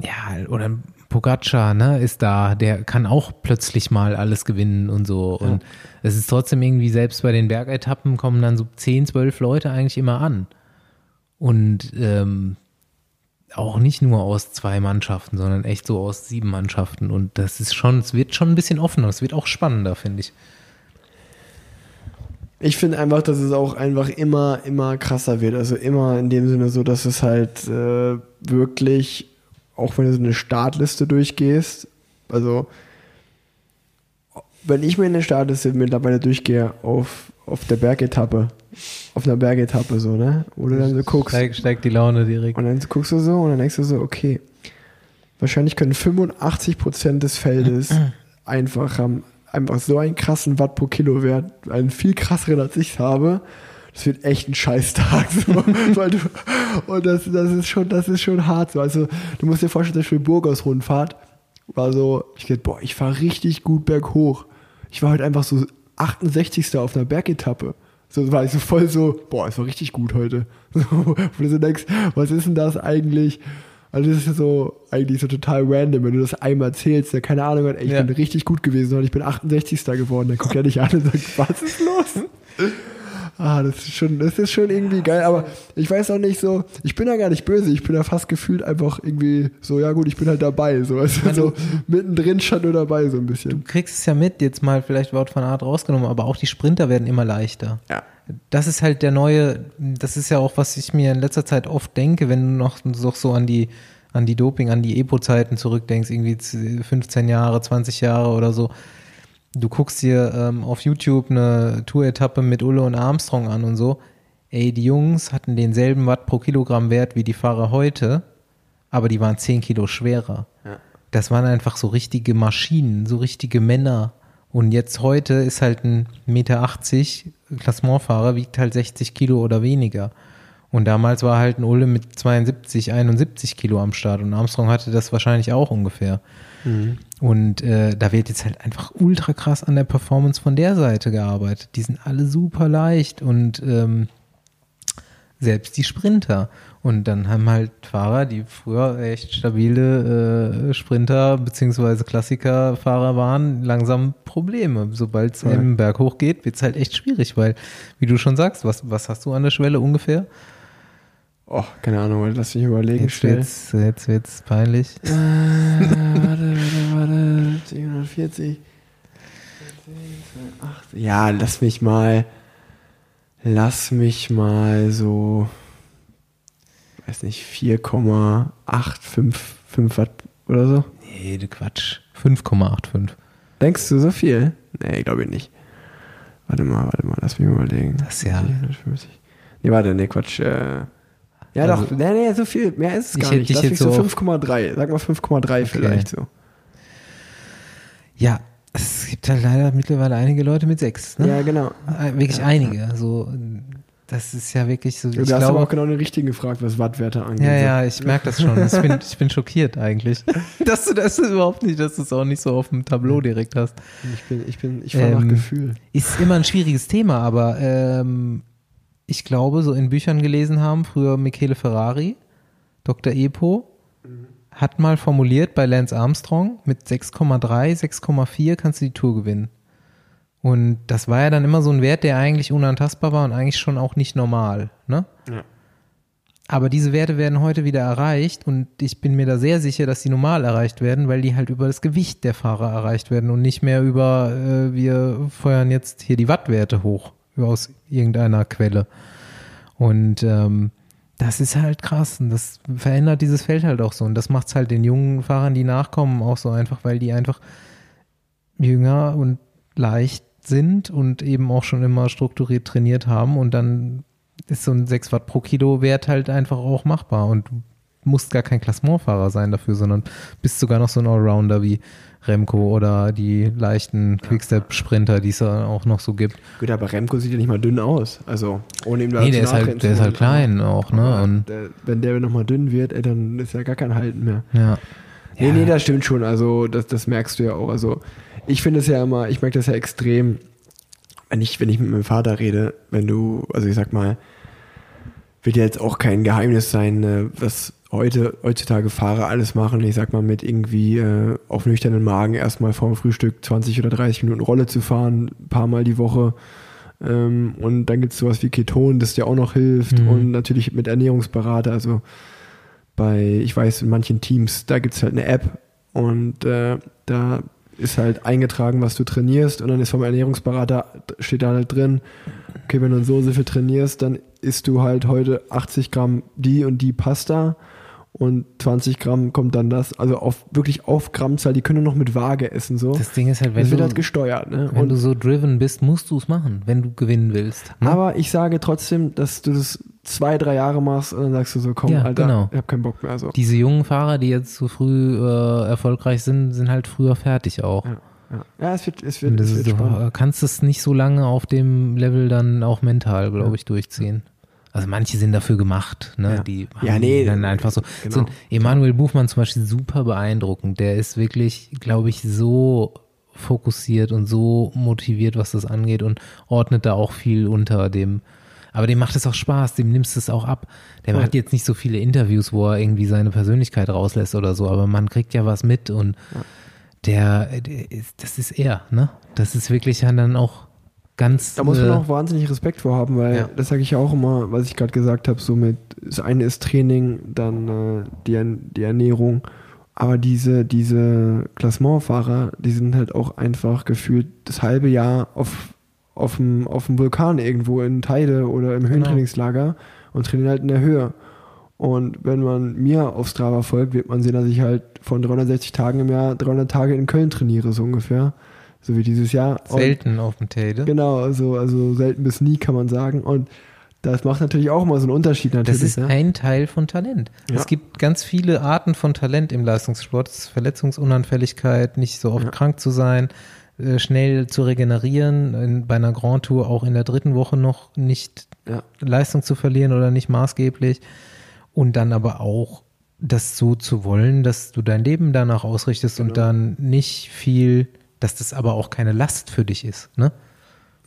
ja, oder ein Pogacar, ne, ist da, der kann auch plötzlich mal alles gewinnen und so. Und es ist trotzdem irgendwie, selbst bei den Bergetappen kommen dann so 10, 12 Leute eigentlich immer an. Und ähm, auch nicht nur aus zwei Mannschaften, sondern echt so aus sieben Mannschaften. Und das ist schon, es wird schon ein bisschen offener, es wird auch spannender, finde ich. Ich finde einfach, dass es auch einfach immer, immer krasser wird. Also immer in dem Sinne so, dass es halt äh, wirklich, auch wenn du so eine Startliste durchgehst, also wenn ich mir eine Startliste mittlerweile durchgehe auf, auf der Bergetappe, auf einer Bergetappe so, ne? Du dann so guckst. Steigt, steigt die Laune direkt. Und dann guckst du so und dann denkst du so, okay, wahrscheinlich können 85% des Feldes einfach haben einfach so einen krassen Watt pro Kilowert, einen viel krasseren als ich habe. Das wird echt ein Scheißtag. So, du, und das, das ist schon, das ist schon hart. So. Also du musst dir vorstellen, dass für Burgos Rundfahrt war so, ich dachte, boah, ich fahre richtig gut berghoch. Ich war halt einfach so 68. auf einer Bergetappe. So war ich so voll so, boah, es war richtig gut heute. So, wo du so denkst, was ist denn das eigentlich? Also das ist ja so eigentlich so total random, wenn du das einmal zählst, der keine Ahnung hat, ey, ich Ja. bin richtig gut gewesen und ich bin 68. geworden, dann guckt er dich an und sagt, was ist los? Ah, das ist schon, das ist schon irgendwie geil, aber ich weiß auch nicht so, ich bin da gar nicht böse, ich bin da fast gefühlt einfach irgendwie so, ja gut, ich bin halt dabei, so, also so mittendrin schon nur dabei, so ein Du bisschen. kriegst es ja mit, jetzt mal vielleicht Wort von Art rausgenommen, aber auch die Sprinter werden immer leichter. Ja. Das ist halt der neue, das ist ja auch, was ich mir in letzter Zeit oft denke, wenn du noch, noch so an die, an die Doping, an die Epo-Zeiten zurückdenkst, irgendwie z- 15 Jahre, 20 Jahre oder so. Du guckst dir ähm, auf YouTube eine Tour-Etappe mit Ulle und Armstrong an und so. Ey, die Jungs hatten denselben Watt pro Kilogramm Wert wie die Fahrer heute, aber die waren 10 Kilo schwerer. Das waren einfach so richtige Maschinen, so richtige Männer. Und jetzt heute ist halt ein Meter 80 Klassementfahrer, wiegt halt 60 Kilo oder weniger. Und damals war halt ein Ulle mit 72, 71 Kilo am Start und Armstrong hatte das wahrscheinlich auch ungefähr. Und äh, da wird jetzt halt einfach ultra krass an der Performance von der Seite gearbeitet. Die sind alle super leicht und ähm, selbst die Sprinter. Und dann haben halt Fahrer, die früher echt stabile äh, Sprinter beziehungsweise Klassikerfahrer waren, langsam Probleme. Sobald es Ja. im Berg hochgeht, wird es halt echt schwierig, weil, wie du schon sagst, was, was hast du an der Schwelle ungefähr? Oh, keine Ahnung, lass mich überlegen Jetzt schnell. wird's, jetzt wird's peinlich. Äh, warte, warte, warte. 740. Ja, lass mich mal. Lass mich mal so. Weiß nicht, 4,855 Watt oder so. Nee, du Quatsch. 5,85. Denkst du so viel? Nee, glaube ich nicht. Warte mal, warte mal, lass mich mal überlegen. Das ist ja- 450. Nee, warte, nee, Quatsch. Äh, ja, Also- doch, nee, nee, so viel, mehr ist es Ich gar nicht. Lass mich so so auf- 5,3. Sag mal 5,3 vielleicht so. Ja, es gibt halt leider mittlerweile einige Leute mit 6. Ne? Ja, genau. Äh, Wirklich einige. Also, das ist ja wirklich so. Du Ich hast aber auch glaube, genau den richtigen gefragt, was Wattwerte angeht. ja, ja, ich merke das schon. Ich bin, ich bin schockiert eigentlich. Dass du das überhaupt nicht, dass du es auch nicht so auf dem Tableau direkt hast. Ich bin, ich bin, ich fahre nach Ähm, Gefühl. Ist immer ein schwieriges Thema, aber ähm, ich glaube, so in Büchern gelesen haben, früher Michele Ferrari, Dr. Epo, hat mal formuliert bei Lance Armstrong, mit 6,3, 6,4 kannst du die Tour gewinnen. Und das war ja dann immer so ein Wert, der eigentlich unantastbar war und eigentlich schon auch nicht normal. Ne? Ja. Aber diese Werte werden heute wieder erreicht und ich bin mir da sehr sicher, dass die normal erreicht werden, weil die halt über das Gewicht der Fahrer erreicht werden und nicht mehr über, äh, wir feuern jetzt hier die Wattwerte hoch aus irgendeiner Quelle. Und ähm, das ist halt krass und das verändert dieses Feld halt auch so und das macht es halt den jungen Fahrern, die nachkommen, auch so einfach, weil die einfach jünger und leicht sind und eben auch schon immer strukturiert trainiert haben und dann ist so ein 6 Watt pro Kilo Wert halt einfach auch machbar und du musst gar kein Klassementfahrer sein dafür, sondern bist sogar noch so ein Allrounder wie Remco oder die leichten Quickstep-Sprinter, die es ja auch noch so gibt. Gut, aber Remco sieht ja nicht mal dünn aus. Also, ohne ihm da Nee, der ist halt, der ist halt klein auch, ne? Und der, wenn der nochmal dünn wird, ey, dann ist ja gar kein Halten mehr. ja. Nee, Ja. nee, das stimmt schon. Also, das, das merkst du ja auch. Also, ich finde es ja immer, ich merke das ja extrem, wenn ich, wenn ich mit meinem Vater rede, wenn du, also ich sag mal, wird ja jetzt auch kein Geheimnis sein, äh, was heute, heutzutage Fahrer alles machen. Ich sag mal, mit irgendwie äh, auf nüchternen Magen erstmal vorm Frühstück 20 oder 30 Minuten Rolle zu fahren, ein paar Mal die Woche. Ähm, und dann gibt's sowas wie Keton, das dir auch noch hilft. Mhm. Und natürlich mit Ernährungsberater, also bei, ich weiß, in manchen Teams, da gibt's halt eine App und äh, da ist halt eingetragen, was du trainierst und dann ist vom Ernährungsberater, steht da halt drin, okay, wenn du so und so viel trainierst, dann isst du halt heute 80 Gramm die und die Pasta und 20 Gramm kommt dann das, also auf wirklich auf Grammzahl, die können noch mit Waage essen so. Das Ding ist halt, wenn das wird du, halt gesteuert, ne? wenn Und du so driven bist, musst du es machen, wenn du gewinnen willst. Ne? aber ich sage trotzdem, dass du das zwei, drei Jahre machst und dann sagst du so, komm, Ja, Alter, genau. ich hab keinen Bock mehr. So. diese jungen Fahrer, die jetzt so früh äh, erfolgreich sind, sind halt früher fertig auch. Ja, ja. ja, es wird, es wird, es wird du spannend. kannst es nicht so lange auf dem Level dann auch mental, glaube Ja. ich, durchziehen. Also manche sind dafür gemacht, ne? Ja. Die haben Ja, nee, dann einfach so. genau. so ein Emanuel Buchmann zum Beispiel super beeindruckend. Der ist wirklich, glaube ich, so fokussiert und so motiviert, was das angeht und ordnet da auch viel unter dem. Aber dem macht es auch Spaß, dem nimmst du es auch ab. Der Voll. hat jetzt nicht so viele Interviews, wo er irgendwie seine Persönlichkeit rauslässt oder so, aber man kriegt ja was mit und der, der ist, das ist er, ne? Das ist wirklich dann auch ganz. Da muss man äh, auch wahnsinnig Respekt vor haben, weil Ja. das sage ich ja auch immer, was ich gerade gesagt habe, so mit, das eine ist Training, dann äh, die, die Ernährung, aber diese, diese Klassementfahrer, die sind halt auch einfach gefühlt das halbe Jahr auf, auf, dem, auf dem Vulkan irgendwo in Teide oder im Höhentrainingslager und trainieren halt in der Höhe. Und wenn man mir auf Strava folgt, wird man sehen, dass ich halt von 360 Tagen im Jahr 300 Tage in Köln trainiere, so ungefähr. So wie dieses Jahr. Und- selten auf dem Tade. Genau, also, also selten bis nie, kann man sagen. Und das macht natürlich auch mal so einen Unterschied natürlich. Das ist ne? ein Teil von Talent. Ja. Es gibt ganz viele Arten von Talent im Leistungssport. Verletzungsunanfälligkeit, nicht so oft Ja. krank zu sein, äh, schnell zu regenerieren, in, bei einer Grand Tour auch in der dritten Woche noch nicht Ja. Leistung zu verlieren oder nicht maßgeblich und dann aber auch das so zu wollen, dass du dein Leben danach ausrichtest und Genau. dann nicht viel, dass das aber auch keine Last für dich ist, ne?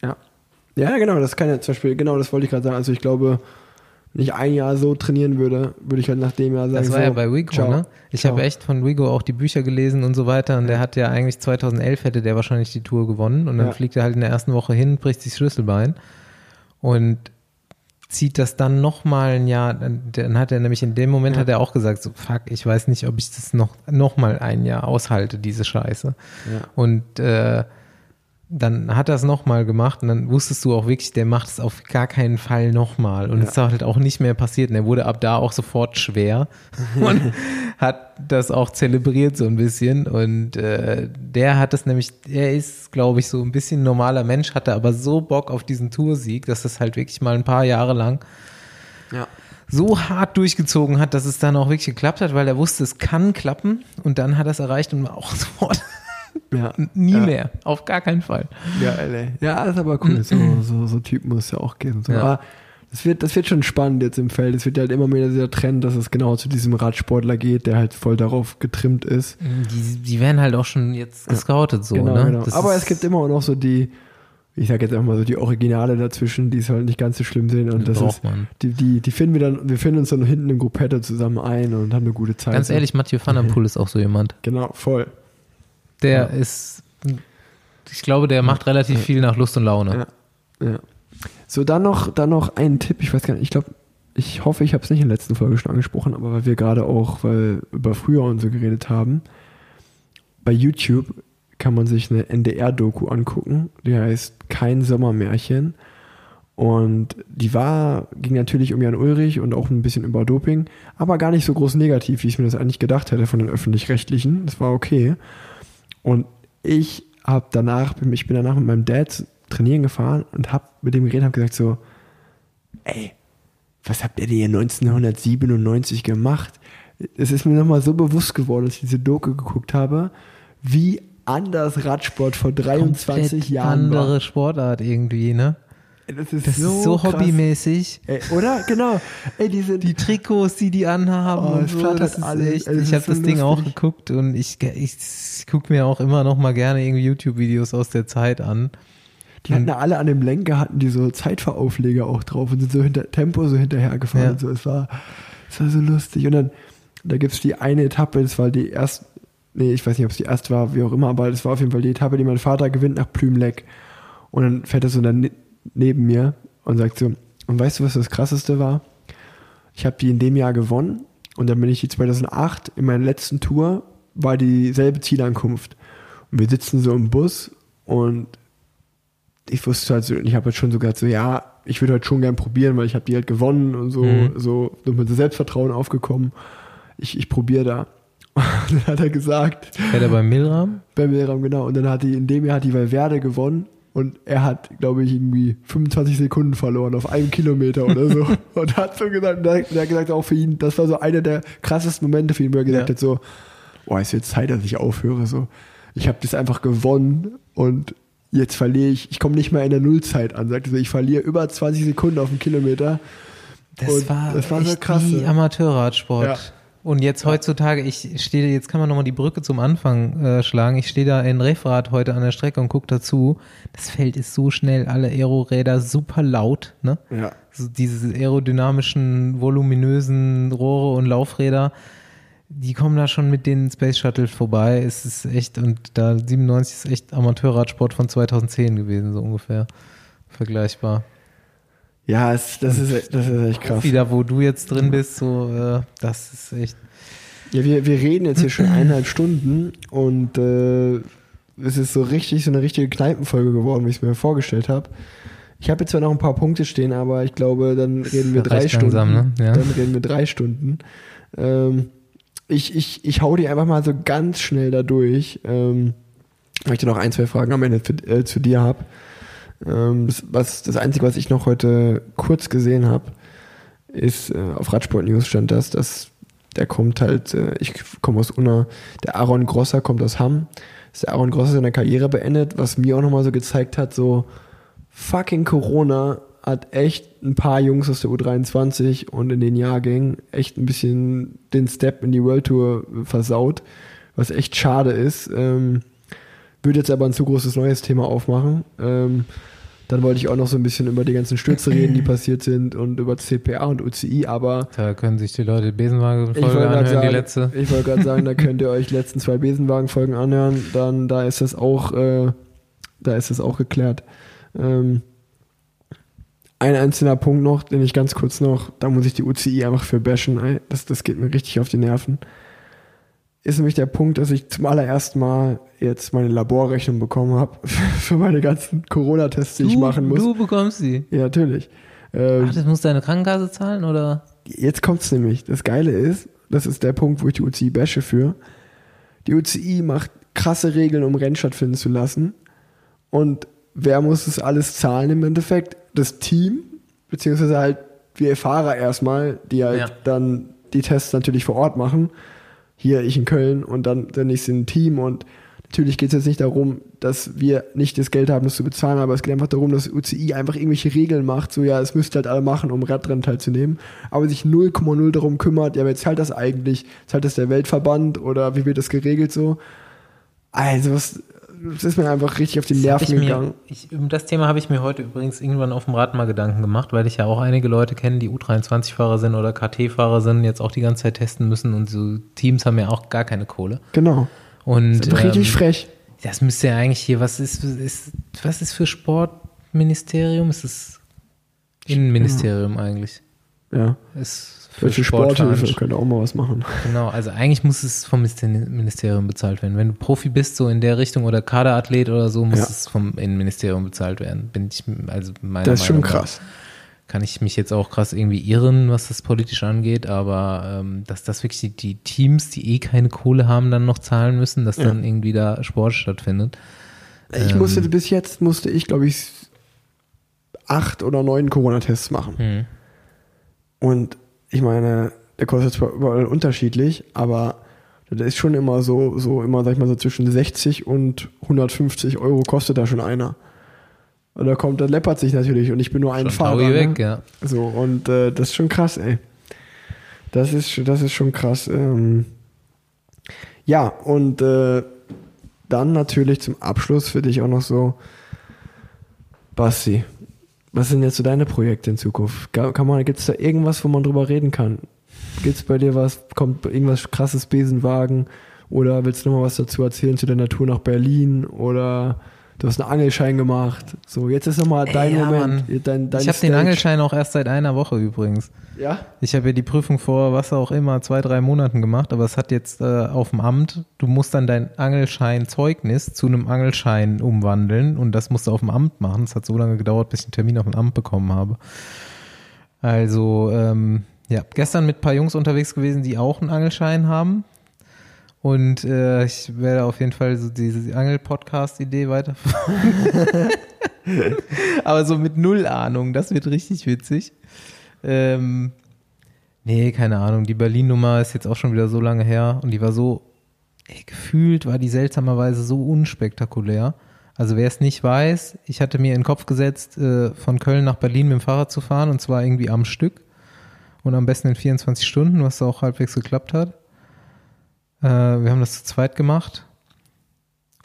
Ja. Ja, genau, das kann ja zum Beispiel, genau das wollte ich gerade sagen. Also ich glaube, wenn ich ein Jahr so trainieren würde, würde ich halt nach dem Jahr sagen, Das war so, ja bei Wigo, ciao, ne? Ich habe echt von Wigo auch die Bücher gelesen und so weiter und der hat ja eigentlich 2011 hätte der wahrscheinlich die Tour gewonnen und dann Ja. fliegt er halt in der ersten Woche hin, bricht sich Schlüsselbein und zieht das dann nochmal ein Jahr, dann dann hat er nämlich in dem Moment Ja. hat er auch gesagt, so fuck, ich weiß nicht, ob ich das noch, noch mal ein Jahr aushalte, diese Scheiße. Ja. Und äh, dann hat er es nochmal gemacht und dann wusstest du auch wirklich, der macht es auf gar keinen Fall nochmal. Und Ja. es ist halt auch nicht mehr passiert. Und er wurde ab da auch sofort schwer und hat das auch zelebriert so ein bisschen. Und äh, der hat es nämlich, er ist, glaube ich, so ein bisschen normaler Mensch, hatte aber so Bock auf diesen Toursieg, dass das halt wirklich mal ein paar Jahre lang Ja. so hart durchgezogen hat, dass es dann auch wirklich geklappt hat, weil er wusste, es kann klappen. Und dann hat er es erreicht und war auch sofort Ja. nie ja. mehr. Auf gar keinen Fall. Ja, ey. ja, ist aber cool. So, so, so Typen muss es ja auch geben. So. Ja. Aber das wird, das wird schon spannend jetzt im Feld. Es wird ja halt immer mehr dieser Trend, dass es genau zu diesem Radsportler geht, der halt voll darauf getrimmt ist. Die, die werden halt auch schon jetzt gescoutet so, genau, ne? genau. Das Aber es gibt immer noch so die, ich sag jetzt einfach mal so die Originale dazwischen, die es halt nicht ganz so schlimm sind. Und das braucht ist, man. die, die, die finden wir dann, wir finden uns dann hinten im Gruppetto zusammen ein und haben eine gute Zeit. Ganz ehrlich, Mathieu van der Poel ist auch so jemand. Genau, voll. Der Ja. ist, ich glaube, der macht relativ viel nach Lust und Laune. Ja. Ja. So, dann noch, dann noch ein Tipp. Ich weiß gar nicht, ich glaube, ich hoffe, ich habe es nicht in der letzten Folge schon angesprochen, aber weil wir gerade auch weil über früher und so geredet haben. Bei YouTube kann man sich eine NDR-Doku angucken, die heißt Kein Sommermärchen. Und die war, ging natürlich um Jan Ulrich und auch ein bisschen über Doping, aber gar nicht so groß negativ, wie ich mir das eigentlich gedacht hätte von den Öffentlich-Rechtlichen. Das war okay. Und ich habe danach, ich bin danach mit meinem Dad trainieren gefahren und habe mit dem geredet, habe gesagt so, ey, was habt ihr denn hier 1997 gemacht? Es ist mir nochmal so bewusst geworden, als ich diese Doku geguckt habe, wie anders Radsport vor 23 Komplett Jahren andere war. Sportart irgendwie, ne? Das ist Das so, ist so hobbymäßig. Ey, oder? Genau. Ey, diese, Die Trikots, die die anhaben Oh, und so, flattert das ist alles. echt, Es ich habe das Ding auch lustig. geguckt und ich, ich, ich gucke mir auch immer noch mal gerne irgendwie YouTube-Videos aus der Zeit an. Die hatten ja alle an dem Lenker, hatten die so Zeitveraufleger auch drauf und sind so hinter Tempo so hinterhergefahren Ja. so. Es war, es war so lustig. Und dann, da gibt's die eine Etappe, das war die erste, nee, ich weiß nicht, ob es die erste war, wie auch immer, aber das war auf jeden Fall die Etappe, die mein Vater gewinnt nach Plümleck. Und dann fährt er so dann ne- neben mir und sagt so, und weißt du, was das krasseste war? Ich habe die in dem Jahr gewonnen und dann bin ich die 2008 in meiner letzten Tour, war dieselbe Zielankunft. Und wir sitzen so im Bus und ich wusste halt so, ich habe halt schon so gesagt, so ja, ich würde halt schon gern probieren, weil ich habe die halt gewonnen und so, Mhm. so so mit Selbstvertrauen aufgekommen. Ich, ich probiere da. Und dann hat er gesagt, Fährt er beim Milram? beim Lehrraum, genau. Und dann hat die, in dem Jahr hat die Valverde gewonnen und er hat, glaube ich, irgendwie 25 Sekunden verloren auf einem Kilometer oder so. und hat so gesagt, der, hat gesagt, auch für ihn, das war so einer der krassesten Momente für ihn, wo er gesagt Ja. hat, so, boah, ist jetzt Zeit, dass ich aufhöre. So, ich habe das einfach gewonnen und jetzt verliere ich, ich komme nicht mehr in der Nullzeit an, sagte so, ich verliere über 20 Sekunden auf einen Kilometer. Das Und war, das war so krass, wie ne? Amateurradsport. Ja. Und jetzt heutzutage, ich stehe, jetzt kann man nochmal die Brücke zum Anfang äh, schlagen. Ich stehe da in Referat heute an der Strecke und gucke dazu. Das Feld ist so schnell, alle Aeroräder super laut, ne? Ja. So diese aerodynamischen, voluminösen Rohre und Laufräder, die kommen da schon mit den Space Shuttle vorbei. Es ist echt, und da 97 ist echt Amateurradsport von 2010 gewesen, so ungefähr. Vergleichbar. Ja, es, das, ist, das ist echt krass. Wieder, wo du jetzt drin bist, so, äh, das ist echt. Ja, wir, wir reden jetzt hier schon eineinhalb Stunden und äh, es ist so richtig, so eine richtige Kneipenfolge geworden, wie ich es mir vorgestellt habe. Ich habe jetzt zwar noch ein paar Punkte stehen, aber ich glaube, dann reden wir drei Stunden. langsam, ne? Ja. Dann reden wir drei Stunden. Ähm, ich, ich, ich hau die einfach mal so ganz schnell da durch. Ähm, weil ich dann noch ein, zwei Fragen am Ende für, äh, zu dir habe. Ähm, das, was, das Einzige, was ich noch heute kurz gesehen habe, ist, äh, auf Radsport News stand das, dass der kommt halt, äh, ich komme aus Unna, der Aaron Grosser kommt aus Hamm, dass der Aaron Gross seine Karriere beendet, was mir auch nochmal so gezeigt hat, so fucking Corona hat echt ein paar Jungs aus der U23 und in den Jahrgängen echt ein bisschen den Step in die World Tour versaut, was echt schade ist. Ähm, würde jetzt aber ein zu großes neues Thema aufmachen. Ähm, dann wollte ich auch noch so ein bisschen über die ganzen Stürze reden, die passiert sind und über CPA und UCI, aber Da können sich die Leute Besenwagen-Folge anhören, sagen, die letzte. ich wollte gerade sagen, da könnt ihr euch die letzten zwei Besenwagen-Folgen anhören, dann da ist das auch, äh, da ist das auch geklärt. Ähm, ein einzelner Punkt noch, den ich ganz kurz noch, da muss ich die UCI einfach für bashen, das, das geht mir richtig auf die Nerven. Ist nämlich der Punkt, dass ich zum allerersten Mal jetzt meine Laborrechnung bekommen habe für meine ganzen Corona-Tests, die ich machen muss. du bekommst sie. Ja, natürlich. Ähm, Ach, das muss deine Krankenkasse zahlen, oder? jetzt kommt's nämlich. Das Geile ist, das ist der Punkt, wo ich die UCI bashe für. Die UCI macht krasse Regeln, um Rennen stattfinden zu lassen. Und wer muss das alles zahlen im Endeffekt? Das Team, beziehungsweise halt wir Fahrer erstmal, die halt Ja. dann die Tests natürlich vor Ort machen. Hier ich in Köln und dann der nächste ein Team und natürlich geht es jetzt nicht darum, dass wir nicht das Geld haben, das zu bezahlen, aber es geht einfach darum, dass UCI einfach irgendwelche Regeln macht, so ja, es müsst halt alle machen, um Radrennen teilzunehmen, aber sich 0,0 darum kümmert, ja, wer zahlt das eigentlich? Zahlt das der Weltverband oder wie wird das geregelt so? Also, was, das ist mir einfach richtig auf die Nerven ich mir, gegangen. ich, um das Thema habe ich mir heute übrigens irgendwann auf dem Rad mal Gedanken gemacht, weil ich ja auch einige Leute kenne, die U23-Fahrer sind oder KT-Fahrer sind, jetzt auch die ganze Zeit testen müssen und so Teams haben ja auch gar keine Kohle. Genau. Und Das ist richtig ähm, frech. das müsste ja eigentlich hier, was ist, ist was ist für Sportministerium? Ist es Innenministerium eigentlich? Ja. Ist Sport Sporthilfe könnte auch mal was machen. Genau, also eigentlich muss es vom Minister- Ministerium bezahlt werden. Wenn du Profi bist, so in der Richtung oder Kaderathlet oder so, muss Ja. es vom Innenministerium bezahlt werden. Bin ich, also meiner Das ist schon Meinung nach. krass. Kann ich mich jetzt auch krass irgendwie irren, was das politisch angeht, aber ähm, dass das wirklich die, die Teams, die eh keine Kohle haben, dann noch zahlen müssen, dass Ja. dann irgendwie da Sport stattfindet. Ich Ähm. musste bis jetzt musste ich, glaube ich, acht oder neun Corona-Tests machen. Hm. Und ich meine, der kostet zwar überall unterschiedlich, aber das ist schon immer so, so immer, sag ich mal, so zwischen 60 und 150 Euro kostet da schon einer. Und da kommt, da läppert sich natürlich und ich bin nur ein Schon Fahrer. Ne? weg, ja. So, und äh, das ist schon krass, ey. Das ist, das ist schon krass. Ähm, ja, und äh, dann natürlich zum Abschluss für dich auch noch so, Basti, was sind jetzt so deine Projekte in Zukunft? Kann man, gibt es da irgendwas, wo man drüber reden kann? Gibt es bei dir was, kommt irgendwas krasses Besenwagen? Oder willst du noch mal was dazu erzählen zu deiner Tour nach Berlin? Oder du hast einen Angelschein gemacht? So, jetzt ist nochmal Ey, dein ja, Moment. Dein, dein ich habe den. Angelschein auch erst seit einer Woche übrigens. Ja? Ich habe ja die Prüfung vor, was auch immer, zwei, drei Monaten gemacht, aber es hat jetzt äh, auf dem Amt, du musst dann dein Angelscheinzeugnis zu einem Angelschein umwandeln und das musst du auf dem Amt machen. Es hat so lange gedauert, bis ich einen Termin auf dem Amt bekommen habe. Also, ähm, ja, gestern mit ein paar Jungs unterwegs gewesen, die auch einen Angelschein haben. Und äh, ich werde auf jeden Fall so diese Angel-Podcast-Idee weiterverfolgen. Aber so mit null Ahnung, das wird richtig witzig. Ähm, nee, keine Ahnung. Die Berlin-Nummer ist jetzt auch schon wieder so lange her und die war so, ey, gefühlt war die seltsamerweise so unspektakulär. Also wer es nicht weiß, ich hatte mir in den Kopf gesetzt, äh, von Köln nach Berlin mit dem Fahrrad zu fahren und zwar irgendwie am Stück und am besten in 24 Stunden, was auch halbwegs geklappt hat. Äh, wir haben das zu zweit gemacht.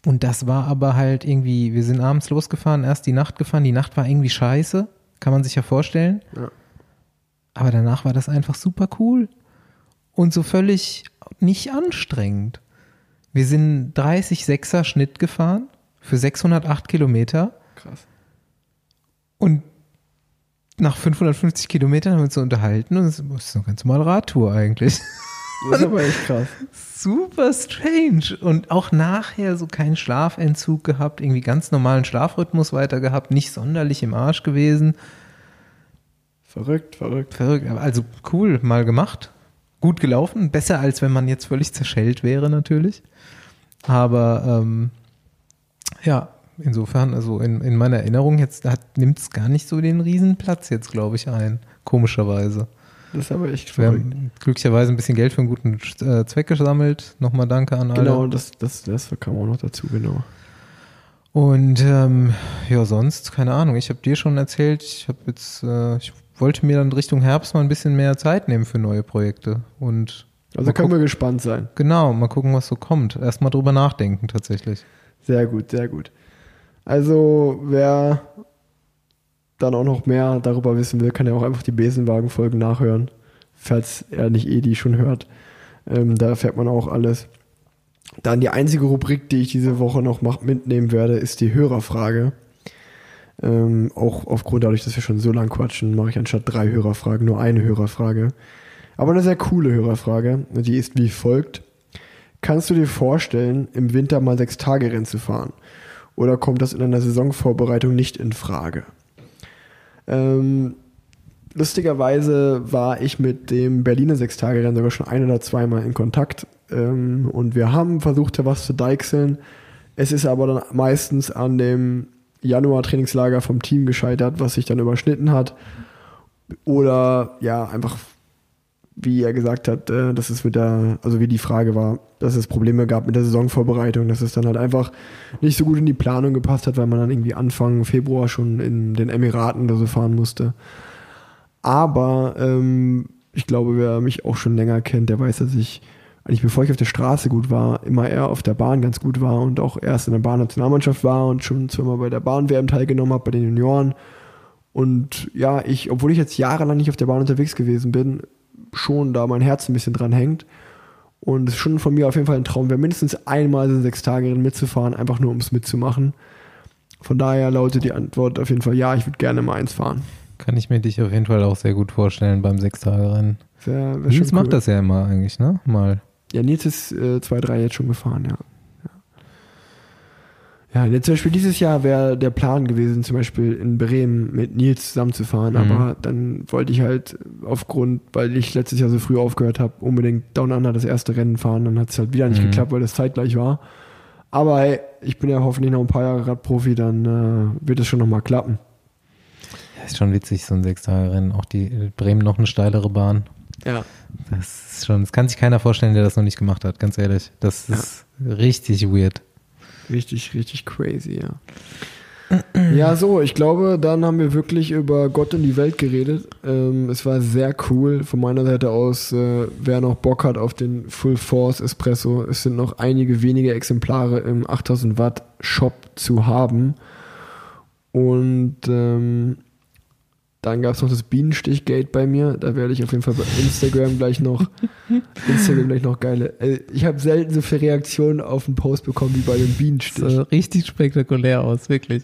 Und das war aber halt irgendwie, wir sind abends losgefahren, erst die Nacht gefahren, die Nacht war irgendwie scheiße, kann man sich ja vorstellen. Ja. Aber danach war das einfach super cool und so völlig nicht anstrengend. Wir sind 30-6er Schnitt gefahren für 608 Kilometer Krass. und nach 550 Kilometern haben wir uns so unterhalten und es ist eine ganz normale Radtour eigentlich. Das ist aber echt krass. Super strange. Und auch nachher so keinen Schlafentzug gehabt, irgendwie ganz normalen Schlafrhythmus weiter gehabt, nicht sonderlich im Arsch gewesen. Verrückt, verrückt. Verrückt, also cool, mal gemacht. Gut gelaufen, besser als wenn man jetzt völlig zerschellt wäre natürlich. Aber ähm, ja, insofern, also in, in meiner Erinnerung jetzt nimmt es gar nicht so den Riesenplatz jetzt, glaube ich, ein. Komischerweise. Das ist aber echt Wir verrückt. haben glücklicherweise ein bisschen Geld für einen guten äh, Zweck gesammelt. Nochmal danke an alle. Genau, das, das, das kam auch noch dazu, genau. Und ähm, ja, sonst, keine Ahnung. Ich habe dir schon erzählt, ich habe jetzt, äh, ich wollte mir dann Richtung Herbst mal ein bisschen mehr Zeit nehmen für neue Projekte. Und Also können gucken, wir gespannt sein. genau, mal gucken, was so kommt. Erstmal drüber nachdenken tatsächlich. Sehr gut, sehr gut. Also, wer dann auch noch mehr darüber wissen will, kann ja auch einfach die Besenwagen-Folgen nachhören, falls er nicht eh die schon hört. Ähm, da erfährt man auch alles. Dann die einzige Rubrik, die ich diese Woche noch mach, mitnehmen werde, ist die Hörerfrage. Ähm, auch aufgrund dadurch, dass wir schon so lang quatschen, mache ich anstatt drei Hörerfragen nur eine Hörerfrage. Aber eine sehr coole Hörerfrage. Die ist wie folgt. Kannst du dir vorstellen, im Winter mal sechs Tage Rennen zu fahren? Oder kommt das in einer Saisonvorbereitung nicht in Frage? Ähm, lustigerweise war ich mit dem Berliner Sechstagerennen sogar schon ein oder zweimal in Kontakt. Ähm, und wir haben versucht, da was zu deichseln. Es ist aber dann meistens an dem Januar-Trainingslager vom Team gescheitert, was sich dann überschnitten hat. Oder ja, einfach, wie er gesagt hat, äh, dass es mit der, also wie die Frage war, dass es Probleme gab mit der Saisonvorbereitung, dass es dann halt einfach nicht so gut in die Planung gepasst hat, weil man dann irgendwie Anfang Februar schon in den Emiraten oder so fahren musste. Aber ähm, ich glaube, wer mich auch schon länger kennt, der weiß, dass ich eigentlich bevor ich auf der Straße gut war, immer eher auf der Bahn ganz gut war und auch erst in der Bahn-Nationalmannschaft war und schon zweimal bei der Bahn-WM teilgenommen habe, bei den Junioren. Und ja, ich, obwohl ich jetzt jahrelang nicht auf der Bahn unterwegs gewesen bin, schon da mein Herz ein bisschen dran hängt. Und es ist schon von mir auf jeden Fall ein Traum wäre, mindestens einmal in sechs Tagen mitzufahren, einfach nur um es mitzumachen. Von daher lautet die Antwort auf jeden Fall ja, ich würde gerne mal eins fahren. Kann ich mir dich auf jeden Fall auch sehr gut vorstellen beim Sechstagerennen. Nils schon macht cool. das ja immer eigentlich, ne? Mal. Ja, Nils ist äh, zwei, drei jetzt schon gefahren, ja. Ja, ja jetzt zum Beispiel dieses Jahr wäre der Plan gewesen, zum Beispiel in Bremen mit Nils zusammenzufahren, Mhm. aber dann wollte ich halt aufgrund, weil ich letztes Jahr so früh aufgehört habe, unbedingt Down Under das erste Rennen fahren, dann hat es halt wieder nicht Mhm. geklappt, weil das zeitgleich war. Aber hey, ich bin ja hoffentlich noch ein paar Jahre Radprofi, dann äh, wird es schon nochmal klappen. Ja, ist schon witzig, so ein Sechstagerennen. Auch die äh, Bremen noch eine steilere Bahn. Ja. Das ist schon, das kann sich keiner vorstellen, der das noch nicht gemacht hat, ganz ehrlich. Das ist richtig weird. Richtig, richtig crazy, ja. Ja, so, ich glaube, dann haben wir wirklich über Gott und die Welt geredet. Ähm, es war sehr cool. Von meiner Seite aus, äh, wer noch Bock hat auf den Full Force Espresso, es sind noch einige wenige Exemplare im 8000 Watt Shop zu haben. Und ähm, dann gab es noch das Bienenstichgate bei mir. Da werde ich auf jeden Fall bei Instagram gleich noch Instagram gleich noch geile. Äh, ich habe selten so viele Reaktionen auf einen Post bekommen wie bei dem Bienenstich. Das sah richtig spektakulär aus, wirklich.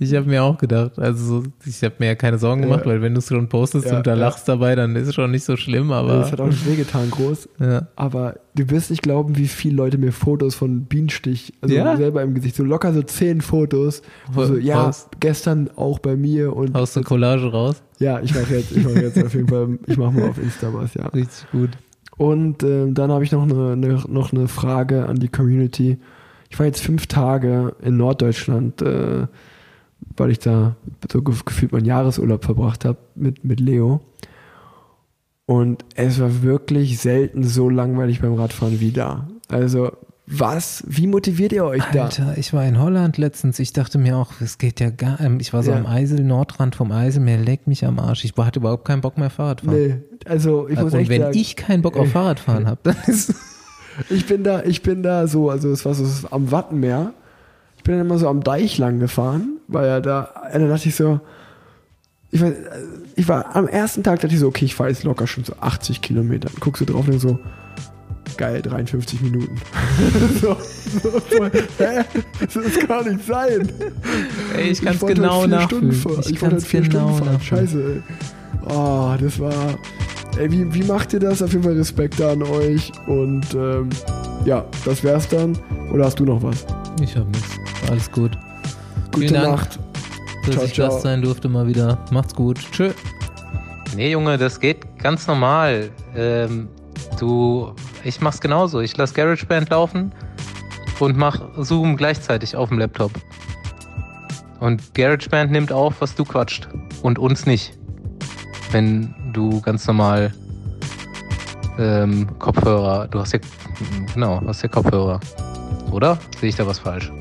Ich habe mir auch gedacht, also so- ich habe mir ja keine Sorgen gemacht, weil wenn du es schon postest und da lachst dabei, dann ist es schon nicht so schlimm, aber das hat auch nicht wehgetan, groß. Aber du wirst nicht glauben, wie viele Leute mir Fotos von Bienenstich, also selber im Gesicht, so locker so zehn Fotos. So, ja, was? gestern auch bei mir und aus der Collage raus. ja, ich mache jetzt, ich mache jetzt auf jeden Fall, ich mache mal auf Insta was, ja. Richtig gut. Und ähm, dann habe ich noch eine, eine, noch eine Frage an die Community. Ich war jetzt fünf Tage in Norddeutschland, äh, weil ich da so gef- gefühlt meinen Jahresurlaub verbracht habe mit, mit Leo. Und es war wirklich selten so langweilig beim Radfahren wie da. Also, was? Wie motiviert ihr euch da? Alter, ich war in Holland letztens. Ich dachte mir auch, es geht ja gar. ähm, Ich war so Ja. am Eisel, Nordrand vom Eiselmeer, leck mich am Arsch. Ich hatte überhaupt keinen Bock mehr Fahrrad fahren. Nee, also ich muss Und echt wenn sagen, ich keinen Bock auf Fahrradfahren habe, dann ist Ich bin da, ich bin da so, also es war so am Wattenmeer. Ich bin dann immer so am Deich lang gefahren, weil ja da, da dachte ich so, ich war, ich war am ersten Tag dachte ich so, okay, ich fahre jetzt locker schon so 80 Kilometer. Dann guckst du drauf und so, geil, 53 Minuten. so, so, so, hä? Das kann nicht sein. Ey, ich kann's wollte genau heute vier nachfühlen. Ich Ich, kann's heute vier genau Stunden fahren. Scheiße, ey. Oh, das war. Ey, wie, wie macht ihr das? Auf jeden Fall Respekt an euch. Und ähm, ja, das wär's dann. Oder hast du noch was? Ich habe nichts. Alles gut. Gute Vielen Dank. Nacht. dass Ciao, ich ciao. Gast sein durfte mal wieder. Macht's gut. Tschö. Nee, Junge, das geht ganz normal. Ähm, du, ich mach's genauso. Ich lass GarageBand laufen und mach Zoom gleichzeitig auf dem Laptop. Und GarageBand nimmt auf, was du quatscht. Und uns nicht. Wenn du ganz normal ähm, Kopfhörer, du hast ja, genau, hast ja Kopfhörer. Oder? Sehe ich da was falsch?